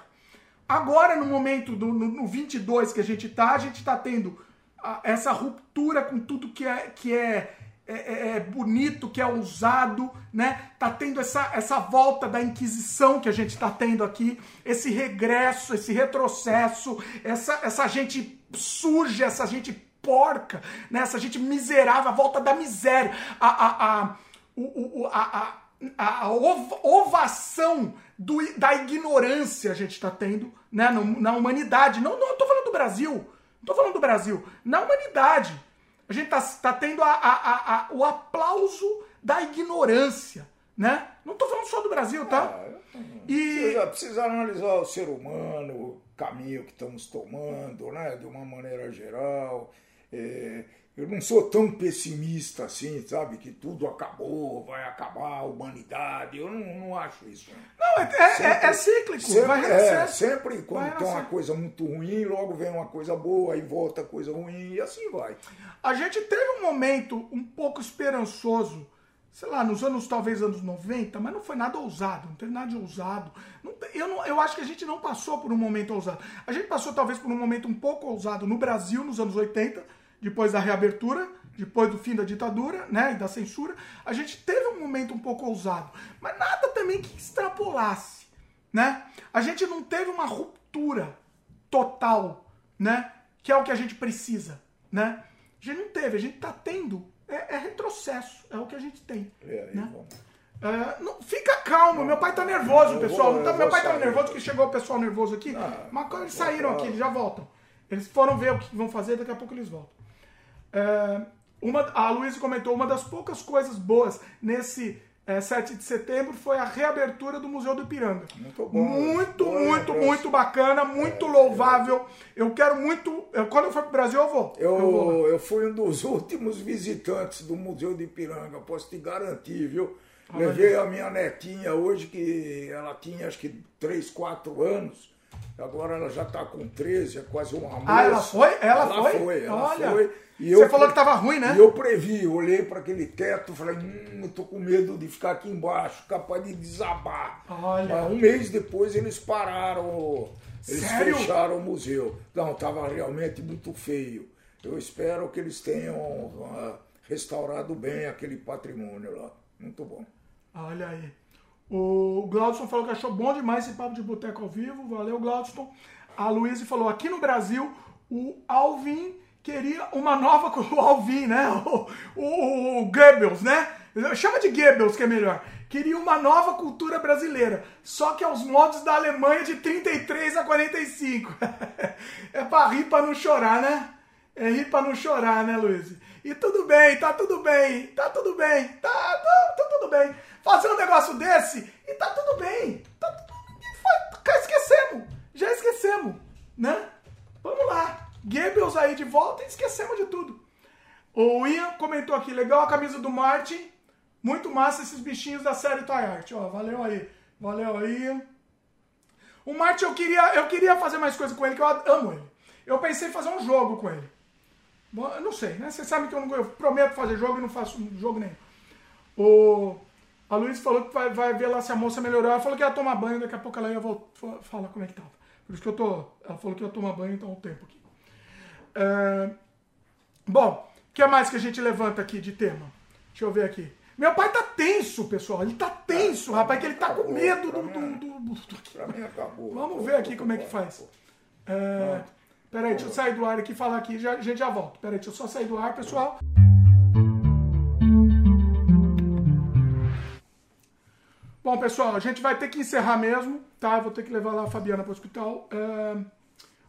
Agora, no momento do no, no 22 que a gente tá, a gente tá tendo a- essa ruptura com tudo que é, que é, é, é- é bonito, que é ousado, né? Tá tendo essa, essa volta da Inquisição que a gente tá tendo aqui, esse regresso, esse retrocesso, essa, essa gente suja, essa gente porca, né? essa gente miserável, a volta da miséria, a, a, a, o, a, a, a ov- ovação do, da ignorância a gente está tendo né, no- na humanidade. Não, não tô falando do Brasil. Tô falando do Brasil. Na humanidade. A gente tá, tá tendo a- a- a- o aplauso da ignorância. Né? Não tô falando só do Brasil, tá? E. Precisa, precisa analisar o ser humano, o caminho que estamos tomando, né? De uma maneira geral. É, eu não sou tão pessimista assim, sabe? Que tudo acabou, vai acabar a humanidade. Eu não, não acho isso. Não, é, é- é- é cíclico. vai Sempre, é, renascer. sempre quando Vai tem uma coisa muito ruim, logo vem uma coisa boa, aí volta coisa ruim, e assim vai. A gente teve um momento um pouco esperançoso, sei lá, nos anos, talvez anos 90, mas não foi nada ousado, não teve nada de ousado. Não eu, não- eu acho que a gente não passou por um momento ousado. A gente passou talvez por um momento um pouco ousado no Brasil, nos anos 80, depois da reabertura, depois do fim da ditadura, né, e da censura. A gente teve um momento um pouco ousado, mas nada também que extrapolasse, né? A gente não teve uma ruptura total, né? Que é o que a gente precisa, né? A gente não teve, a gente tá tendo. É, é retrocesso, é o que a gente tem. É, né? É, não- fica calmo, meu pai tá nervoso, pessoal. vou- Não tá- eu meu pai tá sair. nervoso porque chegou o pessoal nervoso aqui. Ah, mas quando eles saíram aqui, eles já voltam. Eles foram ver o que vão fazer, daqui a pouco eles voltam. É, uma, a Luísa comentou, uma das poucas coisas boas nesse é, 7 de setembro foi a reabertura do Museu do Ipiranga. Muito bom. Muito, Boa muito, muito bacana, muito louvável. Eu quero muito. eu- quando eu for pro Brasil, eu vou. Eu, Eu vou eu fui um dos [laughs] últimos visitantes do Museu de Ipiranga, posso te garantir, viu? Levei a minha netinha hoje, que ela tinha acho que 3, 4 anos, agora ela já está com 13, é quase uma moça. Ah, ela foi? Ela foi? ela Olha, foi. E você eu falou que tava ruim, né? E eu previ, eu olhei para aquele teto, falei, hum, eu tô com medo de ficar aqui embaixo, capaz de desabar. Olha. Mas um mês depois eles pararam, eles Sério? fecharam o museu. Não, estava realmente muito feio. Eu espero que eles tenham ah, restaurado bem aquele patrimônio lá. Muito bom. Olha aí. O Glaudson falou que achou bom demais esse papo de boteco ao vivo. Valeu, Glaudson. a Luísa falou: aqui no Brasil, o Alvin queria uma nova. O Alvin, né? [laughs] O, o, o Goebbels, né? Chama de Goebbels, que é melhor. Queria uma nova cultura brasileira, só que aos modos da Alemanha de 33 a 45. [laughs] é pra rir pra não chorar, né? É rir pra não chorar, né, Luiz? E tudo bem, tá tudo bem, tá tudo bem, tá, tá, tá tudo bem. Fazer um negócio desse e tá tudo bem. Tá tudo Esquecemos, já esquecemos, né? Vamos lá. Goebbels aí de volta e esquecemos de tudo. O Ian comentou aqui, legal a camisa do Martin. Muito massa esses bichinhos da série Toy Art. Ó, valeu aí. Valeu aí. O Martin eu queria, eu queria fazer mais coisa com ele, que eu amo ele. Eu pensei em fazer um jogo com ele. Eu não sei, né? Vocês sabem que eu, não, eu prometo fazer jogo e não faço jogo nenhum. O, a Luiz falou que vai, vai ver lá se a moça melhorou. Ela falou que ia tomar banho, daqui a pouco ela ia voltar, falar como é que tava. Por isso que eu tô. Ela falou que ia tomar banho, então o tempo aqui. É, bom, o que mais que a gente levanta aqui de tema? Deixa eu ver aqui. Meu pai tá tenso, pessoal. Ele tá tenso, rapaz, que ele tá com medo do. do, do, do... Vamos ver aqui como é que faz. É... Peraí, deixa eu sair do ar aqui e falar aqui, já, a gente já volta. Peraí, deixa eu só sair do ar, pessoal. Bom, pessoal, a gente vai ter que encerrar mesmo, tá? Eu vou ter que levar lá a Fabiana para o hospital. É...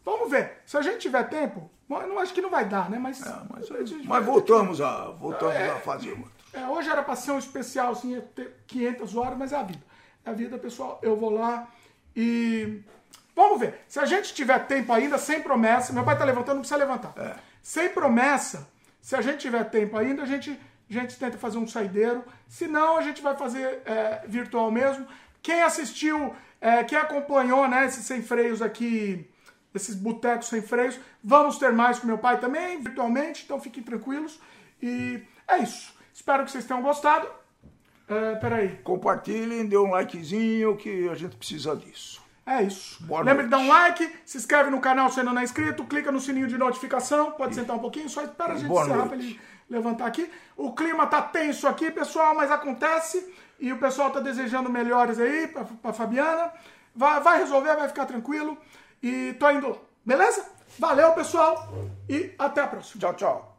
Vamos ver. Se a gente tiver tempo, eu não acho que não vai dar, né? Mas, é, mas, mas voltamos, a, voltamos é, a fazer. É, hoje era para ser um especial, assim, ia ter 500 horas, mas é a vida. É a vida, pessoal. Eu vou lá e Vamos ver. Se a gente tiver tempo ainda, sem promessa, meu pai está levantando, não precisa levantar. É. Sem promessa, se a gente tiver tempo ainda, a gente, a gente tenta fazer um saideiro. Se não, a gente vai fazer é, virtual mesmo. Quem assistiu, é, quem acompanhou né, esses sem freios aqui, esses botecos sem freios, vamos ter mais com meu pai também, virtualmente, então fiquem tranquilos. E é isso. Espero que vocês tenham gostado. É, peraí. Compartilhem, dê um likezinho que a gente precisa disso. É isso. Boa Lembra de dar um like, se inscreve no canal se ainda não é inscrito, clica no sininho de notificação, pode sentar um pouquinho, só espera a gente Boa encerrar ele levantar aqui. O clima tá tenso aqui, pessoal, mas acontece e o pessoal tá desejando melhores aí para Fabiana. Vai, vai resolver, vai ficar tranquilo e tô indo lá. Beleza? Valeu, pessoal, e até a próxima. Tchau, tchau.